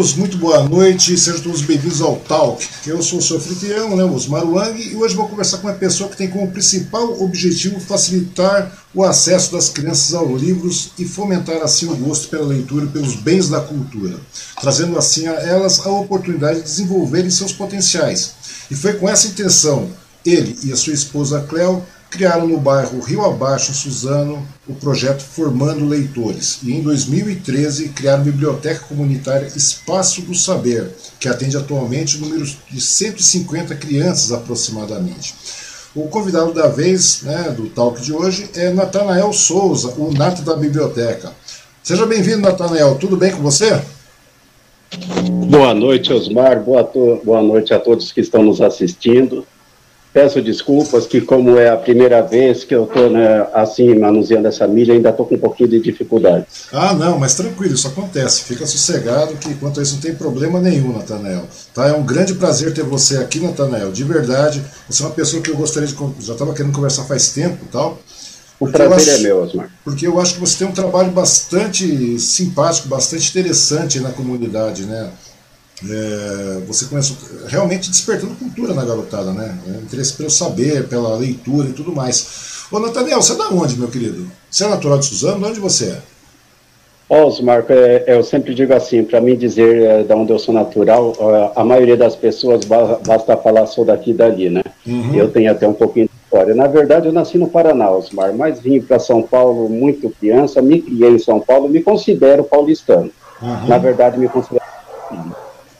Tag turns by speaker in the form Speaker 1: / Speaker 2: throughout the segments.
Speaker 1: Todos, muito boa noite, sejam todos bem-vindos ao Talk. Eu sou o seu anfitrião, né, Osmar Wang, e hoje vou conversar com uma pessoa que tem como principal objetivo facilitar o acesso das crianças aos livros e fomentar assim o gosto pela leitura e pelos bens da cultura, trazendo assim a elas a oportunidade de desenvolverem seus potenciais. E foi com essa intenção, ele e a sua esposa Cleo criaram no bairro Rio Abaixo, Suzano, o projeto Formando Leitores e em 2013 criaram a Biblioteca Comunitária Espaço do Saber, que atende atualmente números de 150 crianças aproximadamente. O convidado da vez, né, do talk de hoje, é Natanael Souza, o Nato da Biblioteca. Seja bem-vindo, Natanael. Tudo bem com você?
Speaker 2: Boa noite, Osmar. Boa, boa noite a todos que estão nos assistindo. Peço desculpas que, como é a primeira vez que eu estou né, assim manuseando essa mídia, ainda estou com um pouquinho de dificuldade.
Speaker 1: Ah, não, mas tranquilo, isso acontece. Fica sossegado que, quanto a isso, não tem problema nenhum, Natanael. Tá? É um grande prazer ter você aqui, Natanael, de verdade. Você é uma pessoa que eu gostaria de. Já estava querendo conversar faz tempo tal.
Speaker 2: O prazer acho, é meu, Osmar.
Speaker 1: Porque eu acho que você tem um trabalho bastante simpático, bastante interessante na comunidade, né? É, você começou realmente despertando cultura na garotada, né? É, interesse pelo saber, pela leitura e tudo mais. Ô, Nathaniel, você é da onde, meu querido? Você é natural de Suzano? De onde você é?
Speaker 2: Osmar, é, eu sempre digo assim, para mim dizer é, de onde eu sou natural, a maioria das pessoas basta falar sou daqui e dali, né? Uhum. Eu tenho até um pouquinho de história. Na verdade, eu nasci no Paraná, Osmar, mas vim para São Paulo muito criança, me criei em São Paulo, me considero paulistano. Uhum. Na verdade, me considero.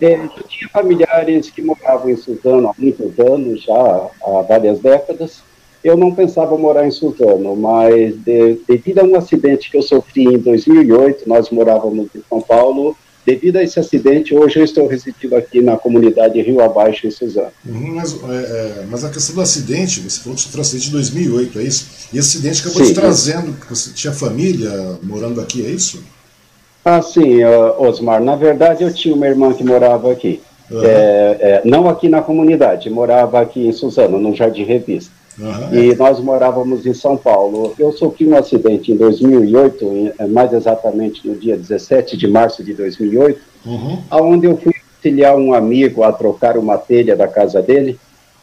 Speaker 2: É, eu tinha familiares que moravam em Suzano há muitos anos, já há várias décadas. Eu não pensava morar em Suzano, mas de, devido a um acidente que eu sofri em 2008, nós morávamos em São Paulo. Devido a esse acidente, hoje eu estou residindo aqui na comunidade Rio Abaixo, em Suzano.
Speaker 1: Uhum, mas, é, é, mas, a questão do acidente, você falou que sofreu um acidente em 2008, é isso? E esse acidente acabou Sim, te trazendo, você tinha família morando aqui, é isso?
Speaker 2: Ah, sim, Osmar. Na verdade, eu tinha uma irmã que morava aqui. Uhum. É, é, não aqui na comunidade, morava aqui em Suzano, no Jardim Revista. Uhum. E nós morávamos em São Paulo. Eu sofri um acidente em 2008, é, mais exatamente no dia 17 de março de 2008, uhum. onde eu fui auxiliar um amigo a trocar uma telha da casa dele.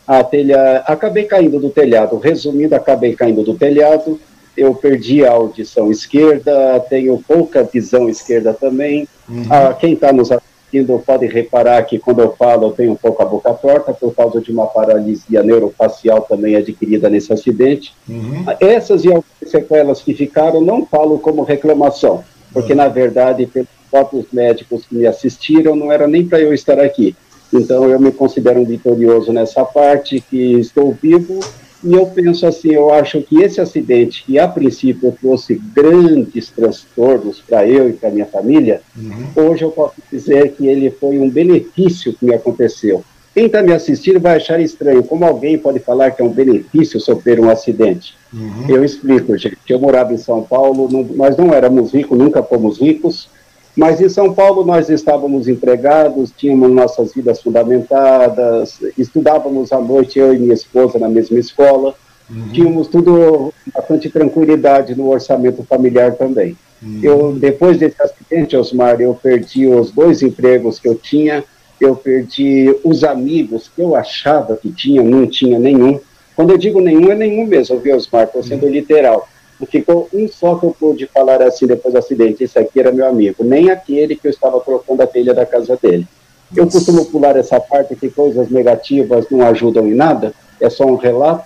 Speaker 2: A telha, acabei caindo do telhado. Resumindo, acabei caindo do telhado eu perdi a audição esquerda, tenho pouca visão esquerda também. Uhum. Ah, quem está nos assistindo pode reparar que quando eu falo eu tenho um pouco a boca torta por causa de uma paralisia neurofacial também adquirida nesse acidente. Uhum. Essas e algumas sequelas que ficaram não falo como reclamação, porque uhum. na verdade, pelos próprios médicos que me assistiram, não era nem para eu estar aqui. Então eu me considero um vitorioso nessa parte, que estou vivo e eu penso assim, eu acho que esse acidente, que a princípio trouxe grandes transtornos para eu e para minha família, uhum. hoje eu posso dizer que ele foi um benefício que me aconteceu. Quem está me assistindo vai achar estranho, como alguém pode falar que é um benefício sofrer um acidente? Uhum. Eu explico, gente. Eu morava em São Paulo, não, nós não éramos ricos, nunca fomos ricos, mas em São Paulo nós estávamos empregados, tínhamos nossas vidas fundamentadas, estudávamos à noite, eu e minha esposa, na mesma escola. Uhum. Tínhamos tudo, bastante tranquilidade no orçamento familiar também. Uhum. Eu, depois desse acidente, Osmar, eu perdi os dois empregos que eu tinha, eu perdi os amigos que eu achava que tinha, não tinha nenhum. Quando eu digo nenhum, é nenhum mesmo, viu, Osmar? Estou sendo uhum. literal ficou um só que eu pude falar assim depois do acidente, esse aqui era meu amigo, nem aquele que eu estava trocando a telha da casa dele. Eu costumo pular essa parte que coisas negativas não ajudam em nada, é só um relato.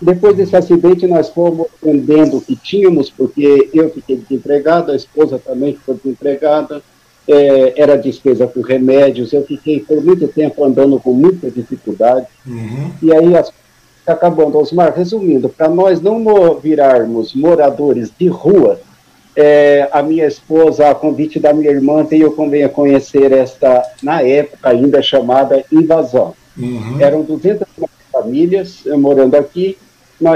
Speaker 2: Depois desse acidente, nós fomos aprendendo o que tínhamos, porque eu fiquei desempregado, a esposa também ficou desempregada, é, era despesa com remédios, eu fiquei por muito tempo andando com muita dificuldade, uhum. e aí as acabando, Osmar, resumindo, para nós não virarmos moradores de rua, é, a minha esposa, a convite da minha irmã, veio também a conhecer esta, na época ainda chamada invasão. Uhum. Eram 200 famílias eh, morando aqui,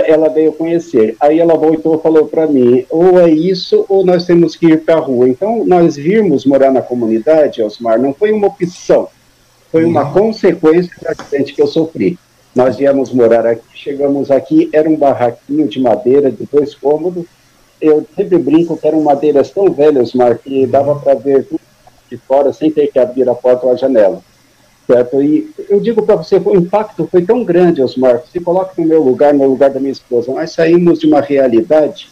Speaker 2: ela veio conhecer. Aí ela voltou e falou para mim, ou é isso, ou nós temos que ir para a rua. Então, nós virmos morar na comunidade, Osmar, não foi uma opção, foi uhum. uma consequência do acidente que eu sofri. Nós viemos morar aqui, chegamos aqui, era um barraquinho de madeira de dois cômodos. Eu sempre brinco que eram madeiras tão velhas, Mar, que dava para ver tudo de fora sem ter que abrir a porta ou a janela. Certo? E eu digo para você, o impacto foi tão grande, Osmar, se coloque no meu lugar, no lugar da minha esposa, nós saímos de uma realidade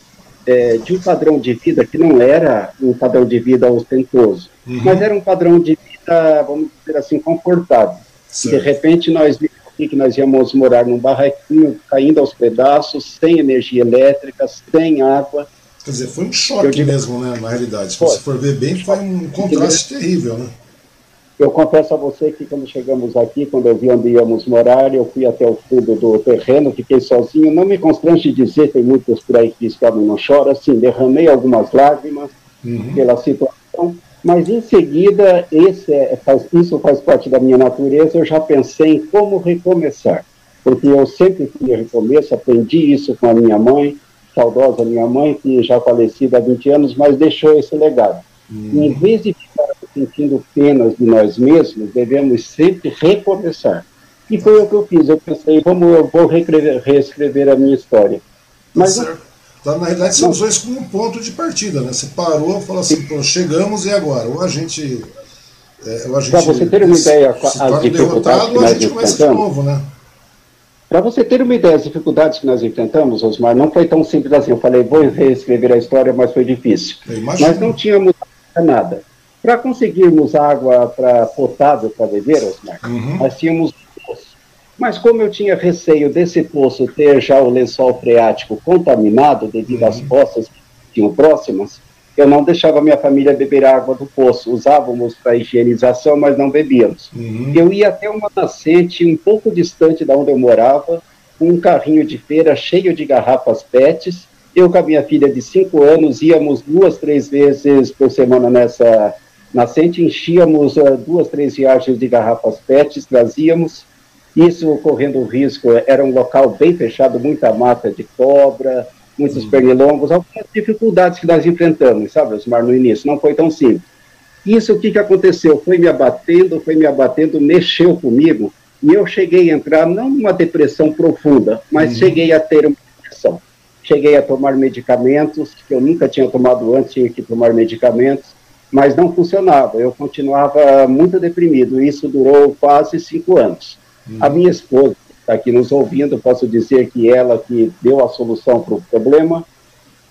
Speaker 2: é, de um padrão de vida que não era um padrão de vida ostentoso, uhum. mas era um padrão de vida, vamos dizer assim, confortável. De repente nós vimos que nós íamos morar num barraquinho caindo aos pedaços, sem energia elétrica, sem água.
Speaker 1: Quer dizer, foi um choque digo, mesmo, né, na realidade. Se você for ver bem, foi um contraste terrível, né?
Speaker 2: Eu confesso a você que quando chegamos aqui, quando eu vi onde íamos morar, eu fui até o fundo do terreno, fiquei sozinho. Não me constrange dizer, tem muitos por aí que esse homem não chora. Assim, derramei algumas lágrimas uhum. pela situação, mas em seguida, esse é, faz, isso faz parte da minha natureza. Eu já pensei em como recomeçar, porque eu sempre fui recomeço, aprendi isso com a minha mãe, saudosa minha mãe, que já falecida há 20 anos, mas deixou esse legado. Uhum. Em vez de ficar sentindo penas de nós mesmos, devemos sempre recomeçar. E foi o que eu fiz. Eu pensei, como eu vou reescrever a minha história.
Speaker 1: Mas Então, na realidade, você usou isso como um ponto de partida, né? Você parou e falou assim, pô, chegamos e agora? Ou a gente.
Speaker 2: É, Para você ter uma ideia, as dificuldades que nós enfrentamos. Né? Para você ter uma ideia das dificuldades que nós enfrentamos, Osmar, não foi tão simples assim. Eu falei, vou reescrever a história, mas foi difícil. Nós não tínhamos nada. Para conseguirmos água pra, potável para beber, Osmar, uhum. nós tínhamos. Mas como eu tinha receio desse poço ter já o lençol freático contaminado devido uhum. às poças que tinham próximas, eu não deixava minha família beber água do poço. Usávamos para higienização, mas não bebíamos. Uhum. Eu ia até uma nascente um pouco distante da onde eu morava, com um carrinho de feira cheio de garrafas PETs. Eu com a minha filha de cinco anos íamos duas, três vezes por semana nessa nascente, enchíamos uh, duas, três viagens de garrafas PET, trazíamos, isso correndo o risco, era um local bem fechado, muita mata de cobra, muitos uhum. pernilongos, algumas dificuldades que nós enfrentamos, sabe, Osmar, no início, não foi tão simples. Isso, o que, que aconteceu? Foi me abatendo, foi me abatendo, mexeu comigo, e eu cheguei a entrar, não numa depressão profunda, mas uhum. cheguei a ter uma depressão. Cheguei a tomar medicamentos, que eu nunca tinha tomado antes, tinha que tomar medicamentos, mas não funcionava. Eu continuava muito deprimido. Isso durou quase cinco anos. Hum. A minha esposa está aqui nos ouvindo, posso dizer que ela que deu a solução para o problema.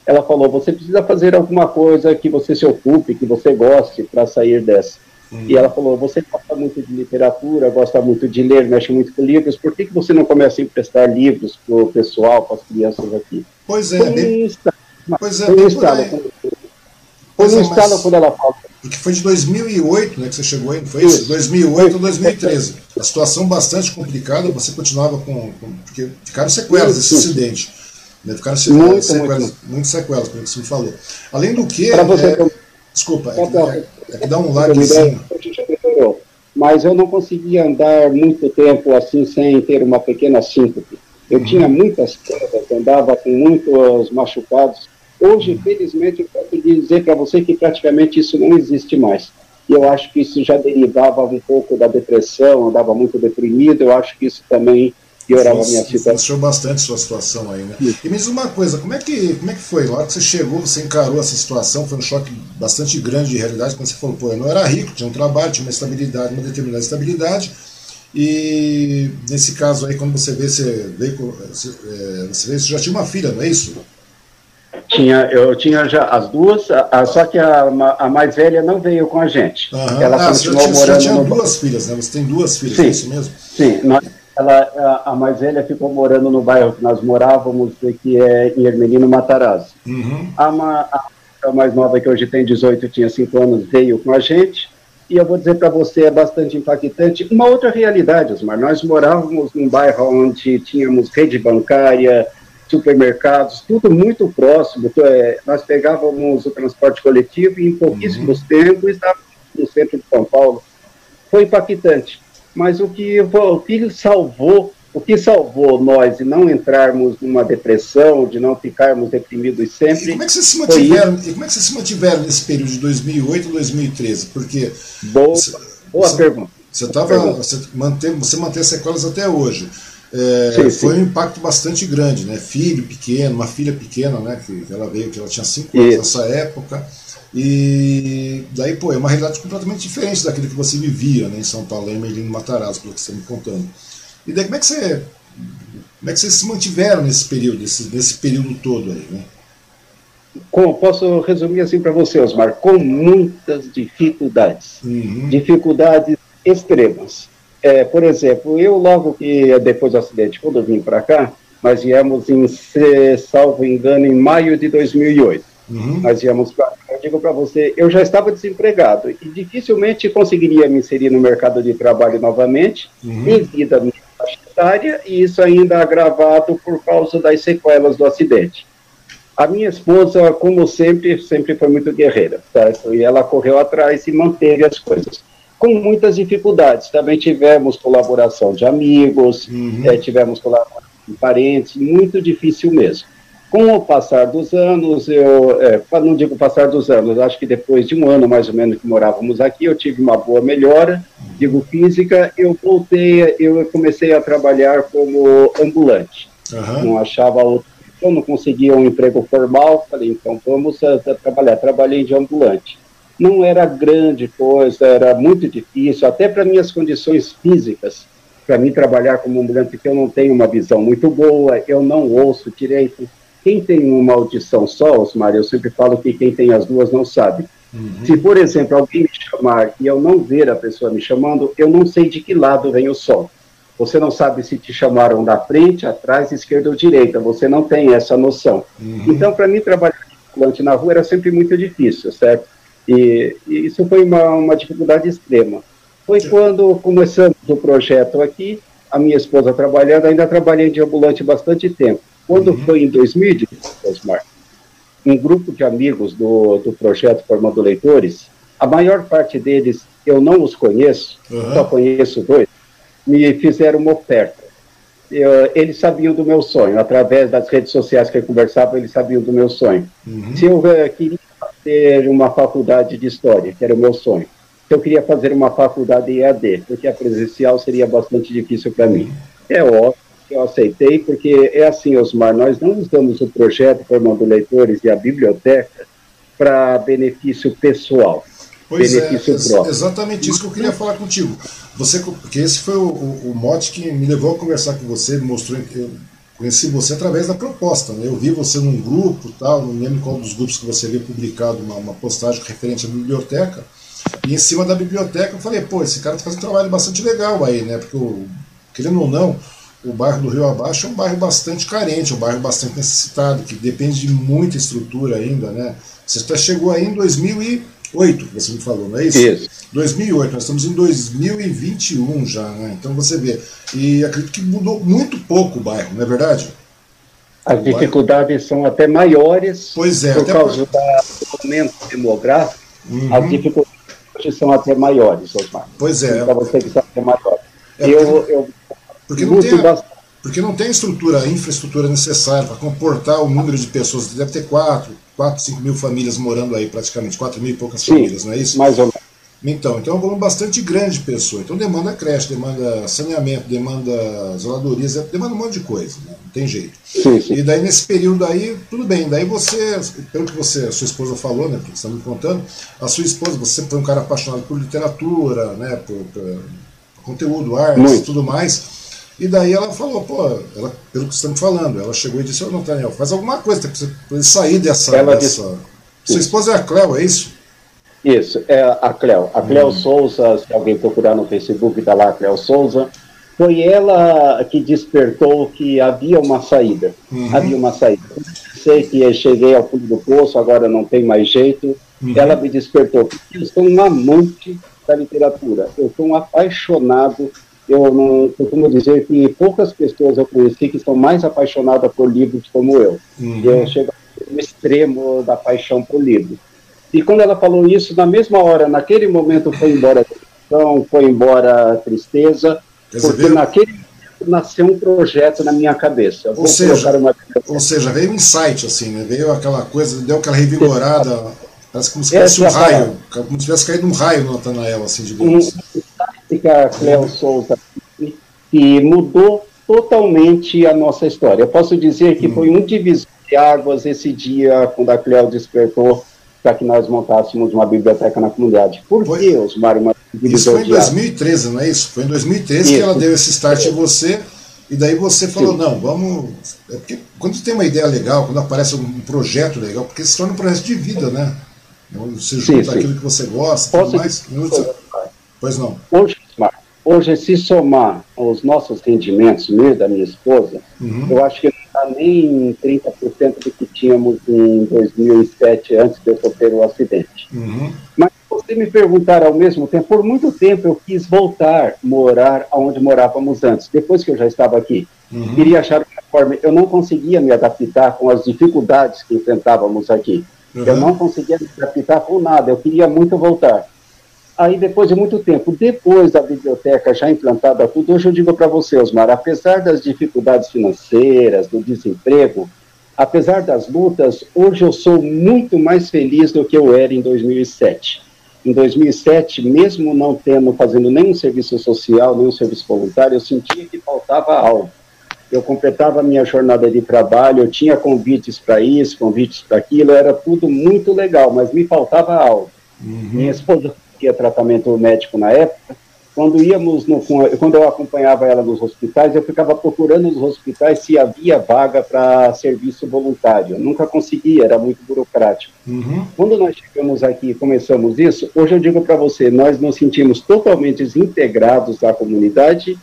Speaker 2: Ela falou: você precisa fazer alguma coisa que você se ocupe, que você goste para sair dessa. Hum. E ela falou: você gosta muito de literatura, gosta muito de ler, mexe muito com livros, por que, que você não começa a emprestar livros para o pessoal, para as crianças aqui?
Speaker 1: Pois é, pois é,
Speaker 2: bem foi no estado quando ela fala.
Speaker 1: Porque foi de 2008 né, que você chegou aí, foi isso? isso? 2008 ou 2013. A situação bastante complicada, você continuava com. com porque ficaram sequelas desse acidente. Né, ficaram sequelas, muito, sequelas, muito, muito sequelas, como você me falou. Além do que.
Speaker 2: Você
Speaker 1: é, desculpa, é que, é, é que dá um likezinho.
Speaker 2: Mas eu não conseguia andar muito tempo assim sem ter uma pequena síncope. Eu uhum. tinha muitas quedas, andava com muitos machucados Hoje, felizmente, eu posso dizer para você que praticamente isso não existe mais. E eu acho que isso já derivava um pouco da depressão, andava muito deprimido, eu acho que isso também piorava a minha situação.
Speaker 1: Influenciou bastante sua situação aí, né? E me diz uma coisa, como é, que, como é que foi? Lá que você chegou, você encarou essa situação, foi um choque bastante grande de realidade, quando você falou, pô, eu não era rico, tinha um trabalho, tinha uma estabilidade, uma determinada estabilidade, e nesse caso aí, quando você vê, você veio, você, é, você, vê, você já tinha uma filha, não é isso?
Speaker 2: Tinha, eu tinha já as duas, a, só que a, a, mais velha não veio com a gente.
Speaker 1: Uhum. Ela ah, continuou você morando. Você tinha no... duas filhas, né? Você tem duas filhas, sim, é isso mesmo?
Speaker 2: Sim, nós, ela, a, a, mais velha ficou morando no bairro que nós morávamos, que é em Hermelino Matarazzo. Uhum. A, a, a, mais nova, que hoje tem 18, tinha 5 anos, veio com a gente. E eu vou dizer para você, é bastante impactante. Uma outra realidade, Osmar, nós morávamos num bairro onde tínhamos rede bancária, supermercados, tudo muito próximo. Então, é, nós pegávamos o transporte coletivo e em pouquíssimos uhum. tempos estávamos no centro de São Paulo. Foi impactante. Mas o que, o que salvou, o que salvou nós de não entrarmos numa depressão, de não ficarmos deprimidos sempre. E
Speaker 1: como é que vocês se mantiveram, e como é que vocês se mantiveram nesse período de 2008 e 2013? Porque.
Speaker 2: Boa, você, boa
Speaker 1: você,
Speaker 2: pergunta.
Speaker 1: Você, tava, você, mantém, você mantém sequelas até hoje. É, sim, foi sim. um impacto bastante grande, né? Filho pequeno, uma filha pequena, né? Que, ela veio, que ela tinha 5 anos nessa época. E daí, pô, é uma realidade completamente diferente daquilo que você vivia né, em São Paulo, em Merlino Matarazzo, pelo que você está me contando. E daí, como é que você. Como é que vocês se mantiveram nesse período, nesse, nesse período todo aí, né?
Speaker 2: Com, posso resumir assim para você, Osmar, com muitas dificuldades. Uhum. Dificuldades extremas. É, por exemplo, eu logo que depois do acidente, quando eu vim para cá, nós viemos em, salvo engano, em maio de 2008. Uhum. Nós viemos para eu digo para você, eu já estava desempregado e dificilmente conseguiria me inserir no mercado de trabalho novamente, uhum. devido à minha faixa etária, e isso ainda agravado por causa das sequelas do acidente. A minha esposa, como sempre, sempre foi muito guerreira, certo? E ela correu atrás e manteve as coisas com muitas dificuldades. Também tivemos colaboração de amigos, uhum. é, tivemos colaboração de parentes, muito difícil mesmo. Com o passar dos anos, eu é, não digo passar dos anos, acho que depois de um ano mais ou menos que morávamos aqui, eu tive uma boa melhora, digo física, eu voltei, eu comecei a trabalhar como ambulante. Uhum. Não achava outro, eu não conseguia um emprego formal, falei, então vamos a, a trabalhar. Trabalhei de ambulante não era grande coisa, era muito difícil, até para minhas condições físicas, para mim trabalhar como ambulante, porque eu não tenho uma visão muito boa, eu não ouço direito. Quem tem uma audição só, Osmar, eu sempre falo que quem tem as duas não sabe. Uhum. Se, por exemplo, alguém me chamar e eu não ver a pessoa me chamando, eu não sei de que lado vem o som. Você não sabe se te chamaram da frente, atrás, esquerda ou direita. Você não tem essa noção. Uhum. Então, para mim, trabalhar ambulante na rua era sempre muito difícil, certo? E, e isso foi uma, uma dificuldade extrema. Foi quando começamos o projeto aqui, a minha esposa trabalhando, ainda trabalhei de ambulante bastante tempo. Quando uhum. foi em 2018, Osmar, um grupo de amigos do, do projeto Formando Leitores, a maior parte deles eu não os conheço, uhum. só conheço dois, me fizeram uma oferta. Eu, eles sabiam do meu sonho, através das redes sociais que eu conversava, eles sabiam do meu sonho. Uhum. Se eu uh, queria ter uma faculdade de história, que era o meu sonho. Eu queria fazer uma faculdade EAD, porque a presencial seria bastante difícil para mim. É óbvio que eu aceitei, porque é assim, Osmar, nós não usamos o projeto Formando Leitores e a biblioteca para benefício pessoal.
Speaker 1: Pois é, benefício é, próprio. exatamente isso que eu queria falar contigo. Você, porque esse foi o, o, o mote que me levou a conversar com você, mostrou que conheci você através da proposta. Né? Eu vi você num grupo, tal, não lembro qual dos grupos que você havia publicado uma, uma postagem referente à biblioteca. E em cima da biblioteca eu falei, pô, esse cara tá fazendo um trabalho bastante legal aí, né? Porque, querendo ou não, o bairro do Rio Abaixo é um bairro bastante carente, um bairro bastante necessitado, que depende de muita estrutura ainda, né? Você até chegou aí em 2008, você me falou, não é isso? Isso. 2008, nós estamos em 2021 já, né? Então você vê. E acredito que mudou muito pouco o bairro, não é verdade?
Speaker 2: As o dificuldades bairro. são até maiores
Speaker 1: pois é,
Speaker 2: por causa por... do aumento demográfico. Uhum. As dificuldades são até maiores, Osmar.
Speaker 1: Pois é.
Speaker 2: Então você que são até maiores.
Speaker 1: É eu, porque, eu, porque não tem a, porque não tem estrutura, infraestrutura necessária para comportar o número de pessoas. Deve ter 4, 4, 5 mil famílias morando aí, praticamente, 4 mil e poucas Sim, famílias, não é isso?
Speaker 2: Mais ou menos.
Speaker 1: Então, então é um volume bastante grande de pessoas. Então demanda creche, demanda saneamento, demanda zeladorias, demanda um monte de coisa, né? não tem jeito. Sim, sim. E daí nesse período aí, tudo bem. Daí você, pelo que você, a sua esposa falou, né, que você está me contando, a sua esposa, você foi um cara apaixonado por literatura, né, por, por conteúdo, artes e tudo mais. E daí ela falou, pô, ela, pelo que você está me falando, ela chegou e disse, ô Nathaniel, faz alguma coisa para você sair dessa. Ela dessa... Sua esposa é a Cléo, é isso?
Speaker 2: Isso, é a Cleo. A Cleo hum. Souza, se alguém procurar no Facebook, está lá a Cleo Souza. Foi ela que despertou que havia uma saída. Uhum. Havia uma saída. Sei que cheguei ao fundo do poço, agora não tem mais jeito. Uhum. Ela me despertou. Eu sou um amante da literatura. Eu sou um apaixonado. Eu não costumo dizer que poucas pessoas eu conheci que são mais apaixonadas por livros como eu. Uhum. Eu chego ao extremo da paixão por livros. E quando ela falou isso, na mesma hora, naquele momento foi embora a depressão, foi embora a tristeza, porque naquele momento nasceu um projeto na minha cabeça.
Speaker 1: Ou seja, uma... ou seja, veio um insight, assim, né? veio aquela coisa, deu aquela revigorada, parece como se fosse um raio, como se tivesse caído um raio no Natanael, assim, digamos. Um
Speaker 2: insight que a Cleo Souza e mudou totalmente a nossa história. Eu posso dizer que hum. foi um divisor de águas esse dia, quando a Cleo despertou para que nós montássemos uma biblioteca na comunidade. Por foi, que, Osmar, uma
Speaker 1: Isso foi em 2013, não é isso? Foi em 2013 isso. que ela deu esse start em você, e daí você falou, Sim. não, vamos... É porque quando tem uma ideia legal, quando aparece um projeto legal, porque se torna um projeto de vida, né? Você junta sim, aquilo que você gosta, Posso mais... Pois não.
Speaker 2: Hoje, hoje, se somar os nossos rendimentos, meu da minha esposa, uhum. eu acho que não está nem em 30% do que tínhamos em 2007, antes de eu sofrer o acidente. Uhum. Mas você me perguntar ao mesmo tempo, por muito tempo eu quis voltar morar onde morávamos antes, depois que eu já estava aqui. Uhum. Queria achar uma forma, eu não conseguia me adaptar com as dificuldades que enfrentávamos aqui. Uhum. Eu não conseguia me adaptar com nada, eu queria muito voltar. Aí, depois de muito tempo, depois da biblioteca já implantada tudo, hoje eu digo para você, Osmar, apesar das dificuldades financeiras, do desemprego, apesar das lutas, hoje eu sou muito mais feliz do que eu era em 2007. Em 2007, mesmo não tendo, fazendo nenhum serviço social, nenhum serviço voluntário, eu sentia que faltava algo eu completava a minha jornada de trabalho, eu tinha convites para isso, convites para aquilo, era tudo muito legal, mas me faltava algo. Uhum. Minha esposa tinha tratamento médico na época, quando íamos no, quando eu acompanhava ela nos hospitais, eu ficava procurando nos hospitais se havia vaga para serviço voluntário. Eu nunca conseguia, era muito burocrático. Uhum. Quando nós chegamos aqui e começamos isso, hoje eu digo para você, nós nos sentimos totalmente integrados à comunidade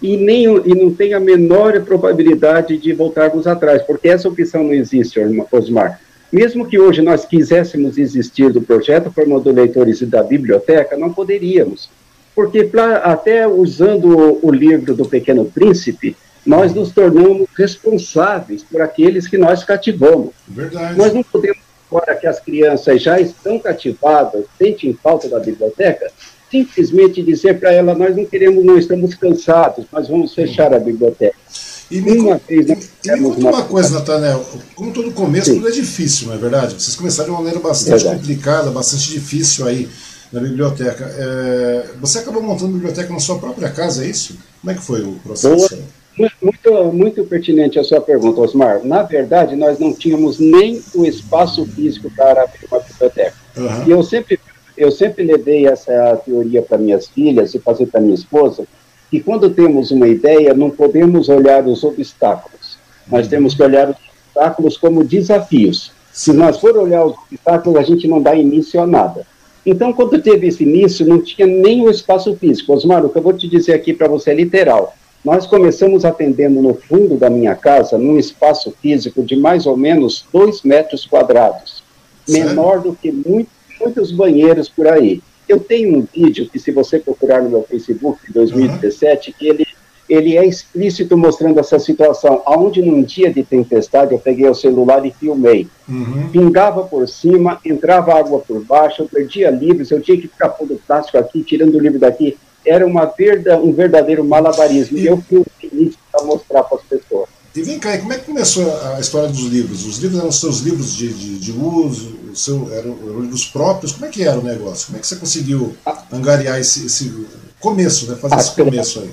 Speaker 2: e, nem, e não tem a menor probabilidade de voltarmos atrás, porque essa opção não existe, Osmar. Mesmo que hoje nós quiséssemos existir do projeto formando leitores e da biblioteca, não poderíamos. Porque pra, até usando o, o livro do Pequeno Príncipe, nós nos tornamos responsáveis por aqueles que nós cativamos. Verdade. Nós não podemos, agora que as crianças já estão cativadas, sentem falta da biblioteca, simplesmente dizer para ela: nós não queremos, não estamos cansados, mas vamos fechar a biblioteca.
Speaker 1: E me, uma e, me conta uma coisa, Natanel, como todo começo, tudo é difícil, não é verdade? Vocês começaram de uma maneira bastante verdade. complicada, bastante difícil aí na biblioteca. É, você acabou montando a biblioteca na sua própria casa, é isso? Como é que foi o processo?
Speaker 2: Boa. Muito, muito pertinente a sua pergunta, Osmar. Na verdade, nós não tínhamos nem o espaço físico para abrir uma biblioteca. Uhum. E eu sempre eu sempre levei essa teoria para minhas filhas e fazer para minha esposa, que quando temos uma ideia, não podemos olhar os obstáculos, nós temos que olhar os obstáculos como desafios. Se nós for olhar os obstáculos, a gente não dá início a nada. Então, quando teve esse início, não tinha nem o espaço físico. Osmar, o que eu vou te dizer aqui para você é literal. Nós começamos atendendo no fundo da minha casa, num espaço físico de mais ou menos dois metros quadrados, menor do que muito muitos banheiros por aí. Eu tenho um vídeo que, se você procurar no meu Facebook de 2017, uhum. que ele, ele é explícito mostrando essa situação, onde num dia de tempestade eu peguei o celular e filmei. Uhum. Pingava por cima, entrava água por baixo, eu perdia livros, eu tinha que ficar pondo plástico aqui, tirando o livro daqui. Era uma verda, um verdadeiro malabarismo. E eu filmei isso para mostrar para as pessoas.
Speaker 1: E vem cá, como é que começou a história dos livros? Os livros eram seus livros de, de, de uso, seu, eram, eram livros próprios? Como é que era o negócio? Como é que você conseguiu angariar esse, esse começo, né? fazer esse começo aí?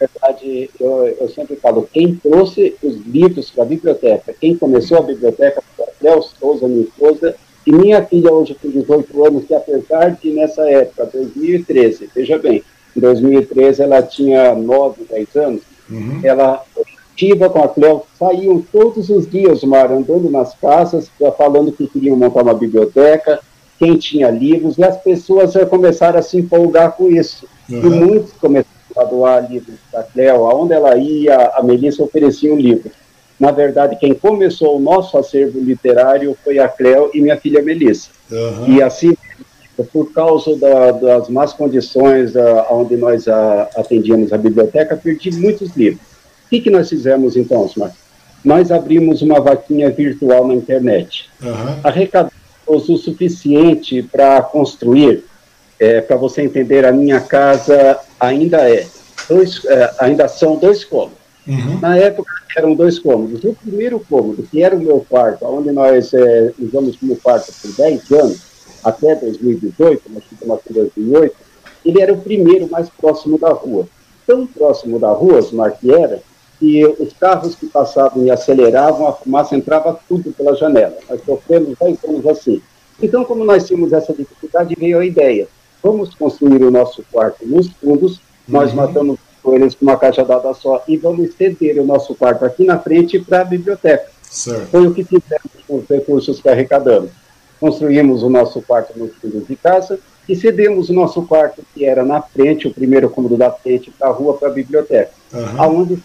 Speaker 2: Na verdade, eu, eu sempre falo, quem trouxe os livros para a biblioteca, quem começou a biblioteca foi a Cléo Souza, minha esposa, e minha filha hoje com 18 anos, que apesar de nessa época, 2013, veja bem, em 2013 ela tinha 9, 10 anos, uhum. ela Tiva com a Cleo saíam todos os dias, Mar, andando nas casas, falando que queriam montar uma biblioteca, quem tinha livros, e as pessoas já começaram a se empolgar com isso. Uhum. E muitos começaram a doar livros da Cleo, aonde ela ia, a Melissa oferecia um livro. Na verdade, quem começou o nosso acervo literário foi a Cleo e minha filha Melissa. Uhum. E assim, por causa da, das más condições uh, onde nós uh, atendíamos a biblioteca, perdi muitos livros. O que, que nós fizemos então, Osmar? Nós abrimos uma vaquinha virtual na internet. Uhum. Arrecadamos o suficiente para construir, é, para você entender, a minha casa ainda é, dois, é, ainda são dois cômodos. Uhum. Na época eram dois cômodos. O primeiro cômodo, que era o meu quarto, onde nós é, usamos como quarto por 10 anos, até 2018, nós ficamos aqui em 2008, ele era o primeiro mais próximo da rua. Tão próximo da rua, Osmar, que era, que os carros que passavam e aceleravam, a fumaça entrava tudo pela janela. Nós sofremos 10 anos assim. Então, como nós tínhamos essa dificuldade, veio a ideia. Vamos construir o nosso quarto nos fundos, nós uhum. matamos coelhos com uma cajadada só e vamos ceder o nosso quarto aqui na frente para a biblioteca. Certo. Foi o que fizemos com os recursos que arrecadamos. Construímos o nosso quarto nos fundos de casa e cedemos o nosso quarto, que era na frente, o primeiro cômodo da frente, para a rua, para a biblioteca. Uhum. Aonde,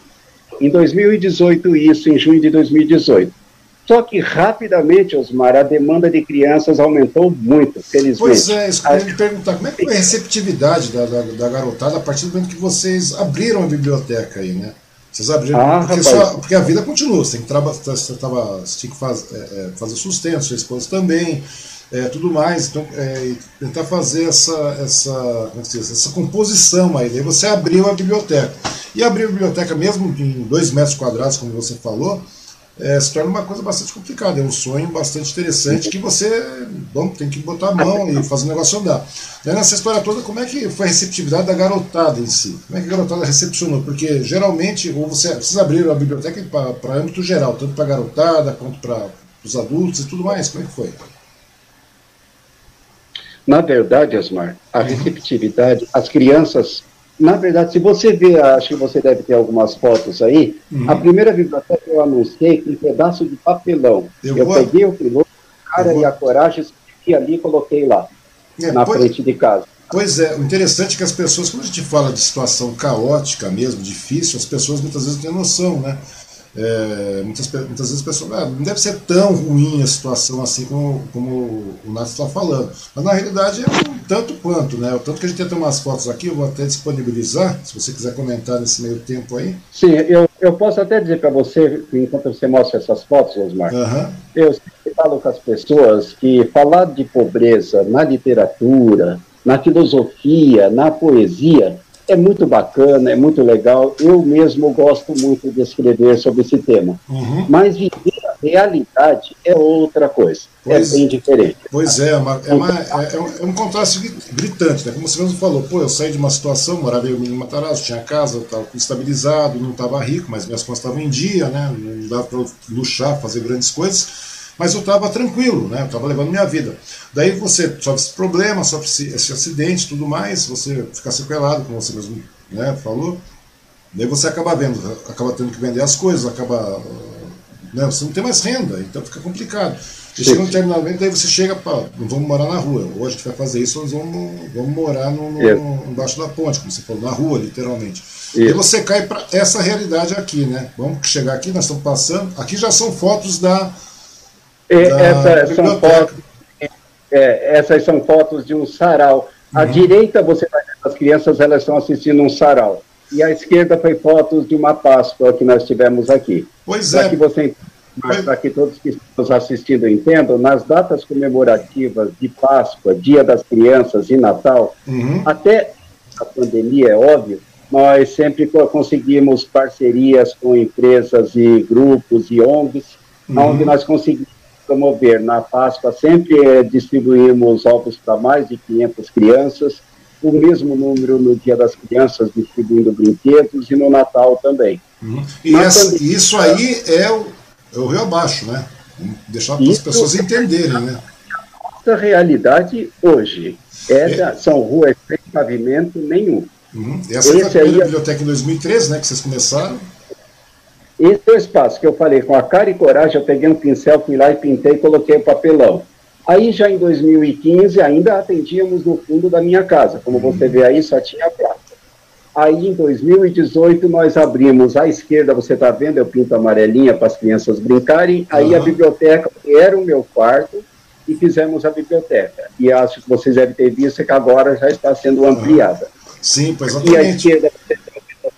Speaker 2: em 2018, isso, em junho de 2018. Só que rapidamente, Osmar, a demanda de crianças aumentou muito, felizmente.
Speaker 1: Pois é, isso que eu ia me perguntar, como é que foi a receptividade da, da, da, garotada a partir do momento que vocês abriram a biblioteca aí, né? Vocês abriram, ah, porque, só, porque, a vida continua, você tem que, traba, você tava, você tinha que faz, é, é, fazer sustento, sua esposa também, é, tudo mais, então é, tentar fazer essa, essa, é essa composição aí, daí você abriu a biblioteca. E abrir a biblioteca mesmo em dois metros quadrados, como você falou, é, se torna uma coisa bastante complicada. É um sonho bastante interessante que você bom, tem que botar a mão e fazer o negócio andar. Daí nessa história toda, como é que foi a receptividade da garotada em si? Como é que a garotada recepcionou? Porque geralmente, ou você, vocês abriram a biblioteca para âmbito geral, tanto para a garotada quanto para os adultos e tudo mais. Como é que foi?
Speaker 2: Na verdade, Osmar, a receptividade, as crianças na verdade, se você ver, acho que você deve ter algumas fotos aí, uhum. a primeira biblioteca eu anunciei com um pedaço de papelão. Eu, eu vou... peguei o piloto, a cara vou... e a coragem, e ali coloquei lá, é, na pois... frente de casa.
Speaker 1: Pois é, o interessante é que as pessoas, quando a gente fala de situação caótica mesmo, difícil, as pessoas muitas vezes não têm noção, né? É, muitas, muitas vezes a pessoa ah, não deve ser tão ruim a situação assim como, como o Nath está falando. Mas na realidade é um tanto quanto, né? O tanto que a gente tem umas fotos aqui, eu vou até disponibilizar, se você quiser comentar nesse meio tempo aí.
Speaker 2: Sim, eu, eu posso até dizer para você, enquanto você mostra essas fotos, Osmar, uhum. eu sempre falo com as pessoas que falar de pobreza na literatura, na filosofia, na poesia, é muito bacana, é muito legal. Eu mesmo gosto muito de escrever sobre esse tema. Uhum. Mas viver a realidade é outra coisa. É pois, é bem diferente.
Speaker 1: Pois é, é, uma, é, uma, é, é, um contraste gritante, né? Como você mesmo falou, pô, eu saí de uma situação, morava em Matarazzo, tinha casa, estava estabilizado, não estava rico, mas minhas contas estavam em dia, né? Não dava para luxar, fazer grandes coisas mas eu estava tranquilo, né? Eu estava levando minha vida. Daí você sofre esse problema, sofre esse acidente tudo mais, você fica sequelado, como você mesmo né, falou. Daí você acaba vendo, acaba tendo que vender as coisas, acaba. Né, você não tem mais renda, então fica complicado. E chega um determinado momento, daí você chega para. Não vamos morar na rua. Hoje a gente vai fazer isso, nós vamos, vamos morar no, no, no, embaixo da ponte, como você falou, na rua, literalmente. Isso. E você cai para essa realidade aqui, né? Vamos chegar aqui, nós estamos passando. Aqui já são fotos da
Speaker 2: essa são fotos, é, essas são fotos de um sarau. À uhum. direita, você vai ver as crianças, elas estão assistindo um sarau. E à esquerda foi fotos de uma Páscoa que nós tivemos aqui.
Speaker 1: Pois pra é.
Speaker 2: Que você, para que todos que estão assistindo entendam, nas datas comemorativas de Páscoa, Dia das Crianças e Natal, uhum. até a pandemia, é óbvio, nós sempre conseguimos parcerias com empresas e grupos e ONGs, uhum. onde nós conseguimos promover na Páscoa, sempre é, distribuímos ovos para mais de 500 crianças, o mesmo número no Dia das Crianças, distribuindo brinquedos, e no Natal também.
Speaker 1: Uhum. E essa, também, isso aí é o, é o Rio Abaixo, né? Deixar para as pessoas entenderem, né?
Speaker 2: Nossa realidade hoje é, é. são ruas sem pavimento nenhum.
Speaker 1: Uhum. Essa Esse foi a primeira aí, biblioteca em 2013, né, que vocês começaram.
Speaker 2: Esse é o espaço que eu falei, com a cara e coragem, eu peguei um pincel, fui lá e pintei e coloquei o papelão. Aí já em 2015 ainda atendíamos no fundo da minha casa, como uhum. você vê aí, só tinha praça. Aí em 2018 nós abrimos à esquerda, você está vendo, eu pinto amarelinha para as crianças brincarem, aí uhum. a biblioteca era o meu quarto e fizemos a biblioteca. E acho que vocês devem ter visto que agora já está sendo ampliada.
Speaker 1: Sim, pois exatamente.
Speaker 2: E à esquerda você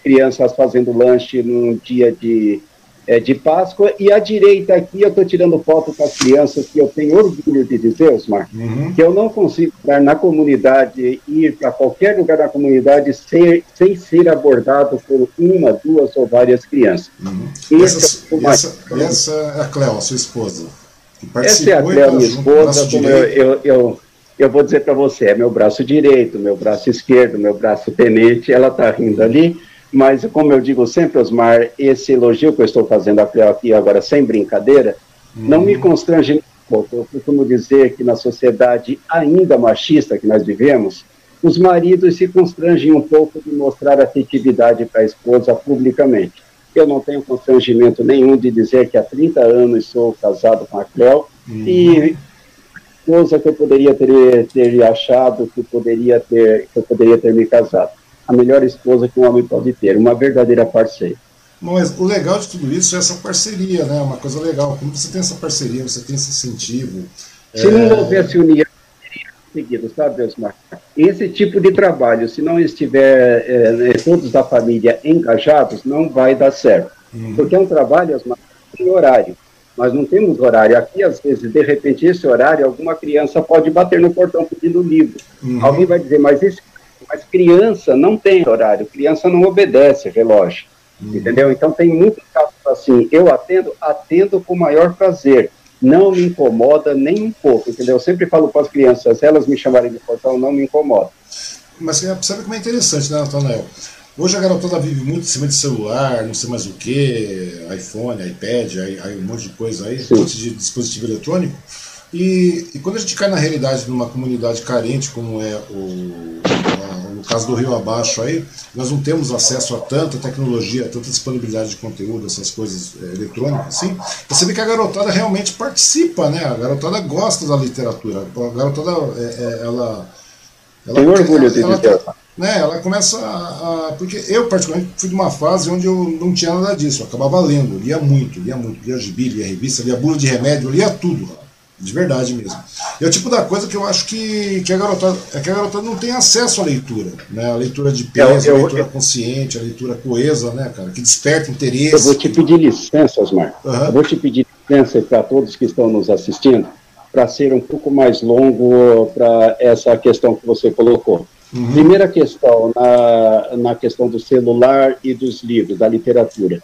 Speaker 2: crianças fazendo lanche num dia de, é, de Páscoa. E à direita aqui eu estou tirando foto com as crianças que eu tenho orgulho de dizer, Osmar, uhum. que eu não consigo estar na comunidade, ir para qualquer lugar da comunidade ser, sem ser abordado por uma, duas ou várias crianças.
Speaker 1: Uhum. Essa, é essa, essa, é a Cléo, a sua esposa.
Speaker 2: essa é a Cléo, minha esposa, como eu, eu, eu eu vou dizer para você, é meu braço direito, meu braço esquerdo, meu braço tenente, ela está rindo ali, mas como eu digo sempre, Osmar, esse elogio que eu estou fazendo aqui agora, sem brincadeira, uhum. não me constrange um pouco. Eu costumo dizer que na sociedade ainda machista que nós vivemos, os maridos se constrangem um pouco de mostrar afetividade para a esposa publicamente. Eu não tenho constrangimento nenhum de dizer que há 30 anos sou casado com a Cleo uhum. e esposa que eu poderia ter, ter achado que poderia ter que eu poderia ter me casado a melhor esposa que um homem pode ter, uma verdadeira parceira.
Speaker 1: Mas o legal de tudo isso é essa parceria, né? Uma coisa legal. Quando você tem essa parceria, você tem esse incentivo.
Speaker 2: Se é... não houvesse união, seguido, sabe, Osmar? Esse tipo de trabalho, se não estiver é, todos da família engajados, não vai dar certo. Uhum. Porque é um trabalho, Osmar, tem horário. Nós não temos horário. Aqui, às vezes, de repente, esse horário, alguma criança pode bater no portão pedindo livro. Uhum. Alguém vai dizer, mas esse mas criança não tem horário, criança não obedece relógio, uhum. entendeu? Então tem muitos casos assim, eu atendo, atendo com maior prazer, não me incomoda nem um pouco, entendeu? Eu sempre falo para as crianças, elas me chamarem de portão, não me incomoda.
Speaker 1: Mas sabe como é interessante, né, Natanael? Hoje a garotada vive muito em cima de celular, não sei mais o que, iPhone, iPad, aí, aí, um monte de coisa aí, Sim. um monte de dispositivo eletrônico. E, e, quando a gente cai na realidade de uma comunidade carente como é o, caso do Rio Abaixo aí, nós não temos acesso a tanta tecnologia, a tanta disponibilidade de conteúdo, essas coisas é, eletrônicas, assim. Você vê que a garotada realmente participa, né? A garotada gosta da literatura. A garotada, é, é, ela...
Speaker 2: ela Tem orgulho de
Speaker 1: dizer. Né, ela começa a, a, Porque eu, particularmente, fui de uma fase onde eu não tinha nada disso. Eu acabava lendo, lia muito, lia muito. Lia gibi, lia revista, lia bula de remédio, lia tudo. De verdade mesmo. É o tipo da coisa que eu acho que, que, a, garotada, é que a garotada não tem acesso à leitura. Né? A leitura de peso, eu, eu, a leitura eu, consciente, a leitura coesa, né, cara? Que desperta interesse.
Speaker 2: Eu vou te pedir licença, Osmar. Uhum. Eu vou te pedir licença para todos que estão nos assistindo, para ser um pouco mais longo para essa questão que você colocou. Uhum. Primeira questão, na, na questão do celular e dos livros, da literatura.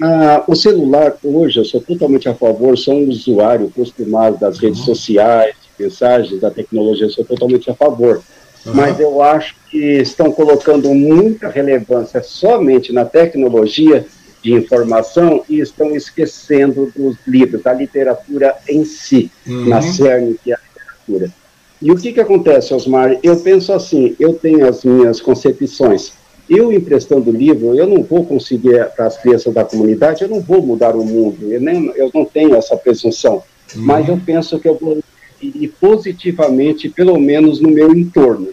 Speaker 2: Ah, o celular, hoje, eu sou totalmente a favor, sou um usuário acostumado das redes uhum. sociais, mensagens, da tecnologia, sou totalmente a favor. Uhum. Mas eu acho que estão colocando muita relevância somente na tecnologia de informação e estão esquecendo dos livros, da literatura em si, uhum. na cerne que é a literatura. E o que, que acontece, Osmar? Eu penso assim, eu tenho as minhas concepções. Eu emprestando livro, eu não vou conseguir para as crianças da comunidade, eu não vou mudar o mundo, eu, nem, eu não tenho essa presunção, uhum. mas eu penso que eu vou ir positivamente, pelo menos no meu entorno.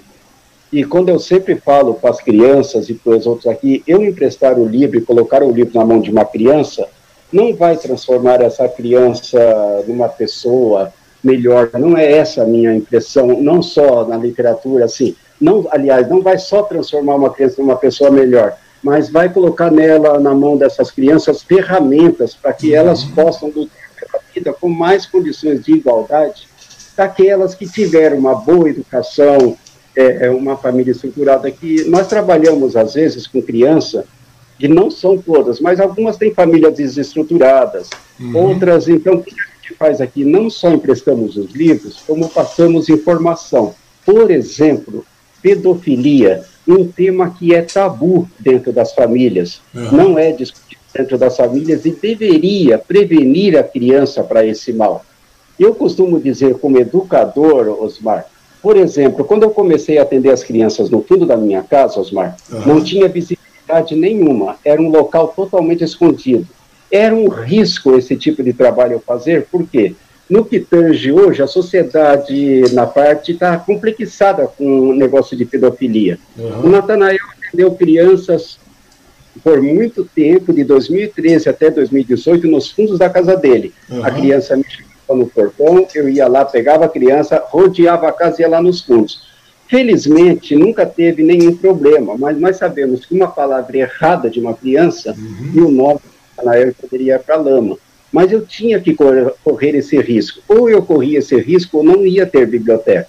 Speaker 2: E quando eu sempre falo para as crianças e para os outros aqui, eu emprestar o livro e colocar o livro na mão de uma criança, não vai transformar essa criança numa pessoa melhor. Não é essa a minha impressão, não só na literatura, assim, não, aliás, não vai só transformar uma criança numa pessoa melhor, mas vai colocar nela, na mão dessas crianças, ferramentas para que elas uhum. possam lutar pela vida com mais condições de igualdade daquelas que tiveram uma boa educação, é, é, uma família estruturada, que nós trabalhamos, às vezes, com criança, e não são todas, mas algumas têm famílias desestruturadas, uhum. outras, então, o que a gente faz aqui? Não só emprestamos os livros, como passamos informação. Por exemplo, pedofilia, um tema que é tabu dentro das famílias, uhum. não é discutido dentro das famílias e deveria prevenir a criança para esse mal. Eu costumo dizer, como educador, Osmar, por exemplo, quando eu comecei a atender as crianças no fundo da minha casa, Osmar, uhum. não tinha visibilidade nenhuma, era um local totalmente escondido. Era um risco esse tipo de trabalho eu fazer, por quê? No que tange hoje, a sociedade, na parte, está complexada com o negócio de pedofilia. Uhum. O Natanael atendeu crianças por muito tempo, de 2013 até 2018, nos fundos da casa dele. Uhum. A criança me chamava no portão, eu ia lá, pegava a criança, rodeava a casa e ia lá nos fundos. Felizmente, nunca teve nenhum problema, mas nós sabemos que uma palavra errada de uma criança uhum. e o nome do Natanael poderia ir para a lama mas eu tinha que correr esse risco. Ou eu corria esse risco ou não ia ter biblioteca.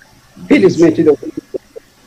Speaker 2: Felizmente, eu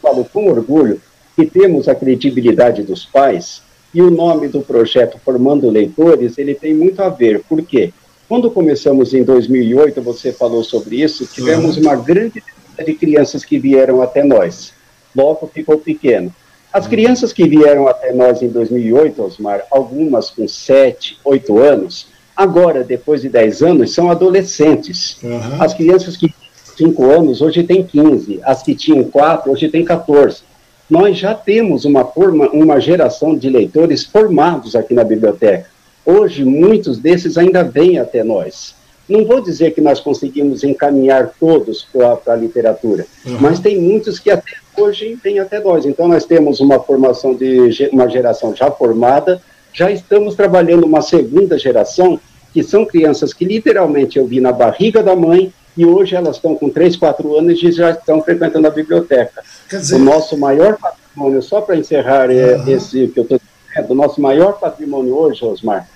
Speaker 2: falo com orgulho que temos a credibilidade dos pais e o nome do projeto Formando Leitores, ele tem muito a ver. Por quê? Quando começamos em 2008, você falou sobre isso, tivemos uma grande de crianças que vieram até nós. Logo ficou pequeno. As uhum. crianças que vieram até nós em 2008, Osmar, algumas com 7, 8 anos, agora, depois de 10 anos, são adolescentes. Uhum. As crianças que tinham 5 anos, hoje têm 15. As que tinham 4, hoje têm 14. Nós já temos uma, forma, uma geração de leitores formados aqui na biblioteca. Hoje, muitos desses ainda vêm até nós. Não vou dizer que nós conseguimos encaminhar todos para a literatura, uhum. mas tem muitos que até hoje vêm até nós. Então, nós temos uma formação de uma geração já formada, já estamos trabalhando uma segunda geração, que são crianças que literalmente eu vi na barriga da mãe e hoje elas estão com 3, 4 anos e já estão frequentando a biblioteca. Dizer... O nosso maior patrimônio, só para encerrar uhum. esse que eu estou dizendo, o nosso maior patrimônio hoje, Osmar,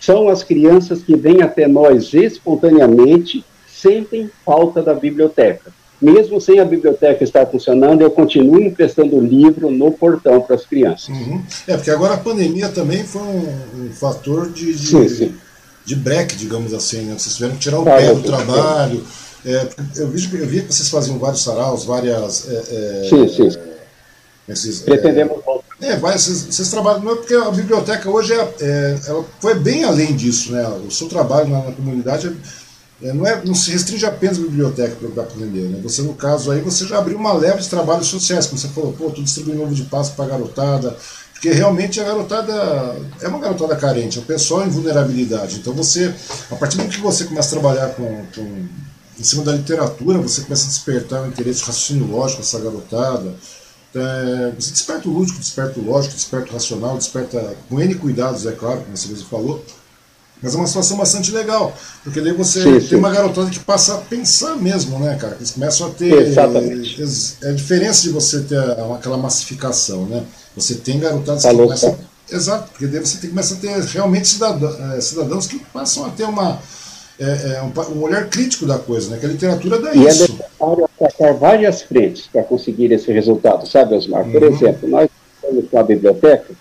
Speaker 2: são as crianças que vêm até nós espontaneamente, sentem falta da biblioteca. Mesmo sem a biblioteca estar funcionando, eu continuo emprestando livro no portão para as crianças.
Speaker 1: Uhum. É, porque agora a pandemia também foi um, um fator de, de, sim, sim. de break, digamos assim, né? Vocês tiveram que tirar o ah, pé do trabalho. É, eu, vi, eu vi que vocês faziam vários saraus, várias. É,
Speaker 2: é sim, sim. Esses,
Speaker 1: Pretendemos voltar é, vai, vocês, vocês, trabalham, não é porque a biblioteca hoje é, é, ela foi bem além disso, né? O seu trabalho na, na comunidade é, não, é, não se restringe apenas à biblioteca para aprender, né? Você, no caso aí, você já abriu uma leva de trabalhos sociais, como você falou, pô, tu distribuindo novo de passo para a garotada, porque realmente a garotada é uma garotada carente, é o pessoal em vulnerabilidade. Então você, a partir do que você começa a trabalhar com, com em cima da literatura, você começa a despertar o interesse raciocínio lógico dessa garotada, é, você desperta o lúdico, desperta o lógico, desperta o racional, desperta com N cuidados, é claro, como você mesmo falou. Mas é uma situação bastante legal, porque daí você sim, tem sim. uma garotada que passa a pensar mesmo, né, cara? Eles começam a ter.
Speaker 2: Exatamente.
Speaker 1: É a diferença de você ter aquela massificação, né? Você tem garotadas Falou, que começam. Exato, porque daí você tem, começa a ter realmente cidadãos, é, cidadãos que passam a ter uma, é, é, um, um, olhar crítico da coisa, né? Que a literatura dá
Speaker 2: e
Speaker 1: isso.
Speaker 2: é necessário atacar várias frentes para conseguir esse resultado, sabe, Osmar? Por uhum. exemplo, nós estamos com a biblioteca,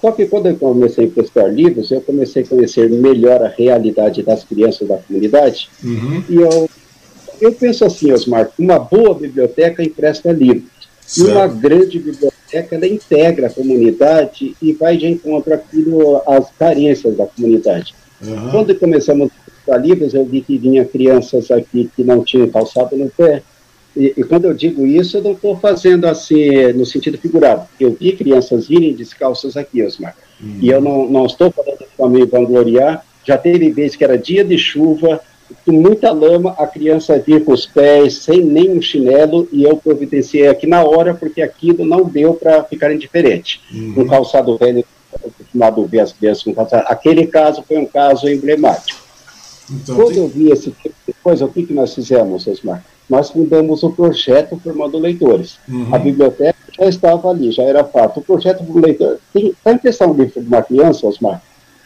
Speaker 2: só que quando eu comecei a emprestar livros, eu comecei a conhecer melhor a realidade das crianças da comunidade,
Speaker 1: uhum.
Speaker 2: e eu, eu penso assim, Osmar, uma boa biblioteca empresta livros, e uma grande biblioteca, ela integra a comunidade e vai de encontro àquilo, às carências da comunidade. Uhum. Quando começamos livros, eu vi que vinha crianças aqui que não tinham calçado no pé. E, e quando eu digo isso, eu não estou fazendo assim no sentido figurado. Eu vi crianças virem descalças aqui, Osmar. Uhum. E eu não, não estou falando para me vangloriar. Já teve vezes que era dia de chuva, com muita lama, a criança vir com os pés, sem nenhum chinelo, e eu providenciei aqui na hora, porque aquilo não deu para ficar indiferente. Uhum. Um calçado velho, acostumado a ver as crianças com calçado. Aquele caso foi um caso emblemático. Então, Quando tem... eu vi esse tipo de coisa, o que, que nós fizemos, Osmar? Nós fundamos o projeto formando leitores. Uhum. A biblioteca já estava ali, já era fato. O projeto do leitor está em questão de uma criança, Osmar,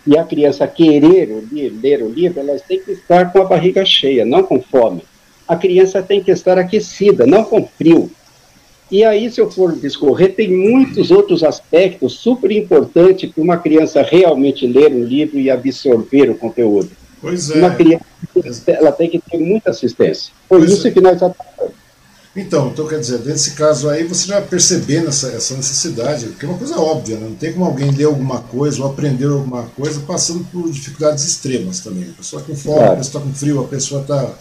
Speaker 2: e a criança querer ler, ler o livro, ela tem que estar com a barriga cheia, não com fome. A criança tem que estar aquecida, não com frio. E aí, se eu for discorrer, tem muitos outros aspectos super importantes para uma criança realmente ler um livro e absorver o conteúdo.
Speaker 1: Pois é.
Speaker 2: Uma criança, ela tem que ter muita assistência. Foi pois isso é. que nós atacamos.
Speaker 1: Então, então, quer dizer, nesse caso aí, você já percebendo essa, essa necessidade, que é uma coisa óbvia, né? não tem como alguém ler alguma coisa ou aprender alguma coisa passando por dificuldades extremas também. A pessoa está com fome, claro. a pessoa está com frio, a pessoa está.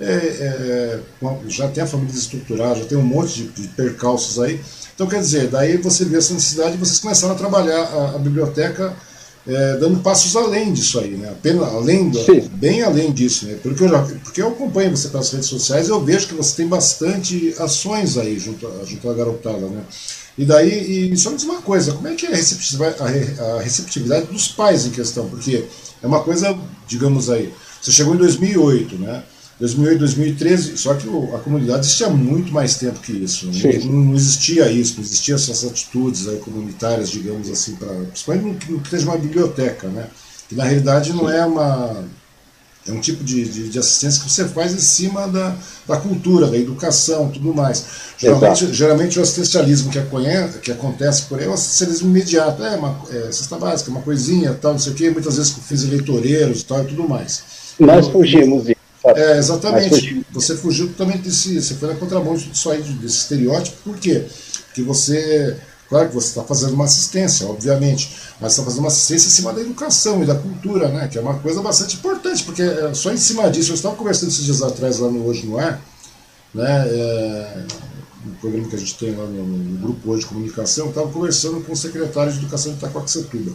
Speaker 1: É, é, já tem a família estruturada, já tem um monte de, de, percalços aí. Então, quer dizer, daí você vê essa necessidade e vocês começaram a trabalhar a, a biblioteca é, dando passos além disso aí, né? Apenas, além do, bem além disso, né? Porque eu, já, porque eu acompanho você pelas redes sociais, eu vejo que você tem bastante ações aí junto, junto à garotada, né? E daí, e só me diz uma coisa, como é que é a receptividade, a receptividade dos pais em questão? Porque é uma coisa, digamos aí, você chegou em 2008, né? 2008, 2013, só que a comunidade existia muito mais tempo que isso. Né? Não, não, existia isso, não existiam essas atitudes aí, comunitárias, digamos assim, pra, principalmente no que seja uma biblioteca, né? que na realidade não é uma. É um tipo de, de, de, assistência que você faz em cima da, da cultura, da educação tudo mais. Geralmente, geralmente o assistencialismo que, aconhece, que acontece por aí é o assistencialismo imediato. É uma é, cesta básica, uma coisinha, tal, não sei o quê, muitas vezes com fins eleitoreiros tal, e tudo mais.
Speaker 2: Nós fugimos disso.
Speaker 1: É, exatamente. Você fugiu totalmente desse. Você foi na contramão disso aí, desse estereótipo, por quê? Porque você Claro que você está fazendo uma assistência, obviamente, mas está fazendo uma assistência em cima da educação e da cultura, né? Que é uma coisa bastante importante, porque é só em cima disso, eu estava conversando esses dias atrás lá no Hoje no Ar, né? É, no programa que a gente tem lá no, no grupo hoje de comunicação, estava conversando com o secretário de Educação de Itacoaxetuba.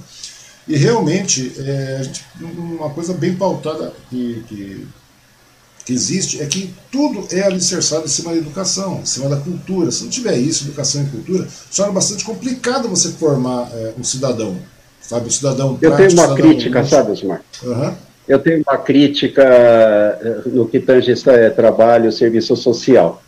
Speaker 1: E realmente, é, uma coisa bem pautada que, que, que, existe é que tudo é alicerçado em cima da educação, em cima da cultura. Se não tiver isso, educação e cultura, torna bastante complicado você formar é, um cidadão, sabe? Um cidadão
Speaker 2: Eu tenho uma crítica, sabe, Osmar? Uhum. Eu tenho uma crítica é, no que tange é, trabalho, serviço social.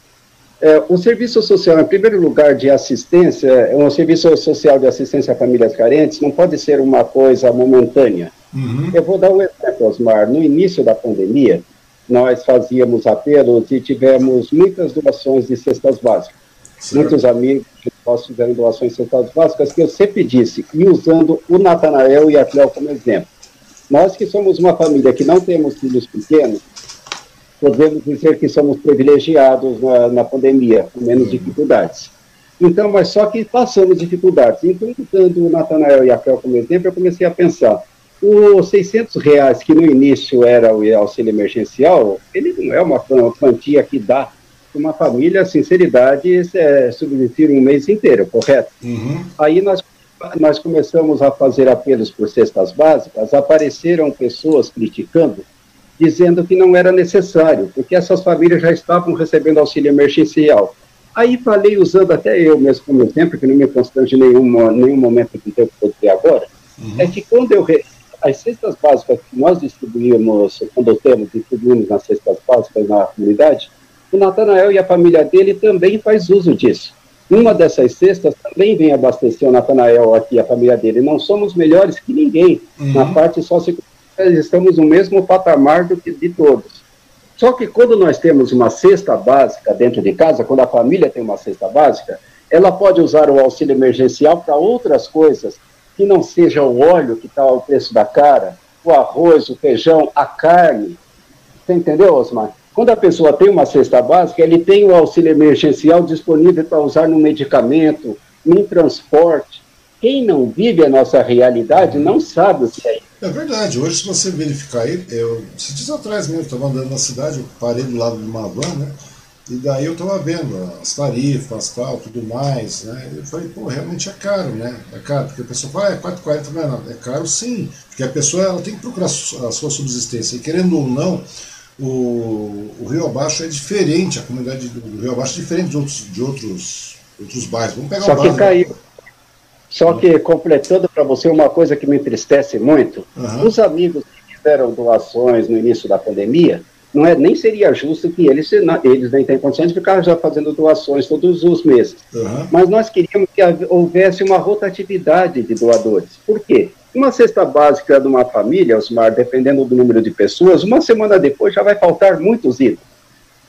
Speaker 2: É, o serviço social, em primeiro lugar, de assistência, é um serviço social de assistência a famílias carentes, não pode ser uma coisa momentânea. Uhum. Eu vou dar um exemplo, Osmar. No início da pandemia, nós fazíamos apelos e tivemos muitas doações de cestas básicas. Certo. Muitos amigos nós fizeram doações de cestas básicas que eu sempre disse, e usando o Natanael e a Cléo como exemplo. Nós que somos uma família que não temos filhos pequenos, podemos dizer que somos privilegiados na, na pandemia, com menos dificuldades. Então, mas só que passamos dificuldades. Então, dando o Natanael e a Fel como exemplo, eu comecei a pensar, os 600 reais que no início era o auxílio emergencial, ele não é uma quantia que dá para uma família, sinceridade, é, subsistir um mês inteiro, correto? Uhum. Aí nós, nós começamos a fazer apelos por cestas básicas, apareceram pessoas criticando, dizendo que não era necessário, porque essas famílias já estavam recebendo auxílio emergencial. Aí falei, usando até eu mesmo como exemplo, que não me constrange em nenhum, nenhum momento que eu vou dizer agora, uhum. é que quando eu. Re... As cestas básicas que nós distribuímos, quando temos, distribuímos nas cestas básicas na comunidade, o Natanael e a família dele também faz uso disso. Uma dessas cestas também vem abastecer o Natanael aqui, a família dele. Não somos melhores que ninguém uhum. na parte socioeconômica estamos no mesmo patamar do que de todos. Só que quando nós temos uma cesta básica dentro de casa, quando a família tem uma cesta básica, ela pode usar o auxílio emergencial para outras coisas, que não seja o óleo que está ao preço da cara, o arroz, o feijão, a carne. Você entendeu, Osmar? Quando a pessoa tem uma cesta básica, ele tem o auxílio emergencial disponível para usar no medicamento, no transporte. Quem não vive a nossa realidade não sabe o que é isso.
Speaker 1: É verdade, hoje se você verificar aí, eu, se dias atrás mesmo, estava andando na cidade, eu parei do lado de uma van, né? E daí eu estava vendo as tarifas, tal, tudo mais, né? Eu falei, pô, realmente é caro, né? É caro, porque a pessoa fala, ah, é 4,40, não é nada. É caro sim, porque a pessoa ela tem que procurar a sua subsistência. E querendo ou não, o, o Rio Abaixo é diferente, a comunidade do Rio Abaixo é diferente de outros, de outros, outros bairros. Vamos pegar
Speaker 2: Só o bairro. Que caiu. Só que, completando para você uma coisa que me entristece muito, uhum. os amigos que fizeram doações no início da pandemia, não é, nem seria justo que eles, eles nem têm condições de ficar já fazendo doações todos os meses. Uhum. Mas nós queríamos que houvesse uma rotatividade de doadores. Por quê? Uma cesta básica de uma família, Osmar, dependendo do número de pessoas, uma semana depois já vai faltar muitos itens.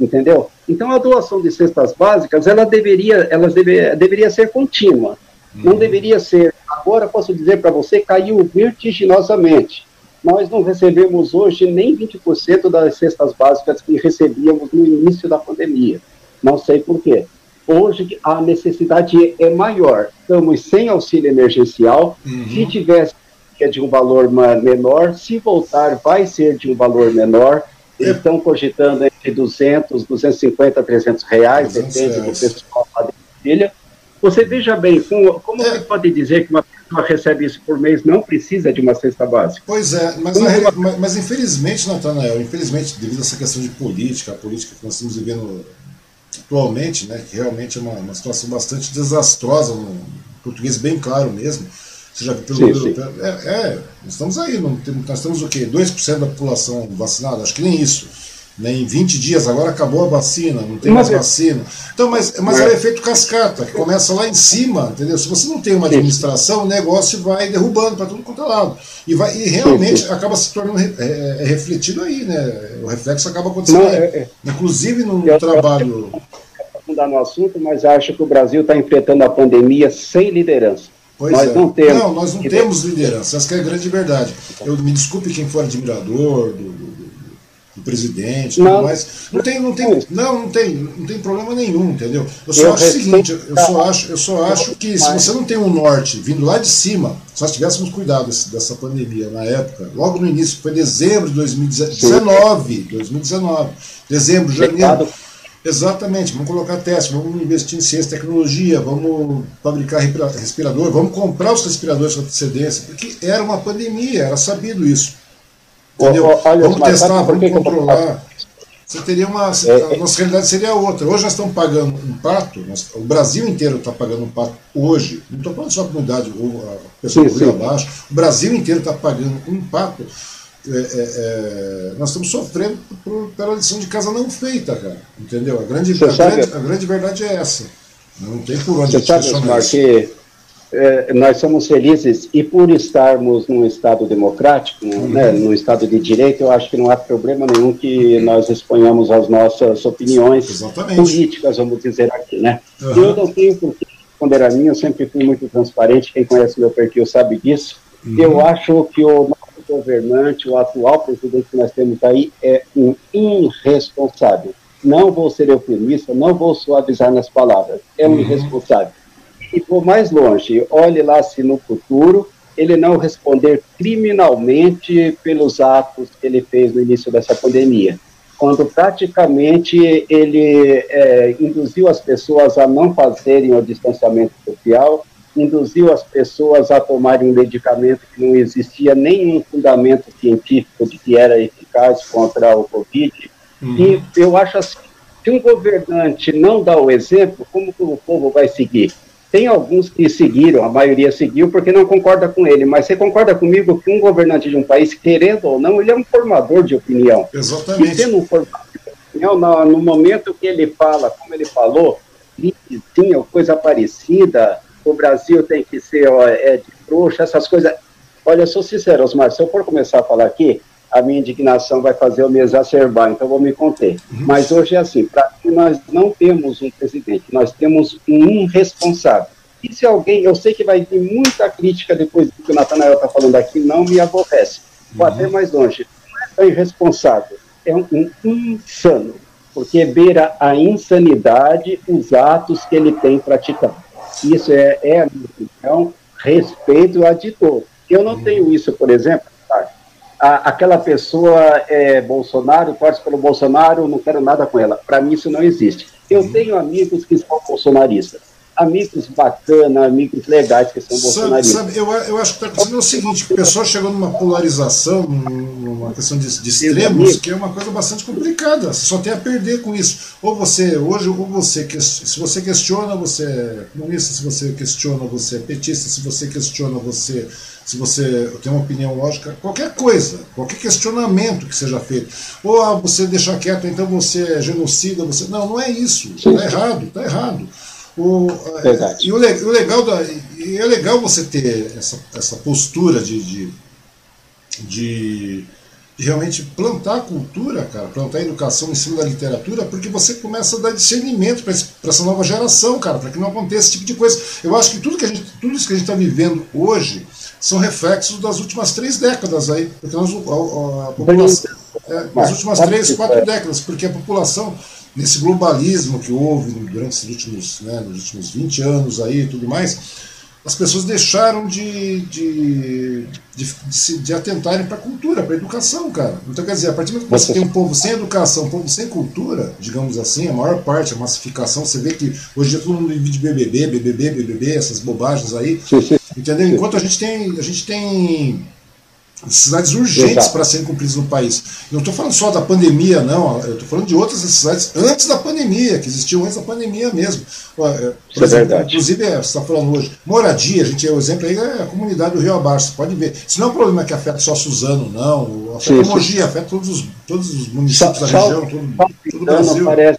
Speaker 2: Entendeu? Então a doação de cestas básicas, ela deveria, ela deve, deveria ser contínua. Não deveria ser. Agora posso dizer para você, caiu vertiginosamente. Nós não recebemos hoje nem 20% das cestas básicas que recebíamos no início da pandemia. Não sei por quê. Hoje a necessidade é maior. Estamos sem auxílio emergencial. Uhum. Se tivesse que é de um valor menor, se voltar, vai ser de um valor menor. É. Estão cogitando entre 200, 250, 300 reais, 300 depende reais. do pessoal da família. Você veja bem, como, como é. você pode dizer que uma pessoa recebe isso por mês não precisa de uma cesta básica?
Speaker 1: Pois é, mas, uma... mas, mas, infelizmente, Natanael, infelizmente, devido a essa questão de política, a política que nós estamos vivendo atualmente, né, que realmente é uma, uma situação bastante desastrosa, no português bem claro mesmo, seja pelo sim, sim. É, é, estamos aí, não, nós temos o quê? 2% da população vacinada? Acho que nem isso né, em 20 dias, agora acabou a vacina, não tem mais vacina. Então, mas, mas é o efeito cascata, que começa lá em cima, entendeu? Se você não tem uma administração, o negócio vai derrubando para tudo quanto é lado. E, vai, e realmente acaba se tornando é, é, é, refletido aí, né? O reflexo acaba acontecendo não, aí. É, é. Inclusive no, no trabalho.
Speaker 2: Mudar no assunto, mas acho que o Brasil está enfrentando a pandemia sem liderança.
Speaker 1: Pois nós é. não temos. Não, nós não temos liderança, essa é a grande verdade. Eu me desculpe quem for admirador do, do presidente, não, mas não tem, não tem, não, não tem, não tem problema nenhum, entendeu? Eu só eu acho o seguinte, eu só acho, eu só acho que se você não tem um norte vindo lá de cima, se nós tivéssemos cuidado desse, dessa pandemia na época, logo no início, foi dezembro de 2019, 2019, dezembro, janeiro. Exatamente, vamos colocar teste, vamos investir em ciência e tecnologia, vamos fabricar respirador, vamos comprar os respiradores com antecedência, porque era uma pandemia, era sabido isso. Entendeu? olha, vamos testar, vamos controlar. Você teria uma. É, a nossa realidade seria outra. Hoje nós estamos pagando um pato, nós, o Brasil inteiro está pagando um pato hoje. Não estou falando só a comunidade, a pessoa sim, sim. abaixo. O Brasil inteiro está pagando um pato. É, é, é, nós estamos sofrendo por, pela lição de casa não feita, cara. Entendeu? A grande, a grande, a grande, verdade é essa. Não tem por onde
Speaker 2: Você sabe, Osmar, que é, nós somos felizes e por estarmos num Estado democrático, uhum. né, num Estado de direito, eu acho que não há problema nenhum que nós exponhamos as nossas opiniões Exatamente. políticas, vamos dizer aqui, né? Uhum. Eu não tenho por que responder a mim, eu sempre fui muito transparente, quem conhece meu perfil sabe disso. Uhum. Eu acho que o nosso governante, o atual presidente que nós temos aí, é um irresponsável. Não vou ser eufemista, não vou suavizar nas palavras, é um uhum. irresponsável e for mais longe, olhe lá se no futuro ele não responder criminalmente pelos atos que ele fez no início dessa pandemia, quando praticamente ele é, induziu as pessoas a não fazerem o distanciamento social, induziu as pessoas a tomarem um medicamento que não existia nenhum fundamento científico de que era eficaz contra o Covid. Uhum. E eu acho assim, se um governante não dá o exemplo, como que o povo vai seguir? Tem alguns que seguiram, a maioria seguiu porque não concorda com ele, mas você concorda comigo que um governante de um país, querendo ou não, ele é um formador de opinião.
Speaker 1: Exatamente.
Speaker 2: E sendo um formador de opinião, no, no momento que ele fala, como ele falou, tinha coisa parecida, o Brasil tem que ser ó, é, de frouxa, essas coisas. Olha, eu sou sincero, Osmar, se eu for começar a falar aqui, a minha indignação vai fazer eu me exacerbar, então vou me conter. Uhum. Mas hoje é assim, para nós não temos um presidente, nós temos um responsável. E se alguém, eu sei que vai vir muita crítica depois do que o Natanael está falando aqui, não me aborrece. Vou uhum. até mais longe. Não é tão irresponsável, é um, um insano, porque beira a insanidade os atos que ele tem praticado. Isso é, é a minha opinião, respeito a de todo. Eu não uhum. tenho isso, por exemplo, a, aquela pessoa é Bolsonaro, torce pelo Bolsonaro, não quero nada com ela. Para mim isso não existe. Eu uhum. tenho amigos que são bolsonaristas. Amigos bacanas, amigos legais que são bolsonaristas. Sabe,
Speaker 1: eu, eu acho que está acontecendo o seguinte, o pessoal chegou numa polarização, numa questão de, de extremos, que é uma coisa bastante complicada. Você só tem a perder com isso. Ou você, hoje, ou você, se você questiona, você é comunista, se você questiona, você é petista, se você questiona, você se você tem uma opinião lógica, qualquer coisa, qualquer questionamento que seja feito. Ou ah, você deixar quieto, então você é genocida, você. Não, não é isso. Está errado, está errado. O, é, e o, o, legal da, é legal você ter essa, essa postura de, de, de, de realmente plantar a cultura, cara, plantar a educação em cima da literatura, porque você começa a dar discernimento para essa nova geração, cara, para que não aconteça esse tipo de coisa. Eu acho que tudo, que a gente, tudo isso que a gente está vivendo hoje são reflexos das últimas três décadas aí, porque nós, a, a população, é, nas últimas três, quatro décadas, porque a população, nesse globalismo que houve durante esses últimos, né, nos últimos 20 anos aí e tudo mais, as pessoas deixaram de, de, de, de, de atentarem para a cultura, para a educação, cara. Então, quer dizer, a partir do momento que você tem um povo sem educação, um povo sem cultura, digamos assim, a maior parte, a massificação, você vê que hoje em dia todo mundo vive de BBB, BBB, BBB, essas bobagens aí. Entendeu? Enquanto a gente tem, a gente tem necessidades urgentes para serem cumpridas no país. Não estou falando só da pandemia, não. Eu estou falando de outras necessidades antes da pandemia, que existiam antes da pandemia mesmo. É, por
Speaker 2: Isso exemplo, é verdade.
Speaker 1: Inclusive, é, você está falando hoje, moradia, a gente é o exemplo aí, é a comunidade do Rio Abaixo, você pode ver. Isso não é um problema que afeta só Suzano, não. Afeta sim, Mogi, afeta todos os, todos os municípios só, da região, todo, todo o Brasil.
Speaker 2: Parece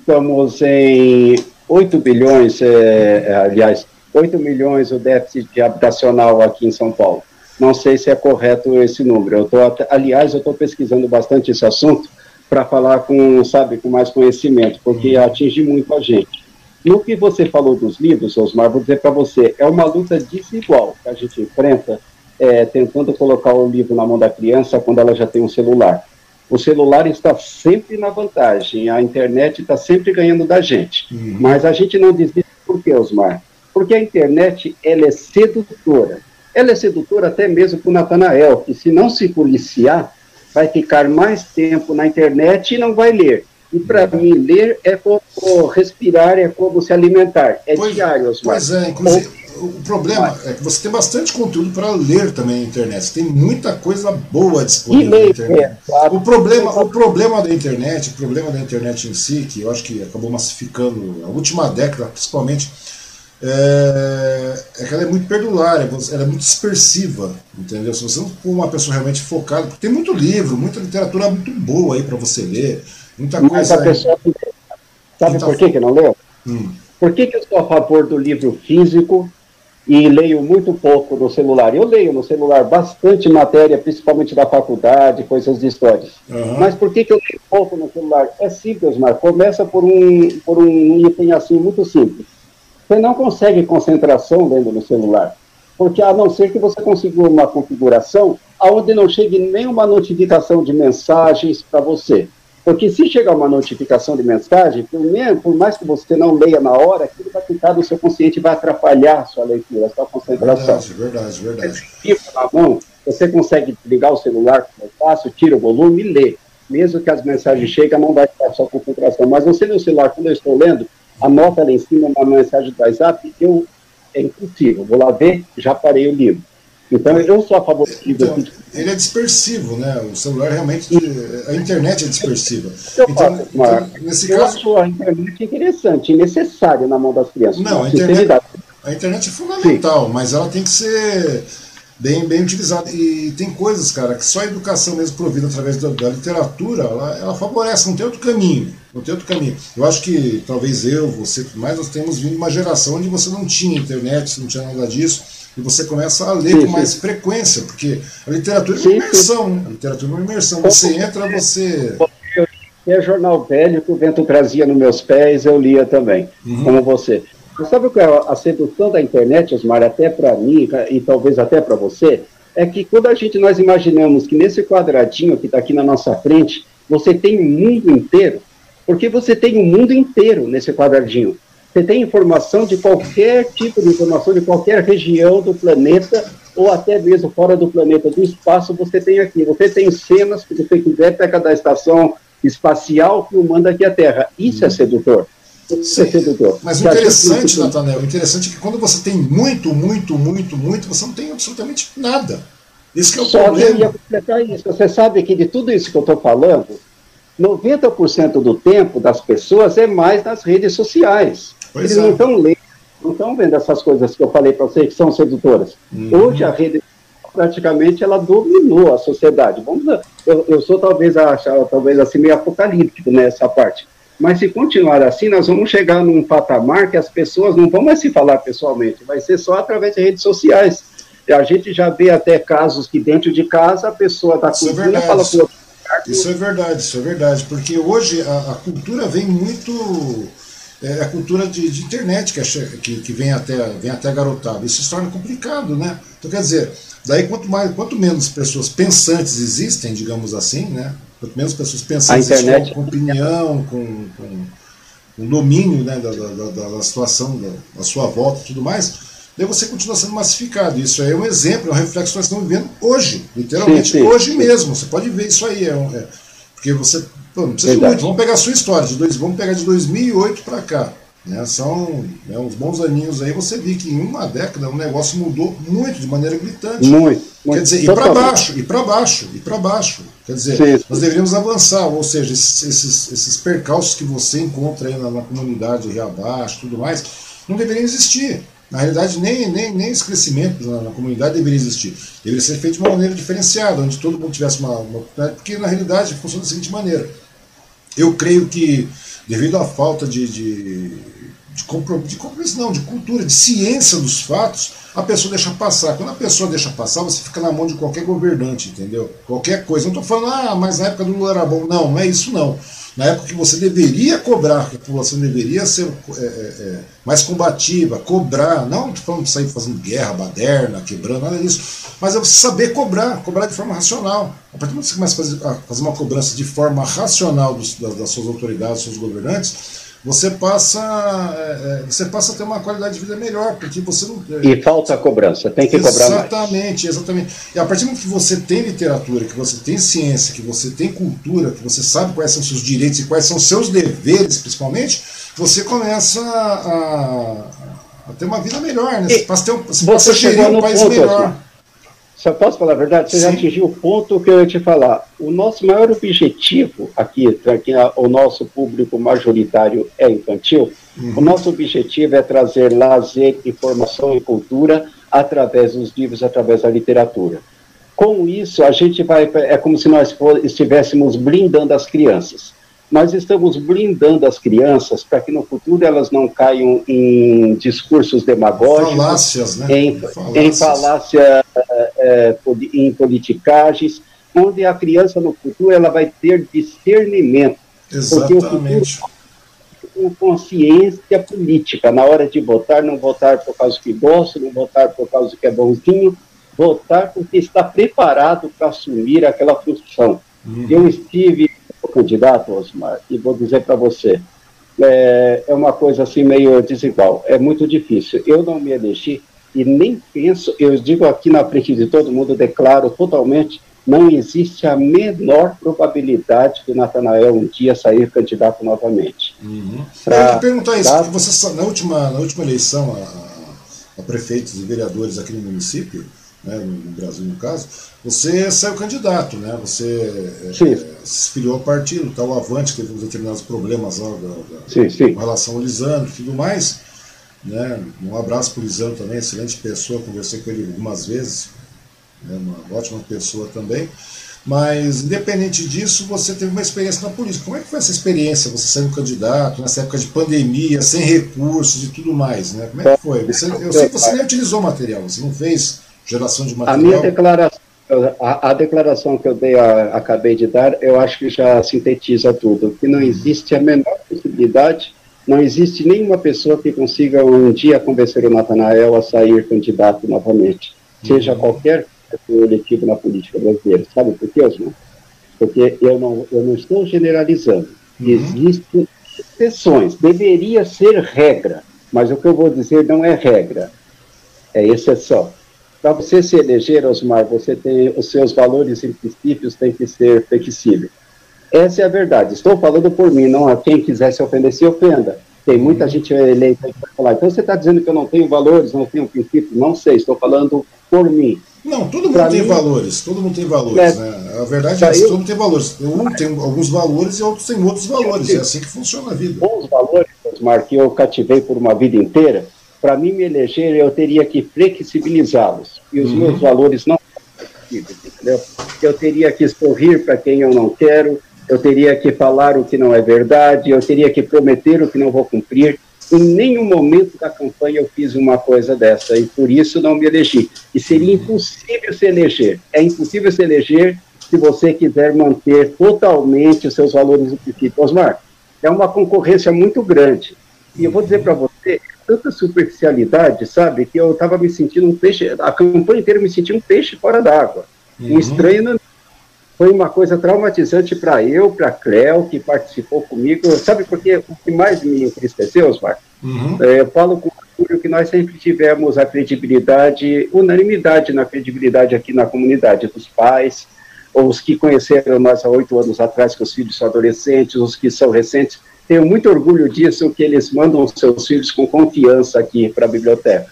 Speaker 2: estamos em 8 bilhões, é, é aliás, 8 milhões o déficit habitacional aqui em São Paulo. Não sei se é correto esse número. Eu tô, aliás, eu estou pesquisando bastante esse assunto para falar com, sabe, com mais conhecimento, porque uhum. atinge muito a gente. No que você falou dos livros, Osmar, vou dizer para você, é uma luta desigual que a gente enfrenta é, tentando colocar o livro na mão da criança quando ela já tem um celular. o celular está sempre na vantagem, a internet está sempre ganhando da gente. Uhum. Mas a gente não desiste por quê, Osmar? Porque a internet ela é sedutora. Ela é sedutora até mesmo para o Natanael, que se não se policiar, vai ficar mais tempo na internet e não vai ler. E para uhum. mim, ler é como respirar, é como se alimentar. É
Speaker 1: pois,
Speaker 2: diário, Osmar.
Speaker 1: Pois é, inclusive, o problema é que você tem bastante conteúdo para ler também na internet. Você tem muita coisa boa disponível na internet. É. O problema, o problema da internet, o problema da internet em si, que eu acho que acabou massificando na última década, principalmente, é, é que ela é muito perdulária, ela é muito dispersiva, entendeu? Se você não for uma pessoa realmente focada, porque tem muito livro, muita literatura muito boa aí para você ler, muita
Speaker 2: Mas
Speaker 1: coisa.
Speaker 2: A pessoa, sabe por que, que não leu? Hum. Por que, que eu sou a favor do livro físico e leio muito pouco no celular? Eu leio no celular bastante matéria, principalmente da faculdade, coisas de história. Uhum. Mas por que, que eu leio pouco no celular? É simples, mas começa por um, por um item assim muito simples você não consegue concentração dentro do celular, porque a não ser que você consiga uma configuração onde não chegue nenhuma notificação de mensagens para você. Porque se chegar uma notificação de mensagem, por mais que você não leia na hora, aquilo vai ficar no seu consciente vai atrapalhar a sua leitura, a sua concentração.
Speaker 1: Verdade, verdade, verdade.
Speaker 2: Você na mão, você consegue ligar o celular como eu faço, tira o volume e lê. Mesmo que as mensagens cheguem, não vai ficar a sua concentração. Mas você no celular, quando eu estou lendo, anota lá em cima uma mensagem do WhatsApp, eu, é impossível, vou lá ver, já parei o livro. Então, eu sou a favor. Então,
Speaker 1: ele é dispersivo, né? O celular realmente, a internet é dispersiva.
Speaker 2: Eu então, faço, então, nesse eu caso... acho a internet interessante e necessária na mão das crianças.
Speaker 1: Não, a internet, a internet é fundamental, Sim. mas ela tem que ser bem, bem utilizada. E tem coisas, cara, que só a educação mesmo provida através da, da literatura, ela, ela, favorece, não tem outro caminho. Não tem outro caminho. Eu acho que talvez eu, você, mais nós temos vindo uma geração onde você não tinha internet, não tinha nada disso, e você começa a ler sim, com mais sim. frequência, porque a literatura é uma imersão, né? A literatura é uma imersão. Você entra, você.
Speaker 2: É jornal velho que o vento trazia nos meus pés, eu lia também, uhum. como você. Você sabe o que é a sedução da internet, Osmar, até para mim e talvez até para você? É que quando a gente nós imaginamos que nesse quadradinho que está aqui na nossa frente, você tem o um mundo inteiro, porque você tem o um mundo inteiro nesse quadradinho. Você tem informação de qualquer tipo de informação, de qualquer região do planeta, ou até mesmo fora do planeta, do espaço, você tem aqui. Você tem cenas que você quiser, pega da estação espacial filmando aqui a Terra. Isso hum. é sedutor.
Speaker 1: Sim, mas o interessante, Natanel, o interessante é que quando você tem muito, muito, muito, muito, você não tem absolutamente nada. Esse é o Só problema. Que eu ia
Speaker 2: completar isso. Você sabe que de tudo isso que eu estou falando, 90% do tempo das pessoas é mais nas redes sociais. Pois Eles é. não estão lendo, não estão vendo essas coisas que eu falei para vocês que são sedutoras. Uhum. Hoje a rede praticamente ela dominou a sociedade. Vamos, eu, eu sou talvez, a, talvez assim meio apocalíptico nessa parte. Mas se continuar assim, nós vamos chegar num patamar que as pessoas não vão mais se falar pessoalmente, vai ser só através de redes sociais. E a gente já vê até casos que dentro de casa a pessoa está
Speaker 1: com
Speaker 2: é
Speaker 1: fala com outro. Isso é verdade, isso é verdade, porque hoje a, a cultura vem muito. É a cultura de, de internet que, é, que, que, vem, até, vem até garotada. Isso se torna complicado, né? Então, quer dizer, daí quanto, mais, quanto menos pessoas pensantes existem, digamos assim, né? Quanto menos pessoas pensando internet... com, com opinião, com, com, com domínio né, da, da, da, situação, da, da sua volta e tudo mais, daí você continua sendo massificado. Isso aí é um exemplo, é um reflexo que nós estamos vivendo hoje, literalmente sim, sim, hoje sim. mesmo. Você pode ver isso aí. É, um, é porque você. Pô, não precisa de muito. Vamos pegar a sua história, de dois, vamos pegar de 2008 para cá. Né, são né, uns bons aninhos aí, você viu que em uma década o negócio mudou muito, de maneira gritante.
Speaker 2: Muito.
Speaker 1: muito. Quer dizer, e para baixo, e para baixo, e para baixo. Quer dizer, sim, nós deveríamos avançar, ou seja, esses, esses, esses percalços que você encontra aí na, na comunidade Rio Abaixo tudo mais, não deveriam existir. Na realidade, nem, nem, nem esse crescimento na, na, comunidade deveria existir. Deveria ser feito de uma maneira diferenciada, onde todo mundo tivesse uma, uma oportunidade, porque na realidade funciona da seguinte maneira. Eu creio que, devido à falta de, de de compromisso, de compromisso não, de cultura, de ciência dos fatos, a pessoa deixa passar. Quando a pessoa deixa passar, você fica na mão de qualquer governante, entendeu? Qualquer coisa. Não estou falando, ah, mas na época do Lula era bom. Não, não é isso não. Na época que você deveria cobrar, que a população deveria ser é, é, é mais combativa, cobrar, não falando sair fazendo guerra, baderna, quebrando, nada disso, mas é você saber cobrar, cobrar de forma racional. A partir do momento que você começa a fazer, a fazer uma cobrança de forma racional dos, das, das suas autoridades, dos seus governantes, você passa, é, é, você passa a ter uma qualidade de vida melhor, porque você não.
Speaker 2: E falta a cobrança, tem que
Speaker 1: cobrar
Speaker 2: mais.
Speaker 1: Exatamente, exatamente. E a partir do momento que você tem literatura, que você tem ciência, que você tem cultura, que você sabe quais são seus direitos e quais são seus deveres, principalmente, você começa a, a ter uma vida melhor, né? Você passa a ter um, você, passa a um país
Speaker 2: ponto, melhor. Assim. Só posso falar a verdade? Você Sim. já atingiu o ponto que eu ia te falar. O nosso maior objetivo aqui, aqui o nosso público majoritário é infantil, uhum. o nosso objetivo é trazer lazer, informação e cultura através dos livros, através da literatura. Com isso, a gente vai. É como se nós estivéssemos blindando as crianças nós estamos blindando as crianças para que no futuro elas não caiam em discursos demagógicos,
Speaker 1: falácias, né?
Speaker 2: em, falácias. em falácia, é, em politicagens, onde a criança no futuro ela vai ter discernimento.
Speaker 1: Exatamente.
Speaker 2: com consciência política, na hora de votar, não votar por causa que gosta, não votar por causa que é bonzinho, votar porque está preparado para assumir aquela função. Uhum. Eu estive candidato, Osmar, e vou dizer para você, é, é uma coisa assim meio desigual, é muito difícil. Eu não me elegi e nem penso, eu digo aqui na frente de todo mundo, declaro totalmente, não existe a menor probabilidade de Natanael um dia sair candidato novamente.
Speaker 1: Uhum. Pra, eu ia perguntar isso, porque você, na, última, na última eleição a, a prefeitos e vereadores aqui no município, né, no Brasil no caso, você saiu candidato, né? Você é, se filiou ao partido, tal, o Avante teve determinados problemas lá da, da, sim, sim. com relação ao Lisandro e tudo mais. Né? Um abraço para o Lisandro também, excelente pessoa, conversei com ele algumas vezes, né? uma ótima pessoa também. Mas, independente disso, você teve uma experiência na política. Como é que foi essa experiência? Você saiu candidato nessa época de pandemia, sem recursos e tudo mais, né? Como é que foi? Você, eu sei que você nem utilizou material, você não fez geração de material.
Speaker 2: A minha declaração, a, a declaração que eu dei, a, acabei de dar, eu acho que já sintetiza tudo, que não existe a menor possibilidade, não existe nenhuma pessoa que consiga um dia convencer o Natanael a sair candidato novamente, seja uhum. qualquer eletivo na política brasileira. Sabe por quê, Osman? Porque eu não, eu não estou generalizando. Uhum. Existem exceções, deveria ser regra, mas o que eu vou dizer não é regra, é exceção. Para você se eleger, Osmar, você tem os seus valores e princípios têm que ser flexíveis. Essa é a verdade. Estou falando por mim, não a quem quiser se ofender, se ofenda. Tem muita gente eleita que vai falar. Então você está dizendo que eu não tenho valores, não tenho princípios? Não sei, estou falando por mim.
Speaker 1: Não, todo mundo pra tem mim, valores, todo mundo tem valores, é, né? A verdade é que todo mundo tem valores. Um tem alguns valores e outros têm outros valores. É assim que funciona a vida.
Speaker 2: Bons valores, Osmar, que eu cativei por uma vida inteira, para mim me eleger, eu teria que flexibilizá-los. E os uhum. meus valores não entendeu? Eu teria que sorrir para quem eu não quero, eu teria que falar o que não é verdade, eu teria que prometer o que não vou cumprir. Em nenhum momento da campanha eu fiz uma coisa dessa e por isso não me elegi. E seria impossível se eleger. É impossível se eleger se você quiser manter totalmente os seus valores do princípio. Osmar, é uma concorrência muito grande. E eu vou dizer para você, tanta superficialidade, sabe, que eu estava me sentindo um peixe, a campanha inteira me senti um peixe fora d'água. Uhum. Um estranho na... Foi uma coisa traumatizante para eu, para a Cleo, que participou comigo. Sabe por quê? O que mais me entristeceu, Osmar? Uhum. É, eu falo com orgulho que nós sempre tivemos a credibilidade, unanimidade na credibilidade aqui na comunidade, dos pais, os que conheceram nós há oito anos atrás, que os filhos são adolescentes, os que são recentes, tenho muito orgulho disso, que eles mandam seus filhos com confiança aqui para a biblioteca.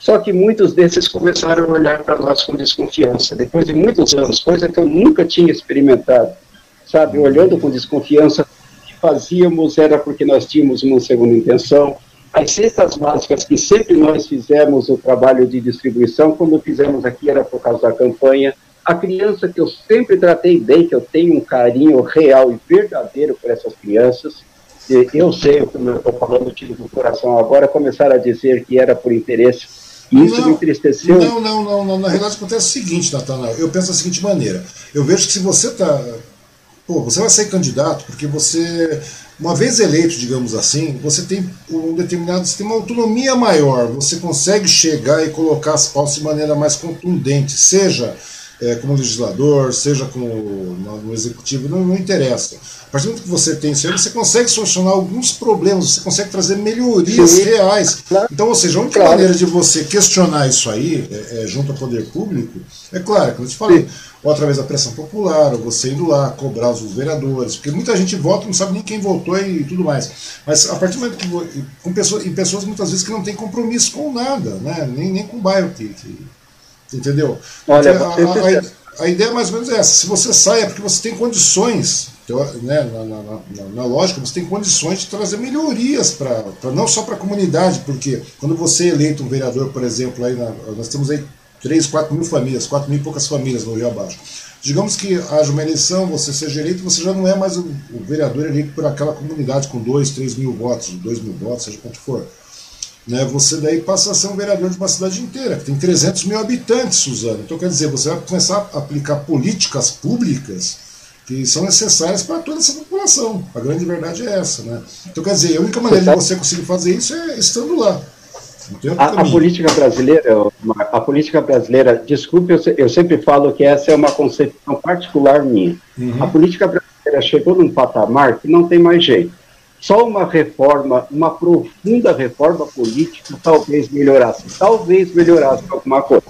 Speaker 2: Só que muitos desses começaram a olhar para nós com desconfiança, depois de muitos anos, coisa que eu nunca tinha experimentado. Sabe, olhando com desconfiança, o que fazíamos era porque nós tínhamos uma segunda intenção. As cestas básicas que sempre nós fizemos o trabalho de distribuição, quando fizemos aqui era por causa da campanha. A criança que eu sempre tratei bem, que eu tenho um carinho real e verdadeiro por essas crianças, eu sei o que eu estou falando, tiro do coração agora, começaram a dizer que era por interesse. E isso
Speaker 1: não,
Speaker 2: me entristeceu.
Speaker 1: Não, não, não, não. Na realidade acontece o seguinte, Natanael. Eu penso da seguinte maneira. Eu vejo que se você está pô, você vai ser candidato porque você, uma vez eleito, digamos assim, você tem um determinado, você tem uma autonomia maior, você consegue chegar e colocar as pautas de maneira mais contundente, seja é, como legislador, seja como no, no executivo, não, não, interessa. A partir do momento que você tem isso aí, você consegue solucionar alguns problemas, você consegue trazer melhorias Sim. reais. Então, ou seja, a única claro. maneira de você questionar isso aí, é, é, junto ao poder público, é claro, como eu te falei, Sim. ou através da pressão popular, ou você indo lá cobrar os vereadores, porque muita gente vota e não sabe nem quem votou e tudo mais. Mas a partir do momento que. Com pessoas, em pessoas muitas vezes que não têm compromisso com nada, né? nem, nem com o bairro que, que Entendeu? Olha, a, a, a, ideia mais ou menos é essa. Se você sai é porque você tem condições, né, na, na, na, na lógica, você tem condições de trazer melhorias para não só para a comunidade, porque quando você é eleito um vereador, por exemplo, aí nós temos aí 3, 4 mil famílias, 4 mil e poucas famílias no Rio Abaixo. Digamos que haja uma eleição, você seja eleito, você já não é mais o, o vereador eleito por aquela comunidade com 2, 3 mil votos, 2 mil votos, seja quanto for né, você daí passa a ser um vereador de uma cidade inteira, que tem 300 mil habitantes, Suzano. Então, quer dizer, você vai começar a aplicar políticas públicas que são necessárias para toda essa população. A grande verdade é essa. Né? Então, quer dizer, a única maneira de você conseguir fazer isso é estando lá.
Speaker 2: A, a, política brasileira, a política brasileira, desculpe, eu, eu, sempre falo que essa é uma concepção particular minha. Uhum. A política brasileira chegou num patamar que não tem mais jeito só uma reforma, uma profunda reforma política, talvez melhorasse, talvez melhorasse alguma coisa.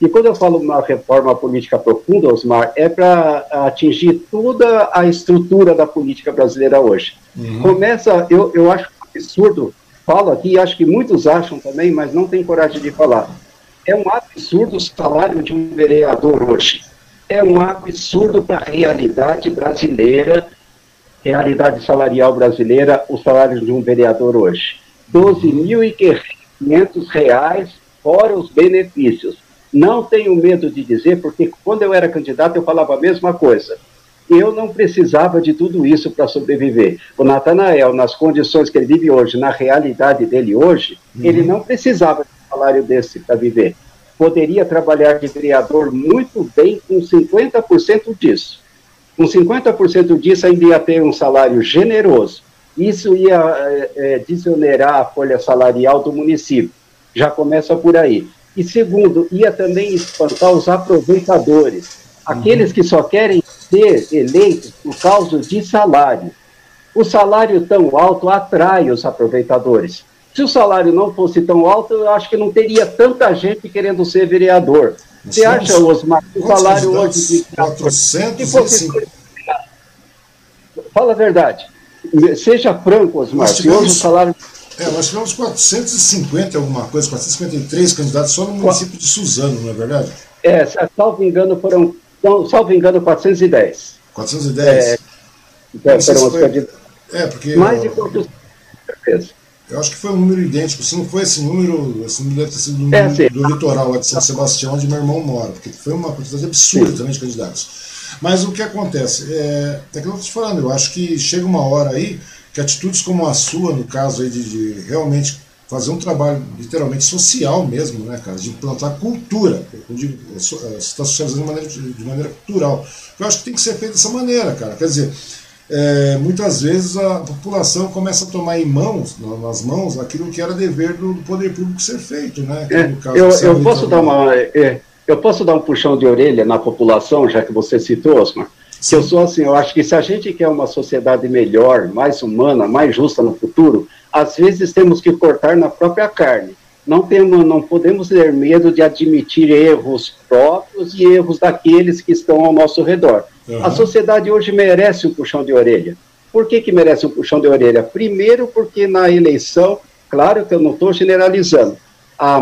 Speaker 2: E quando eu falo uma reforma política profunda, Osmar, é para atingir toda a estrutura da política brasileira hoje. Uhum. Começa, eu, eu acho absurdo, falo aqui, acho que muitos acham também, mas não tem coragem de falar. É um absurdo o salário de um vereador hoje. É um absurdo para a realidade brasileira realidade salarial brasileira, o salário de um vereador hoje. 12.500 reais fora os benefícios. Não tenho medo de dizer, porque quando eu era candidato eu falava a mesma coisa. Eu não precisava de tudo isso para sobreviver. O Natanael, nas condições que ele vive hoje, na realidade dele hoje, uhum. ele não precisava de um salário desse para viver. Poderia trabalhar de vereador muito bem com 50% disso com 50% disso ainda ia ter um salário generoso. Isso ia é, é, desonerar a folha salarial do município. Já começa por aí. E segundo, ia também espantar os aproveitadores, aqueles que só querem ser eleitos por causa de salário. O salário tão alto atrai os aproveitadores. Se o salário não fosse tão alto, eu acho que não teria tanta gente querendo ser vereador. Você acha, Osmar, que o salário hoje de
Speaker 1: 450.
Speaker 2: Fala a verdade. Seja franco, Osmar.
Speaker 1: Tivemos, hoje o salário. É, nós tivemos 450 alguma coisa, 453 candidatos só no município de Suzano, não é verdade?
Speaker 2: É, salvo engano, foram. Não, salvo engano, 410.
Speaker 1: 410? É,
Speaker 2: é, foram foi...
Speaker 1: é porque.
Speaker 2: Mais de quantos? Certeza.
Speaker 1: Eu acho que foi um número idêntico. Se não foi esse número, esse número deve ter sido do, é, do litoral lá de São Sebastião, onde meu irmão mora, porque foi uma quantidade absurda sim. também de candidatos. Mas o que acontece? É, é que eu estou te falando, eu acho que chega uma hora aí que atitudes como a sua, no caso aí de, de realmente fazer um trabalho literalmente social mesmo, né, cara, de implantar cultura. Eu digo, você está socializando de maneira, de maneira cultural. Eu acho que tem que ser feito dessa maneira, cara. Quer dizer, é, muitas vezes a população começa a tomar em mãos, nas mãos, aquilo que era dever do, poder público ser feito, né?
Speaker 2: É, eu, eu posso dar uma, é, eu posso dar um puxão de orelha na população, já que você citou, Osmar. Que eu sou assim, eu acho que se a gente quer uma sociedade melhor, mais humana, mais justa no futuro, às vezes temos que cortar na própria carne. Não, temos, não podemos ter medo de admitir erros próprios e erros daqueles que estão ao nosso redor. Uhum. A sociedade hoje merece um puxão de orelha. Por que, que merece um puxão de orelha? Primeiro, porque na eleição, claro que eu não estou generalizando,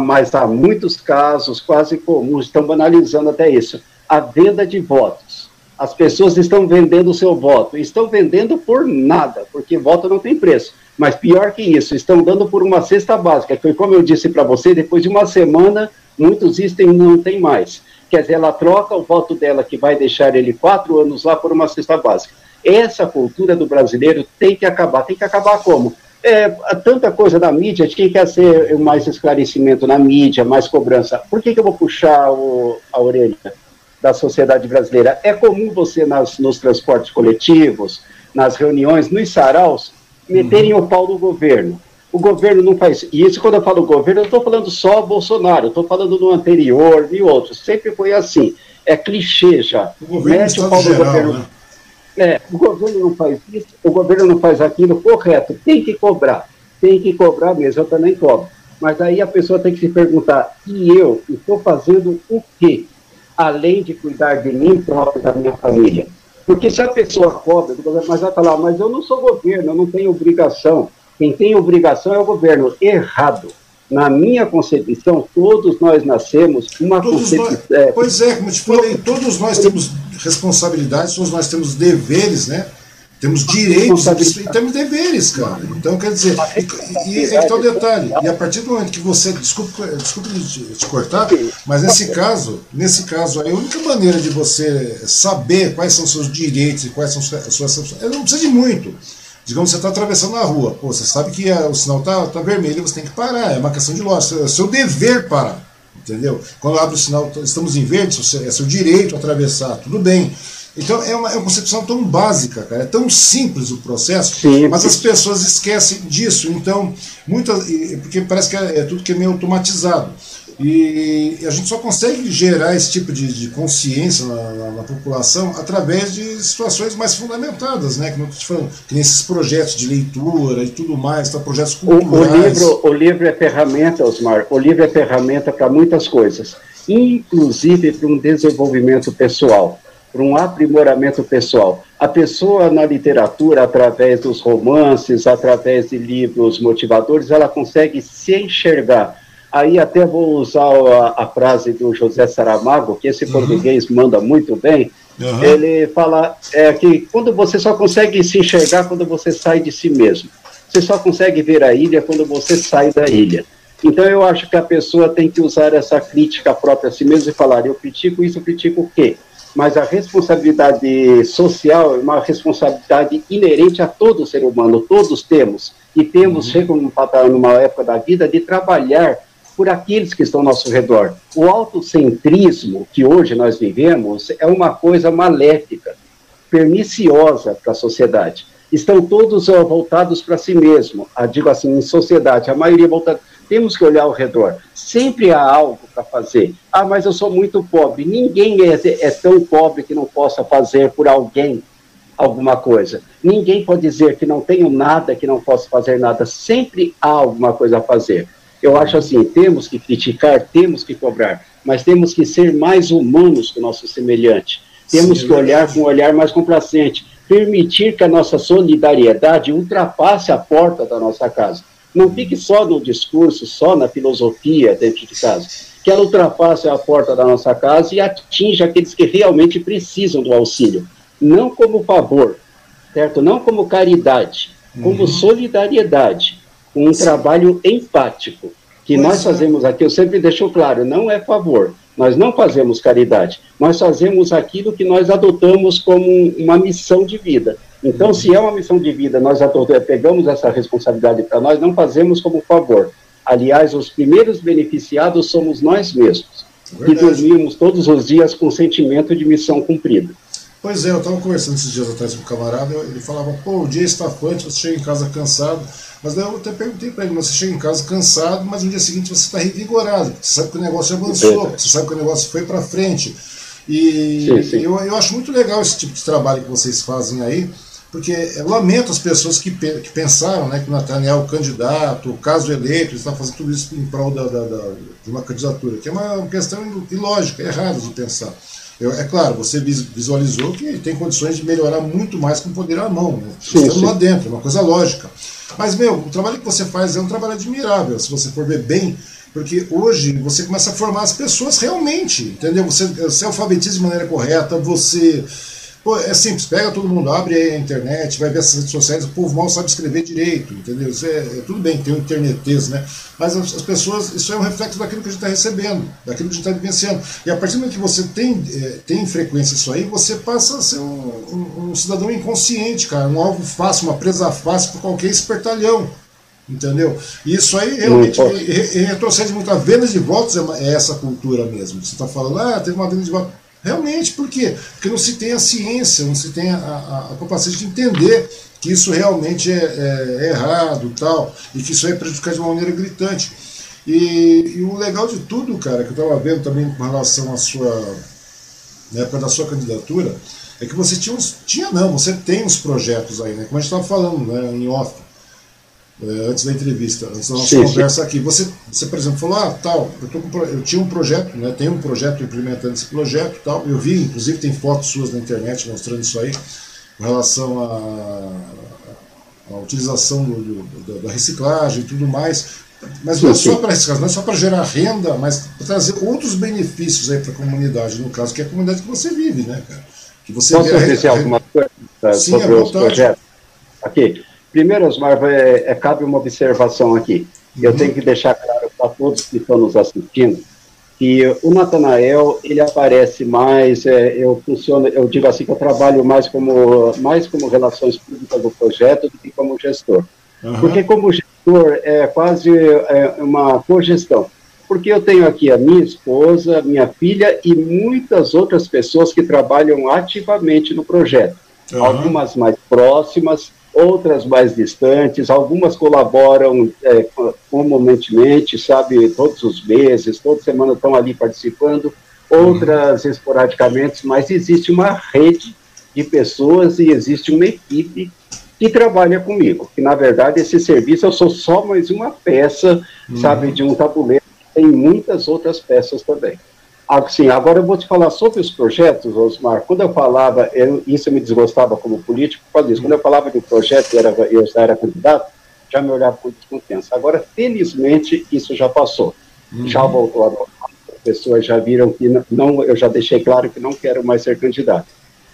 Speaker 2: mas há muitos casos quase comuns, estão banalizando até isso, a venda de votos. As pessoas estão vendendo o seu voto, estão vendendo por nada, porque voto não tem preço. Mas pior que isso, estão dando por uma cesta básica, que foi como eu disse para você, depois de uma semana, muitos itens não tem mais. Quer dizer, ela troca o voto dela, que vai deixar ele quatro anos lá, por uma cesta básica. Essa cultura do brasileiro tem que acabar. Tem que acabar como? É, tanta coisa da mídia, de quem quer ser mais esclarecimento na mídia, mais cobrança. Por que, que eu vou puxar o, a orelha? da sociedade brasileira. É comum você, nas, nos transportes coletivos, nas reuniões, nos saraus, meterem uhum. o pau no governo. O governo não faz. E isso, quando eu falo governo, eu estou falando só Bolsonaro, estou falando do anterior e outros. Sempre foi assim. É clichê já.
Speaker 1: O governo Mete o pau no governo. Né?
Speaker 2: É, o governo não faz isso, o governo não faz aquilo, correto, tem que cobrar, tem que cobrar mesmo, eu também cobro. Mas aí a pessoa tem que se perguntar, e eu estou fazendo o quê? Além de cuidar de mim próprio da minha família. Porque se a pessoa cobra, mas vai falar, mas eu não sou governo, eu não tenho obrigação. Quem tem obrigação é o governo. Errado. Na minha concepção, todos nós nascemos uma concepção.
Speaker 1: É, pois é, como eu te falei, todos nós temos responsabilidades, todos nós temos deveres, né? Temos direitos e temos deveres, cara. Então, quer dizer, e, e, e então detalhe, e a partir do momento que você, desculpe, desculpe te, cortar, mas nesse caso, nesse caso aí, a única maneira de você saber quais são os seus direitos e quais são as suas. Não precisa de muito. Digamos que você está atravessando a rua, pô, você sabe que a, o sinal está tá vermelho, você tem que parar, é uma questão de lógica, é seu dever parar, entendeu? Quando abre o sinal, estamos em verde, é seu direito atravessar, tudo bem. Então é uma, é uma concepção tão básica, cara, é tão simples o processo, Sim. mas as pessoas esquecem disso. Então, muitas, porque parece que é, é tudo que é meio automatizado. E a gente só consegue gerar esse tipo de, de consciência na, na, na, população através de situações mais fundamentadas, né? Que não te falando, que nesses projetos de leitura e tudo mais, tá, projetos culturais.
Speaker 2: O, o, livro, o livro é ferramenta, Osmar, o livro é ferramenta para muitas coisas, inclusive para um desenvolvimento pessoal para um aprimoramento pessoal. A pessoa na literatura, através dos romances, através de livros motivadores, ela consegue se enxergar. Aí até vou usar a, a frase do José Saramago, que esse uhum. português manda muito bem. Uhum. Ele fala é, que quando você só consegue se enxergar quando você sai de si mesmo. Você só consegue ver a ilha quando você sai da ilha. Então eu acho que a pessoa tem que usar essa crítica própria a si mesmo e falar, eu critico isso, eu critico o quê? mas a responsabilidade social é uma responsabilidade inerente a todo ser humano, todos temos, e temos, uhum. chegam numa época da vida, de trabalhar por aqueles que estão ao nosso redor. O autocentrismo que hoje nós vivemos é uma coisa maléfica, perniciosa para a sociedade. Estão todos voltados para si mesmo, digo assim, em sociedade, a maioria voltada temos que olhar ao redor. Sempre há algo para fazer. Ah, mas eu sou muito pobre. Ninguém é, é tão pobre que não possa fazer por alguém alguma coisa. Ninguém pode dizer que não tenho nada, que não posso fazer nada. Sempre há alguma coisa a fazer. Eu acho assim, temos que criticar, temos que cobrar, mas temos que ser mais humanos que o nosso semelhante. Temos Sim, que olhar com um olhar mais complacente, permitir que a nossa solidariedade ultrapasse a porta da nossa casa não fique só no discurso, só na filosofia dentro de casa. Que ela ultrapasse a porta da nossa casa e atinja aqueles que realmente precisam do auxílio. Não como favor, certo? Não como caridade, como uhum. solidariedade, um trabalho empático. Que pois nós é. fazemos aqui, eu sempre deixo claro, não é favor, nós não fazemos caridade, nós fazemos aquilo que nós adotamos como uma missão de vida. Então, se é uma missão de vida, nós pegamos essa responsabilidade para nós, não fazemos como favor. Aliás, os primeiros beneficiados somos nós mesmos, Verdade. que dormimos todos os dias com sentimento de missão cumprida.
Speaker 1: Pois é, eu estava conversando esses dias atrás com um camarada, ele falava, pô, o dia está estafante, você chega em casa cansado, mas daí eu até perguntei para ele, você chega em casa cansado, mas no dia seguinte você está revigorado, você sabe que o negócio avançou, você sabe que o negócio foi para frente. E sim, sim. Eu, eu acho muito legal esse tipo de trabalho que vocês fazem aí, porque eu lamento as pessoas que, que pensaram né, que o Nathaniel, candidato, o caso eleito, está fazendo tudo isso em prol da, da, da, de uma candidatura, que é uma questão ilógica, errada de pensar. Eu, é claro, você visualizou que tem condições de melhorar muito mais com o poder à mão, né? estando lá dentro, é uma coisa lógica. Mas, meu, o trabalho que você faz é um trabalho admirável, se você for ver bem, porque hoje você começa a formar as pessoas realmente, entendeu? Você, você alfabetiza de maneira correta, você Pô, é simples, pega todo mundo, abre a internet, vai ver essas redes sociais, o povo mal sabe escrever direito, entendeu? Isso é, é tudo bem, tem o internetês, né? Mas as, as, pessoas, isso é um reflexo daquilo que a gente está recebendo, daquilo que a gente está vivenciando. E a partir do momento que você tem, é, tem frequência isso aí, você passa a ser um, um, um, cidadão inconsciente, cara, um alvo fácil, uma presa fácil para qualquer espertalhão. Entendeu? E isso aí realmente retrocede muito. A venda de votos é, é essa cultura mesmo. Você está falando, ah, teve uma venda de votos Realmente, por quê? Porque não se tem a ciência, não se tem a, a, a capacidade de entender que isso realmente é, é, é, errado tal, e que isso é prejudicar de uma maneira gritante. E, e o legal de tudo, cara, que eu estava vendo também com relação à sua. na época da sua candidatura, é que você tinha uns. Tinha não, você tem uns projetos aí, né? Como a gente estava falando, né, em off. É, antes da entrevista, antes da nossa sim, conversa sim. aqui. Você, você, por exemplo, falou, ah, tal, eu, com, eu tinha um projeto, né, tenho um projeto implementando esse projeto tal. Eu vi, inclusive, tem fotos suas na internet mostrando isso aí, com relação à utilização do, do, da reciclagem e tudo mais. Mas não é só para reciclagem, não é só para gerar renda, mas para trazer outros benefícios aí para a comunidade, no caso, que é a comunidade que você vive, né, cara? Que você
Speaker 2: Posso dizer alguma coisa Sim, sobre os projetos? Aqui. Primeiro, Osmar, é, é, cabe uma observação aqui. Eu uhum. tenho que deixar claro para todos que estão nos assistindo que o Natanael ele aparece mais, é, eu funciono, eu digo assim que eu trabalho mais como mais como relações públicas do projeto do que como gestor, uhum. porque como gestor é quase é, uma cogestão, porque eu tenho aqui a minha esposa, minha filha e muitas outras pessoas que trabalham ativamente no projeto, uhum. algumas mais próximas outras mais distantes, algumas colaboram é, comumente, sabe, todos os meses, toda semana estão ali participando, outras uhum. esporadicamente, mas existe uma rede de pessoas e existe uma equipe que trabalha comigo, que na verdade esse serviço eu sou só mais uma peça, uhum. sabe, de um tabuleiro, tem muitas outras peças também. Assim, agora eu vou te falar sobre os projetos, Osmar. Quando eu falava, eu, isso me desgostava como político, por isso. Quando eu falava de um projeto e era, eu já era candidato, já me olhava com desconfiança. Agora, felizmente, isso já passou. Uhum. Já voltou a normal. As pessoas já viram que não, eu já deixei claro que não quero mais ser candidato.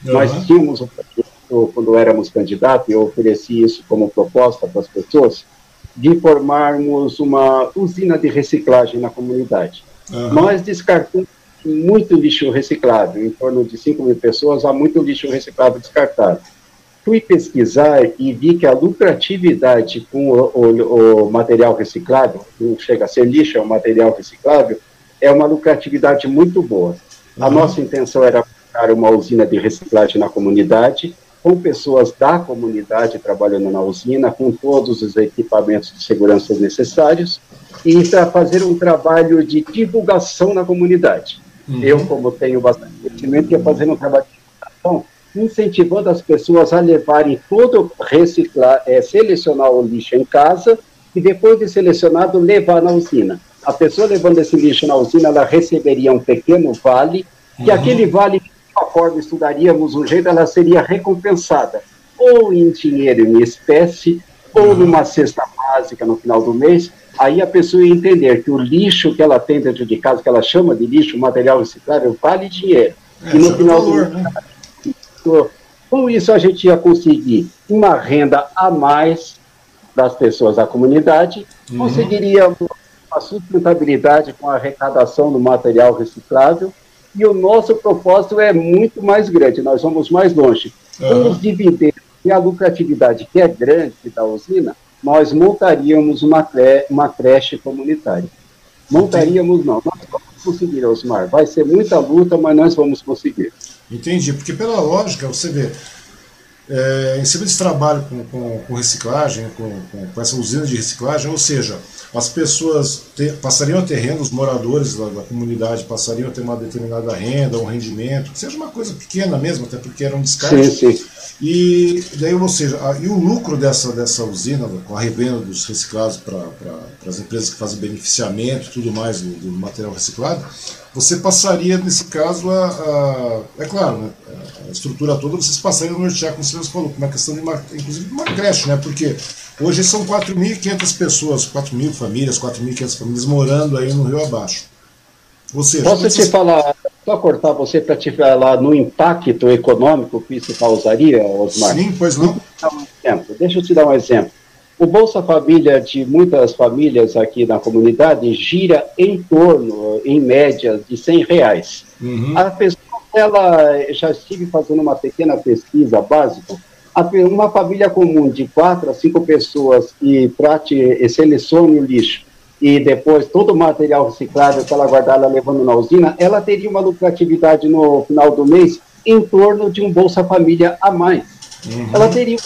Speaker 2: Uhum. Nós tínhamos um projeto, quando éramos candidatos, e eu ofereci isso como proposta para as pessoas, de formarmos uma usina de reciclagem na comunidade. Uhum. Nós descartamos muito lixo reciclável, em torno de 5 mil pessoas, há muito lixo reciclável descartado. Fui pesquisar e vi que a lucratividade com o, o, o material reciclável, não chega a ser lixo, é um material reciclável, é uma lucratividade muito boa. A uhum. nossa intenção era criar uma usina de reciclagem na comunidade, com pessoas da comunidade trabalhando na usina, com todos os equipamentos de segurança necessários, e para fazer um trabalho de divulgação na comunidade. Uhum. Eu, como tenho bastante conhecimento, ia fazer um trabalho de divulgação, incentivando as pessoas a levarem todo, reciclar, é, selecionar o lixo em casa e depois de selecionado, levar na usina. A pessoa levando esse lixo na usina, ela receberia um pequeno vale, uhum. e aquele vale, conforme estudaríamos um jeito, ela seria recompensada, ou em dinheiro em espécie, ou uhum. numa cesta básica no final do mês, aí a pessoa ia entender que o lixo que ela tem dentro de casa, que ela chama de lixo, material reciclável, vale dinheiro. É, e no final valor, do né? com isso a gente ia conseguir uma renda a mais das pessoas da comunidade, uhum. conseguiríamos uma sustentabilidade com a arrecadação do material reciclável, e o nosso propósito é muito mais grande, nós vamos mais longe. Uhum. Com os dividendos e a lucratividade que é grande da usina, nós montaríamos uma, cre uma creche comunitária. Montaríamos, não, nós vamos conseguir, Osmar. Vai ser muita luta, mas nós vamos conseguir.
Speaker 1: Entendi, porque pela lógica, você vê, é, em cima desse trabalho com, com, com reciclagem, com, com, essa usina de reciclagem, ou seja, as pessoas ter, passariam a ter renda, os moradores da, da, comunidade passariam a ter uma determinada renda, um rendimento, que seja uma coisa pequena mesmo, até porque era um descarte. Sim, sim. E daí, ou seja, a, e o lucro dessa, dessa usina, com a revenda dos reciclados para pra, as empresas que fazem beneficiamento e tudo mais do, do, material reciclado, você passaria, nesse caso, a, a é claro, né, a estrutura toda, vocês passariam a nortear, como você falou, uma questão de uma, inclusive de uma creche, né, porque hoje são 4.500 pessoas, 4.000 famílias, 4.500 famílias morando aí no Rio Abaixo.
Speaker 2: Ou seja, Posso te falar, só cortar você para te falar no impacto econômico que isso causaria, Osmar?
Speaker 1: Sim, pois não.
Speaker 2: Deixa eu te dar um exemplo. O Bolsa Família de muitas famílias aqui na comunidade gira em torno, em média, de 100 reais. Uhum. A pessoa, ela, já estive fazendo uma pequena pesquisa básica, uma família comum de quatro a cinco pessoas que trate e selecione o lixo, e depois todo o material reciclável que ela guardar, ela levando na usina, ela teria uma lucratividade no final do mês em torno de um Bolsa Família a mais. Uhum. Ela teria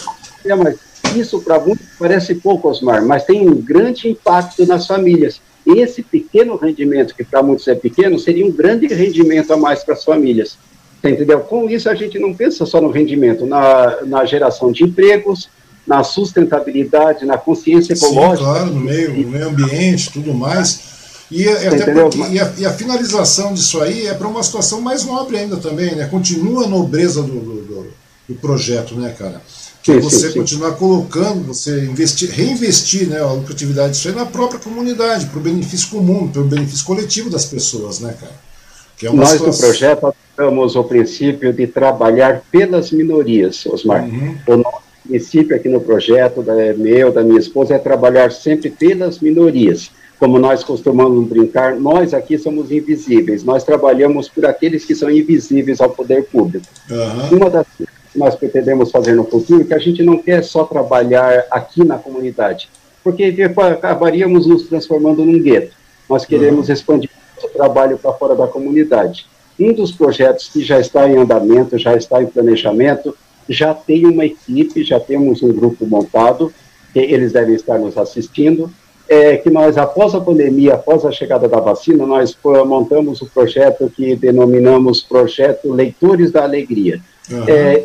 Speaker 2: um mais. Isso para muitos parece pouco, Osmar, mas tem um grande impacto nas famílias. Esse pequeno rendimento, que para muitos é pequeno, seria um grande rendimento a mais para as famílias. entendeu? Com isso, a gente não pensa só no rendimento, na, na geração de empregos, na sustentabilidade, na consciência ecológica. Sim,
Speaker 1: claro, no meio, no meio ambiente, tudo mais. E, até porque, e, a, e, a, finalização disso aí é para uma situação mais nobre ainda também, né? Continua a nobreza do, do, do projeto, né, cara? Que sim, você sim, sim. continuar colocando, você investir, reinvestir né, a lucratividade disso aí na própria comunidade, para o benefício comum, para o benefício coletivo das pessoas, né, cara?
Speaker 2: É Nós situação... no projeto temos o princípio de trabalhar pelas minorias, Osmar. Uhum. O nosso princípio aqui no projeto, da, meu, da minha esposa, é trabalhar sempre pelas minorias. Como nós costumamos brincar, nós aqui somos invisíveis, nós trabalhamos por aqueles que são invisíveis ao poder público. Uhum. Uma das nós pretendemos fazer no futuro que a gente não quer só trabalhar aqui na comunidade, porque acabaríamos nos transformando num gueto. Nós queremos uhum. expandir o trabalho para fora da comunidade. Um dos projetos que já está em andamento, já está em planejamento, já tem uma equipe, já temos um grupo montado, que eles devem estar nos assistindo, é que nós, após a pandemia, após a chegada da vacina, nós montamos o projeto que denominamos Projeto Leitores da Alegria. Uhum. É,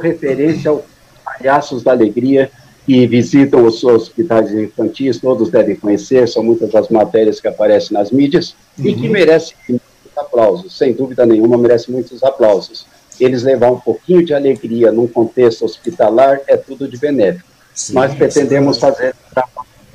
Speaker 2: referência aos palhaços da alegria que visitam os hospitais infantis, todos devem conhecer, são muitas das matérias que aparecem nas mídias, uhum. e que uhum. merecem muitos aplausos, sem dúvida nenhuma, merecem muitos aplausos eles levar um pouquinho de alegria num contexto hospitalar é tudo de benéfico. Sim, Nós pretendemos sim. fazer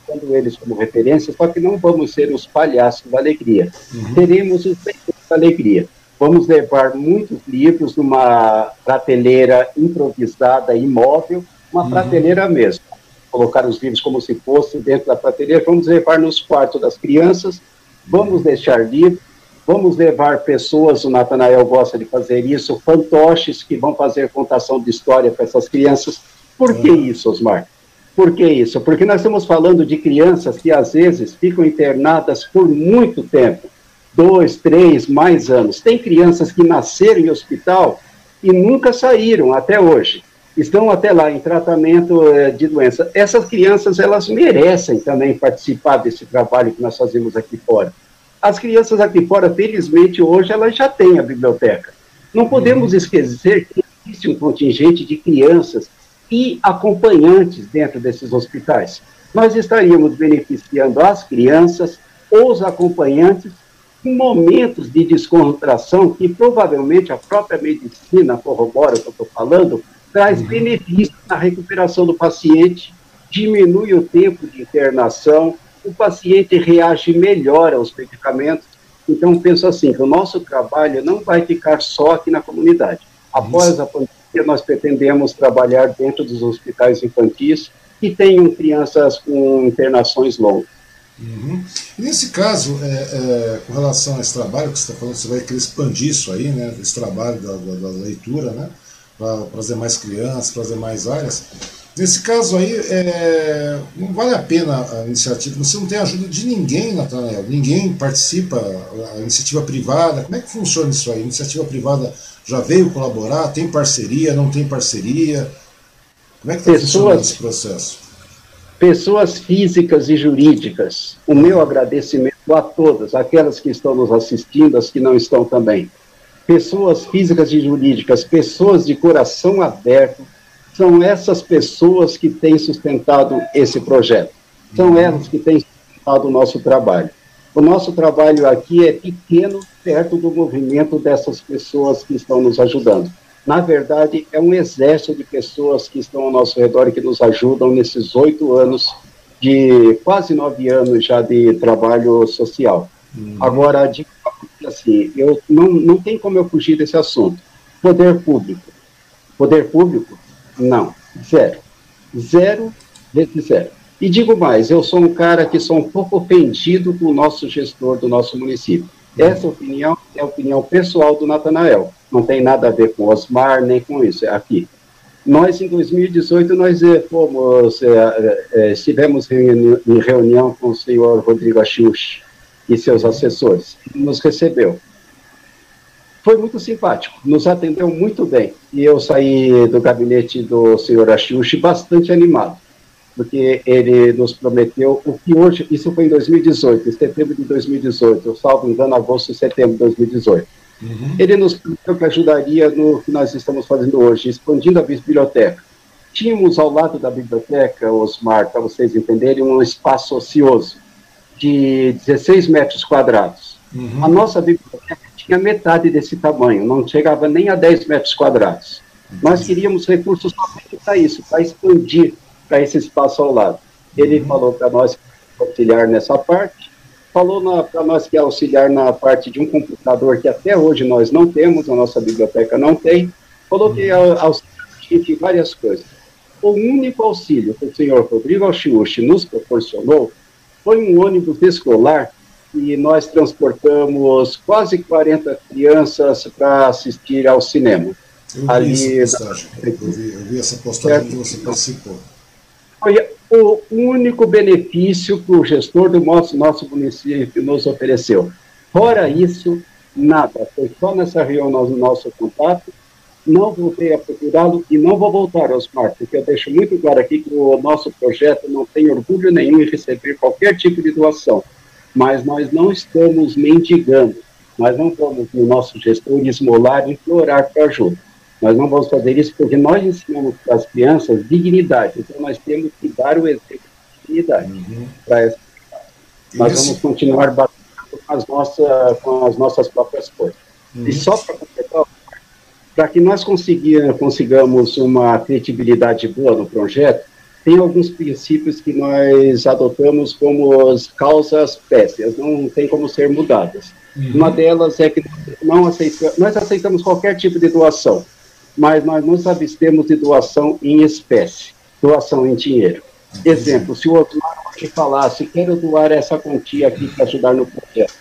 Speaker 2: tendo eles como referência, só que não vamos ser os palhaços da alegria. Uhum. Teremos os da alegria. Vamos levar muitos livros numa prateleira improvisada, imóvel, uma uhum. prateleira mesmo. Colocar os livros como se fosse dentro da prateleira, vamos levar nos quartos das crianças, vamos deixar livros, Vamos levar pessoas, o Natanael gosta de fazer isso, fantoches que vão fazer contação de história para essas crianças. Por que isso, Osmar? Por que isso? Porque nós estamos falando de crianças que às vezes ficam internadas por muito tempo dois, três, mais anos. Tem crianças que nasceram em hospital e nunca saíram até hoje. Estão até lá em tratamento eh, de doença. Essas crianças, elas merecem também participar desse trabalho que nós fazemos aqui fora. As crianças aqui fora, felizmente, hoje elas já têm a biblioteca. Não podemos uhum. esquecer que existe um contingente de crianças e acompanhantes dentro desses hospitais. Nós estaríamos beneficiando as crianças, os acompanhantes, momentos de descontração que provavelmente a própria medicina corrobora o que eu estou falando, traz uhum. benefícios na recuperação do paciente, diminui o tempo de internação, o paciente reage melhor aos medicamentos. Então, penso assim, que o nosso trabalho não vai ficar só aqui na comunidade. Após a pandemia, nós pretendemos trabalhar dentro dos hospitais infantis que tenham crianças com internações longas.
Speaker 1: Uhum. nesse caso, é, é, com relação a esse trabalho que você está falando, você vai querer expandir isso aí, né, esse trabalho da, da, da leitura, né, para trazer mais crianças, trazer mais áreas. Nesse caso aí, é, não vale a pena a iniciativa, você não tem ajuda de ninguém, Natanael, ninguém participa, a iniciativa privada, como é que funciona isso aí? A iniciativa privada já veio colaborar, tem parceria, não tem parceria? Como é que está funcionando esse processo?
Speaker 2: Pessoas físicas e jurídicas, o meu agradecimento a todas, aquelas que estão nos assistindo, as que não estão também. Pessoas físicas e jurídicas, pessoas de coração aberto, são essas pessoas que têm sustentado esse projeto. São elas que têm sustentado o nosso trabalho. O nosso trabalho aqui é pequeno perto do movimento dessas pessoas que estão nos ajudando. Na verdade, é um exército de pessoas que estão ao nosso redor e que nos ajudam nesses oito anos de quase nove anos já de trabalho social. Uhum. Agora, digo assim, eu não, não tem como eu fugir desse assunto. Poder público. Poder público não, zero. Zero vezes zero. E digo mais, eu sou um cara que sou um pouco ofendido com o nosso gestor do nosso município. Essa opinião é a opinião pessoal do Natanael. Não tem nada a ver com Osmar, nem com isso, é aqui. Nós, em 2018, nós eh, fomos, eh, eh, estivemos em reunião com o senhor Rodrigo Achiuchi e seus assessores. Nos recebeu. Foi muito simpático, nos atendeu muito bem. E eu saí do gabinete do senhor Achiuchi bastante animado, porque ele nos prometeu o que hoje, isso foi em 2018, em setembro de 2018, salvo engano, agosto e setembro de 2018 Uhum. Ele nos prometeu que ajudaria no que nós estamos fazendo hoje, expandindo a biblioteca. Tínhamos ao lado da biblioteca, Osmar, para vocês entenderem, um espaço ocioso de 16 metros quadrados. Uhum. A nossa biblioteca tinha metade desse tamanho, não chegava nem a 10 metros quadrados. Uhum. Nós queríamos recursos somente para isso, para expandir para esse espaço ao lado. Ele uhum. falou para nós auxiliar nessa parte, falou para nós que é auxiliar na parte de um computador que até hoje nós não temos, a nossa biblioteca não tem, falou que é auxiliar em várias coisas. O único auxílio que o senhor Rodrigo Alchiuchi nos proporcionou foi um ônibus escolar e nós transportamos quase 40 crianças para assistir ao cinema.
Speaker 1: Eu vi Ali, essa postagem, eu vi, eu vi essa postagem que você participou.
Speaker 2: Foi o único benefício que o gestor do nosso, nosso município nos ofereceu. Fora isso, nada. Foi só nessa reunião no nosso contato. Não voltei a procurá-lo e não vou voltar, Osmar, porque eu deixo muito claro aqui que o nosso projeto não tem orgulho nenhum em receber qualquer tipo de doação. Mas nós não estamos mendigando. Nós não vamos, no nosso gestor, esmolar e implorar para ajuda. Nós não vamos fazer isso porque nós ensinamos para as crianças dignidade. Então, nós temos que dar o exemplo de dignidade uhum. para essa Nós isso. vamos continuar batendo com as, nossas, com as nossas próprias coisas. Uhum. E só para completar, para que nós consigamos uma credibilidade boa no projeto, tem alguns princípios que nós adotamos como as causas péssimas, não tem como ser mudadas. Uhum. Uma delas é que não aceitamos, nós aceitamos qualquer tipo de doação, mas nós nos abstemos de doação em espécie, doação em dinheiro. Exemplo, se o Osmar te falasse, quero doar essa quantia aqui para ajudar no projeto,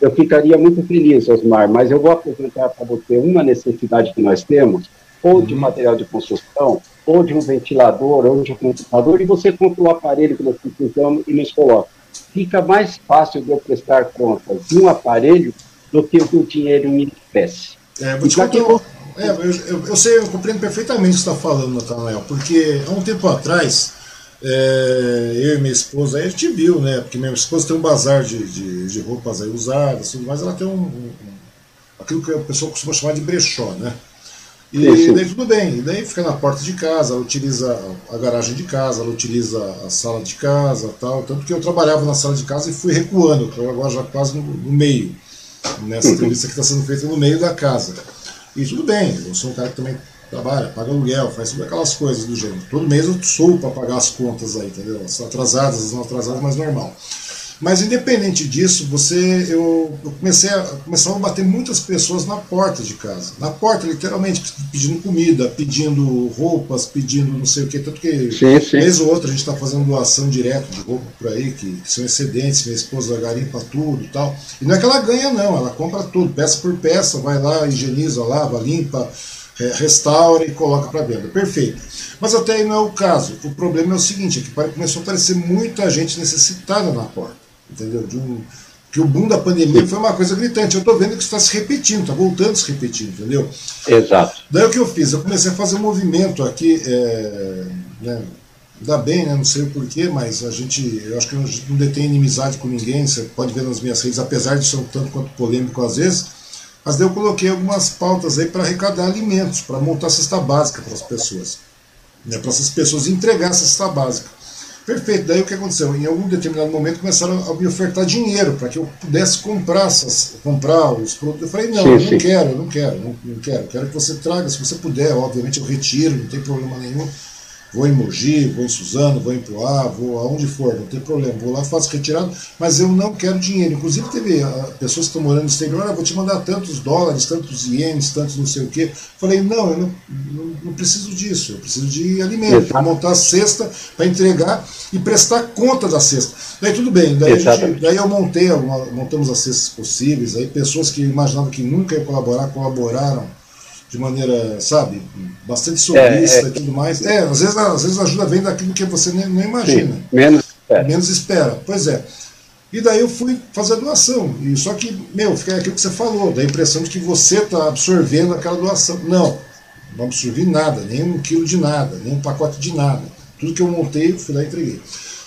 Speaker 2: eu ficaria muito feliz, Osmar, mas eu vou apresentar para você uma necessidade que nós temos, ou de material de construção, ou de um ventilador, ou de um computador, e você compra o aparelho que nós precisamos e nos coloca. Fica mais fácil de eu prestar contas de um aparelho do que o dinheiro em espécie.
Speaker 1: É, vou te contar, é, eu, eu, eu, sei, eu compreendo perfeitamente o que você está falando, Natanael, porque há um tempo atrás, é, eu e minha esposa, a gente viu, né? Porque minha esposa tem um bazar de, de, de roupas aí usadas, tudo mais, ela tem um, um, aquilo que o pessoal costuma chamar de brechó, né? E daí tudo bem, e daí fica na porta de casa, ela utiliza a garagem de casa, ela utiliza a sala de casa tal. Tanto que eu trabalhava na sala de casa e fui recuando, agora já quase no, no meio, nessa entrevista que está sendo feita no meio da casa. E tudo bem, eu sou um cara que também trabalha, paga aluguel, faz todas aquelas coisas do gênero. Todo mês eu sou para pagar as contas aí, entendeu? As atrasadas, as não atrasadas, mas normal. Mas independente disso, você, eu, eu comecei a, começaram a bater muitas pessoas na porta de casa. Na porta, literalmente, pedindo comida, pedindo roupas, pedindo não sei o que. Tanto que, sim, sim. vez ou outra, a gente está fazendo doação direto de roupa por aí, que, que, são excedentes, minha esposa garimpa tudo e tal. E não é que ela ganha, não, ela compra tudo, peça por peça, vai lá, higieniza, lava, limpa, restaura e coloca para venda. Perfeito. Mas até aí não é o caso. O problema é o seguinte, é que começou a aparecer muita gente necessitada na porta entendeu? De um, que o boom da pandemia foi uma coisa gritante. Eu estou vendo que está se repetindo, está voltando a se repetir, entendeu?
Speaker 2: Exato.
Speaker 1: Daí o que eu fiz? Eu comecei a fazer um movimento aqui, é, né, ainda bem, né, não sei o porquê, mas a gente, eu acho que eu não detém inimizade com ninguém, você pode ver nas minhas redes, apesar de ser um tanto quanto polêmico às vezes, mas daí eu coloquei algumas pautas aí para arrecadar alimentos, para montar cesta básica para as pessoas, né, para essas pessoas entregar a cesta básica. Perfeito. Daí o que aconteceu? Em algum determinado momento começaram a me ofertar dinheiro para que eu pudesse comprar, essas, comprar os produtos. Eu falei, não, sim, eu não sim. quero, eu não quero, não, não quero. Quero que você traga, se você puder, obviamente eu retiro, não tem problema nenhum. Vou em Mogi, vou em Suzano, vou em Poá, vou aonde for, não tem problema. Vou lá, faço retirado, mas eu não quero dinheiro. Inclusive, teve uh, pessoas que estão morando no exterior, ah, vou te mandar tantos dólares, tantos ienes, tantos não sei o quê. Falei, não, eu não, não, não preciso disso. Eu preciso de alimento, para montar a cesta, para entregar e prestar conta da cesta. Daí tudo bem, daí, gente, daí eu montei, montamos as cestas possíveis, aí pessoas que imaginavam que nunca ia colaborar, colaboraram de maneira, sabe, bastante solista é, é, e tudo mais. É, às vezes, às vezes a ajuda vem daquilo que você nem, nem imagina. Sim,
Speaker 2: menos espera.
Speaker 1: Menos espera. Pois é. E daí eu fui fazer a doação. E só que, meu, fica aquilo que você falou, da impressão de que você está absorvendo aquela doação. Não, não absorvi nada, nem um quilo de nada, nem um pacote de nada. Tudo que eu montei, eu fui lá e entreguei.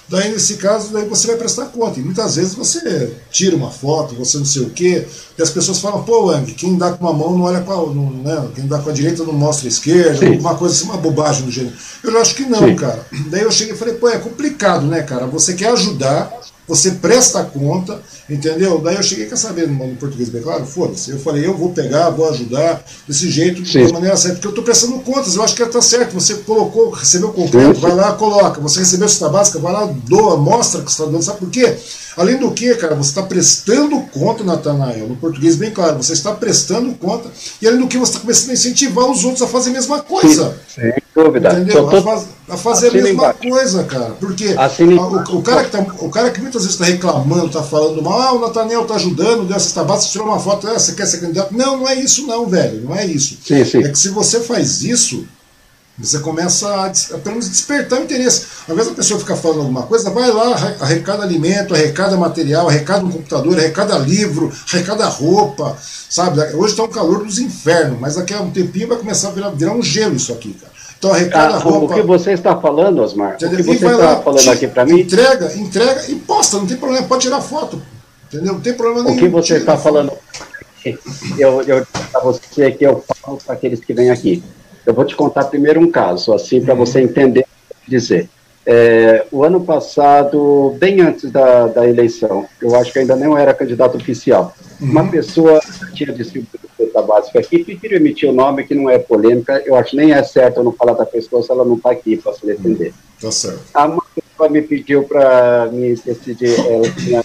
Speaker 1: Daí, nesse caso, daí você vai prestar conta. E muitas vezes você tira uma foto, você não sei o quê, e as pessoas falam, pô, Ang, quem dá com uma mão não olha com a. Não, né? Quem dá com a direita não mostra a esquerda, Sim. alguma coisa assim, uma bobagem do gênero. Eu acho que não, Sim. cara. Daí eu cheguei e falei, pô, é complicado, né, cara? Você quer ajudar, você presta conta, entendeu? Daí eu cheguei, quer saber, no português bem claro? Foda-se. Eu falei, eu vou pegar, vou ajudar, desse jeito, Sim. da maneira certa, porque eu estou prestando contas, eu acho que está certo. Você colocou, recebeu o completo, vai lá, coloca. Você recebeu a cesta básica, vai lá, doa, mostra que você está dando. Sabe por quê? Além do que, cara, você está prestando conta, Natanael, no português bem claro, você está prestando conta, e além do que, você está começando a incentivar os outros a fazer a mesma coisa.
Speaker 2: Sim, dúvida.
Speaker 1: Entendeu? A, faz, a, fazer a mesma embaixo. coisa, cara. Porque a, o, o, cara que tá, o cara que muitas vezes está reclamando, está falando mal, ah, o Natanael está ajudando, deu essa tabata, tirou uma foto, ah, você quer ser candidato? Não, não é isso não, velho, não é isso.
Speaker 2: Sim, sim.
Speaker 1: É que se você faz isso, você começa a, a pelo menos despertar o interesse. Ao invés da pessoa ficar falando alguma coisa, vai lá, arrecada alimento, arrecada material, arrecada um computador, arrecada livro, arrecada roupa, sabe? Hoje está um calor dos infernos, mas daqui a um tempinho vai começar a virar, virar um gelo isso aqui, cara.
Speaker 2: Então arrecada ah, roupa. O que você está falando, Osmar? O que você está lá, falando aqui para mim?
Speaker 1: Entrega, entrega e posta, não tem problema, pode tirar foto. Entendeu? Não tem problema nenhum.
Speaker 2: O que você está falando? Eu, eu para você que eu falo para aqueles que vêm aqui. Eu vou te contar primeiro um caso, assim, para uhum. você entender o que dizer. É, o ano passado, bem antes da, da eleição, eu acho que ainda não era candidato oficial, uhum. uma pessoa tinha distribuído cesta básica aqui, prefiro emitir o nome que não é polêmica, eu acho nem é certo eu não falar da pessoa se ela não está aqui para se defender.
Speaker 1: Uhum. Tá certo.
Speaker 2: A uma pessoa me pediu para me decidir, ela tinha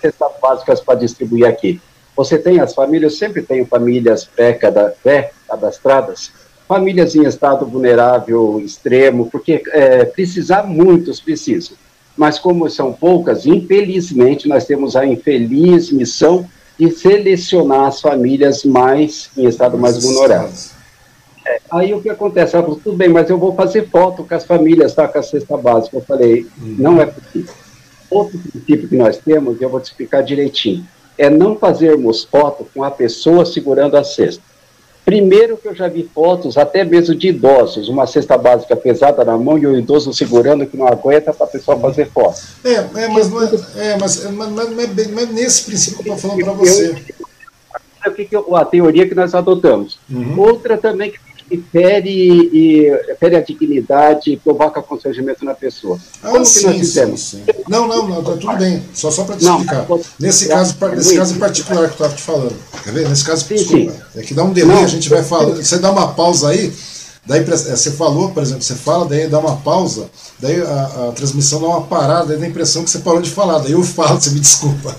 Speaker 2: cestas básicas para distribuir aqui. Você tem as famílias, eu sempre tenho famílias pré-cadastradas, famílias em estado vulnerável extremo, porque é, precisar muitos precisam. Mas como são poucas, infelizmente nós temos a infeliz missão de selecionar as famílias mais em estado mais vulnerável. É, aí o que acontece? Ela falou, tudo bem, mas eu vou fazer foto com as famílias, tá, com a cesta básica. Eu falei, uhum. não é possível. Outro princípio que nós temos, eu vou te explicar direitinho, é não fazermos foto com a pessoa segurando a cesta. Primeiro que eu já vi fotos, até mesmo de idosos, uma cesta básica pesada na mão e o idoso segurando que não aguenta para a pessoa fazer foto.
Speaker 1: É, é, mas, não é, é, mas, mas é não é nesse princípio que eu estou falando para você.
Speaker 2: Eu, a teoria que nós adotamos. Uhum. Outra também que e fere, e, fere a dignidade e provoca constrangimento na pessoa.
Speaker 1: Ah, Como sim, que nós fizemos? Sim, sim. Não, não, não, tá tudo bem. Só, só para te não, explicar. Nesse caso, nesse caso em particular que eu estava te falando. Quer ver? Nesse caso, sim, desculpa, sim. é que dá um delay, não, a gente vai falando. Você dá uma pausa aí, daí é, você falou, por exemplo, você fala, daí dá uma pausa, daí a, a transmissão dá uma parada, daí dá a impressão que você parou de falar, daí eu falo, você me desculpa.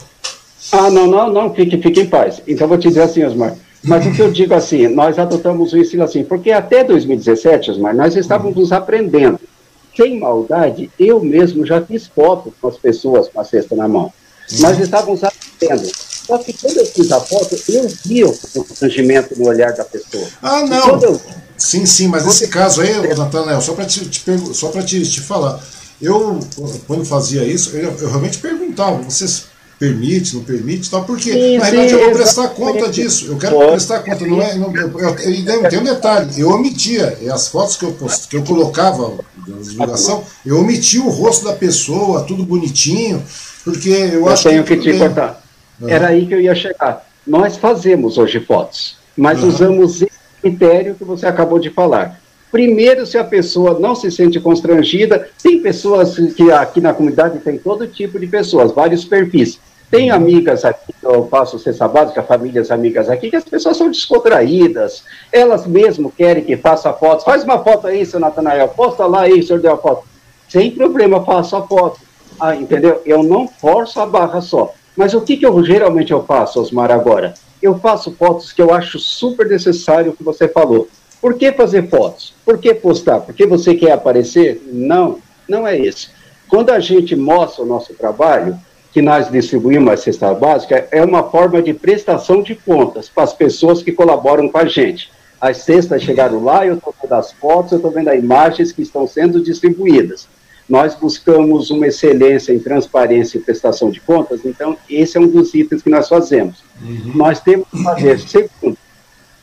Speaker 2: Ah, não, não, não, fique, fique em paz. Então vou te dizer assim, Osmar. Mas o que eu digo assim, nós adotamos o ensino assim, porque até 2017, Osmar, nós estávamos aprendendo. Sem maldade, eu mesmo já fiz foto com as pessoas com a cesta na mão. Nós estávamos aprendendo. Só que quando eu fiz a foto, eu vi o constrangimento no olhar da pessoa.
Speaker 1: Ah, não. Eu... Sim, sim, mas nesse caso aí, Nathanael, só para te, te, só te, te falar, eu, quando fazia isso, eu, eu realmente perguntava, vocês permite, não permite, tal, porque sim, na verdade eu vou prestar conta disso, eu quero Pode. prestar conta, não é, não, eu, eu, eu, tem um detalhe, eu omitia, as fotos que eu, post, que eu colocava na divulgação, eu omitia o rosto da pessoa, tudo bonitinho, porque eu, eu acho
Speaker 2: tenho que, que te bem. cortar, uhum. era aí que eu ia chegar, nós fazemos hoje fotos, mas uhum. usamos esse critério que você acabou de falar, Primeiro, se a pessoa não se sente constrangida, tem pessoas que aqui na comunidade tem todo tipo de pessoas, vários perfis. Tem amigas aqui, eu faço cesta básica, famílias amigas aqui, que as pessoas são descontraídas, elas mesmo querem que faça fotos. Faz uma foto aí, seu Natanael, posta lá aí, senhor deu a foto. Sem problema, faço a foto. Ah, entendeu? Eu não forço a barra só. Mas o que, que eu geralmente eu faço, Osmar, agora? Eu faço fotos que eu acho super necessário o que você falou. Por que fazer fotos? Por que postar? Porque você quer aparecer? Não, não é isso. Quando a gente mostra o nosso trabalho, que nós distribuímos a cesta básica, é uma forma de prestação de contas para as pessoas que colaboram com a gente. As cestas chegaram lá, eu estou vendo as fotos, eu estou vendo as imagens que estão sendo distribuídas. Nós buscamos uma excelência em transparência e prestação de contas, então esse é um dos itens que nós fazemos. Uhum. Nós temos que fazer, segundo,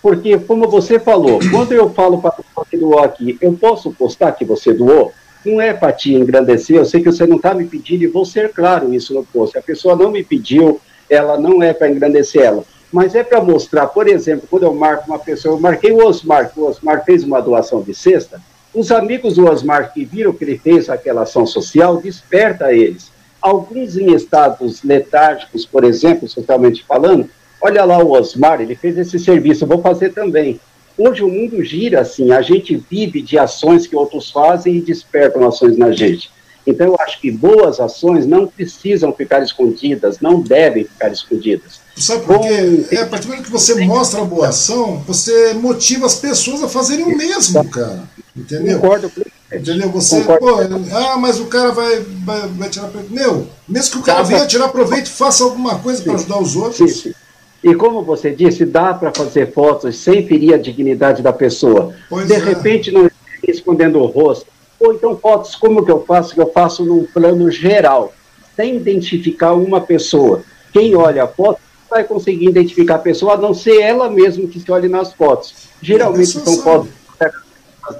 Speaker 2: porque, como você falou, quando eu falo para pessoa que doou aqui, eu posso postar que você doou? Não é para te engrandecer, eu sei que você não está me pedindo, e vou ser claro isso no post. A pessoa não me pediu, ela não é para engrandecer ela mas é para mostrar, por exemplo, quando eu marco uma pessoa, eu marquei o Osmar, o Osmar fez uma doação de cesta, os amigos do Osmar que viram que ele fez aquela ação social, desperta eles. Alguns em estados letárgicos, por exemplo, socialmente falando, olha lá o Osmar, ele fez esse serviço, eu vou fazer também. Hoje o mundo gira assim, a gente vive de ações que outros fazem e despertam ações na gente. Então eu acho que boas ações não precisam ficar escondidas, não devem ficar escondidas.
Speaker 1: Sabe por quê? É, a partir do momento que você mostra a boa ação, você motiva as pessoas a fazerem o mesmo, cara. Entendeu?
Speaker 2: Concordo.
Speaker 1: Entendeu? Você, pô, ah, mas o cara vai, vai, vai tirar proveito. Meu, mesmo que o cara venha tirar proveito, faça alguma coisa para ajudar os outros. Sim, sim.
Speaker 2: E como você disse, dá para fazer fotos sem ferir a dignidade da pessoa. Pois de é. repente, não escondendo o rosto. Ou então fotos, como que eu faço? Que eu faço num plano geral, sem identificar uma pessoa. Quem olha a foto vai conseguir identificar a pessoa, a não ser ela mesma que se olhe nas fotos. Geralmente são fotos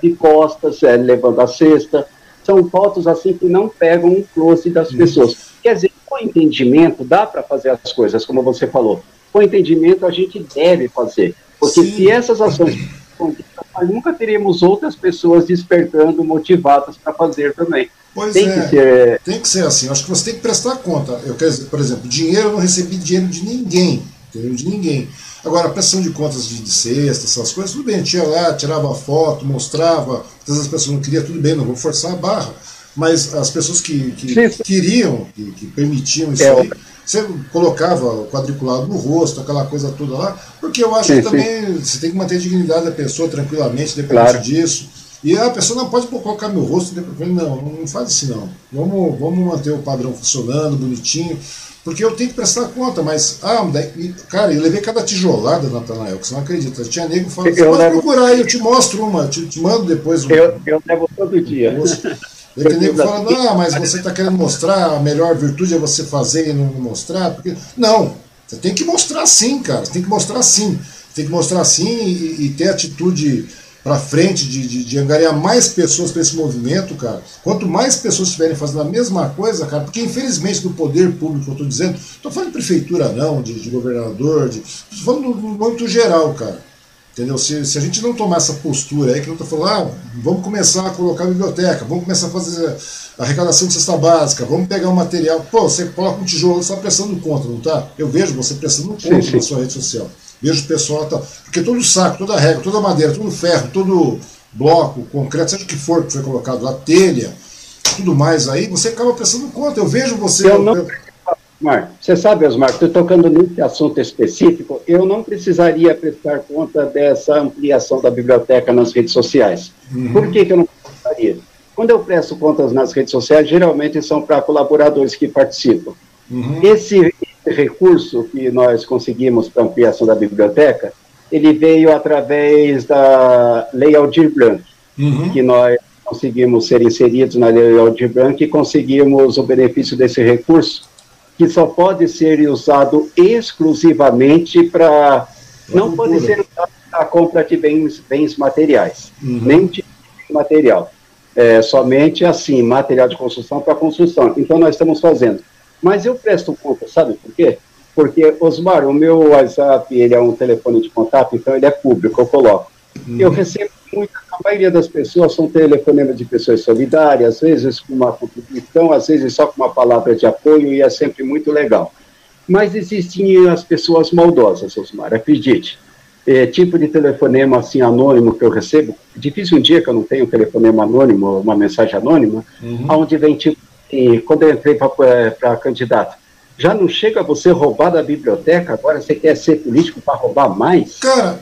Speaker 2: de costas, é, levando a cesta, são fotos assim que não pegam um close das pessoas. Quer dizer, com entendimento dá para fazer as coisas, como você falou. Com entendimento a gente deve fazer, porque Sim. se essas ações nós nunca teremos outras pessoas despertando, motivadas para fazer também.
Speaker 1: Pois tem é, que ser... tem que ser assim. Acho que você tem que prestar conta. Eu quero dizer, por exemplo, dinheiro eu não recebi dinheiro de ninguém, entendeu? De ninguém. Agora, a prestação de contas de, de cesta, essas coisas, tudo bem, tinha lá, tirava foto, mostrava, às vezes as pessoas não queriam, tudo bem, não vou forçar a barra. Mas as pessoas que, que queriam, que, que, permitiam isso é, aí, você colocava quadriculado no rosto, aquela coisa toda lá, porque eu acho sim, que também sim. você tem que manter a dignidade da pessoa tranquilamente, dependendo claro. disso. E a pessoa não pode colocar meu rosto, não, não faz assim não. Vamos, vamos manter o padrão funcionando, bonitinho, porque eu tenho que prestar conta, mas, ah, cara, eu levei cada tijolada, Natanael, que você não acredita. Tinha nego falando, você pode levo... procurar aí, eu te mostro uma, te, te mando depois. Um,
Speaker 2: eu, eu levo todo dia.
Speaker 1: Um tem nego falando, ah, mas você está querendo mostrar, a melhor virtude é você fazer e não mostrar, porque. Não, você tem que mostrar sim, cara, você tem que mostrar sim. Tem que mostrar sim e, e ter atitude para frente, de, de, de, angariar mais pessoas para esse movimento, cara. Quanto mais pessoas estiverem fazendo a mesma coisa, cara, porque infelizmente no poder público, eu estou dizendo, estou falando de prefeitura não, de, de governador, estou falando no âmbito geral, cara. Entendeu? Se, se, a gente não tomar essa postura aí, que não estou falando, ah, vamos começar a colocar a biblioteca, vamos começar a fazer a arrecadação de cesta básica, vamos pegar o material. Pô, você coloca um tijolo, você está prestando conta, não tá? Eu vejo você prestando conta sim, sim. na sua rede social. Vejo o pessoal tal. Porque todo saco, toda regra, toda madeira, todo ferro, todo bloco, concreto, seja o que for que foi colocado lá, telha, tudo mais aí, você acaba prestando conta. Eu vejo você.
Speaker 2: Eu não... Osmar, você sabe, Osmar, estou tocando nesse assunto específico, eu não precisaria prestar conta dessa ampliação da biblioteca nas redes sociais. Uhum. Por que, que eu não precisaria? Quando eu presto contas nas redes sociais, geralmente são para colaboradores que participam. Uhum. Esse, recurso que nós conseguimos para ampliação da biblioteca, ele veio através da Lei Aldir Blanc, uhum. que nós conseguimos ser inseridos na Lei Aldir Blanc e conseguimos o benefício desse recurso, que só pode ser usado exclusivamente para. Não pode ser usado para a compra de bens, bens materiais, uhum. nem de material. É, somente assim, material de construção para construção. Então, nós estamos fazendo mas eu presto conta, sabe por quê? Porque, Osmar, o meu WhatsApp, ele é um telefone de contato, então ele é público, eu coloco. Uhum. Eu recebo a maioria das pessoas são telefonemas de pessoas solidárias, às vezes com uma contribuição, às vezes só com uma palavra de apoio, e é sempre muito legal. Mas existem as pessoas maldosas, Osmar, acredite. É, tipo de telefonema assim anônimo que eu recebo, difícil um dia que eu não tenho um telefonema anônimo, uma mensagem anônima, uhum. onde vem tipo e quando eu entrei para candidato, já não chega você roubar da biblioteca, agora você quer ser político para roubar mais?
Speaker 1: Cara.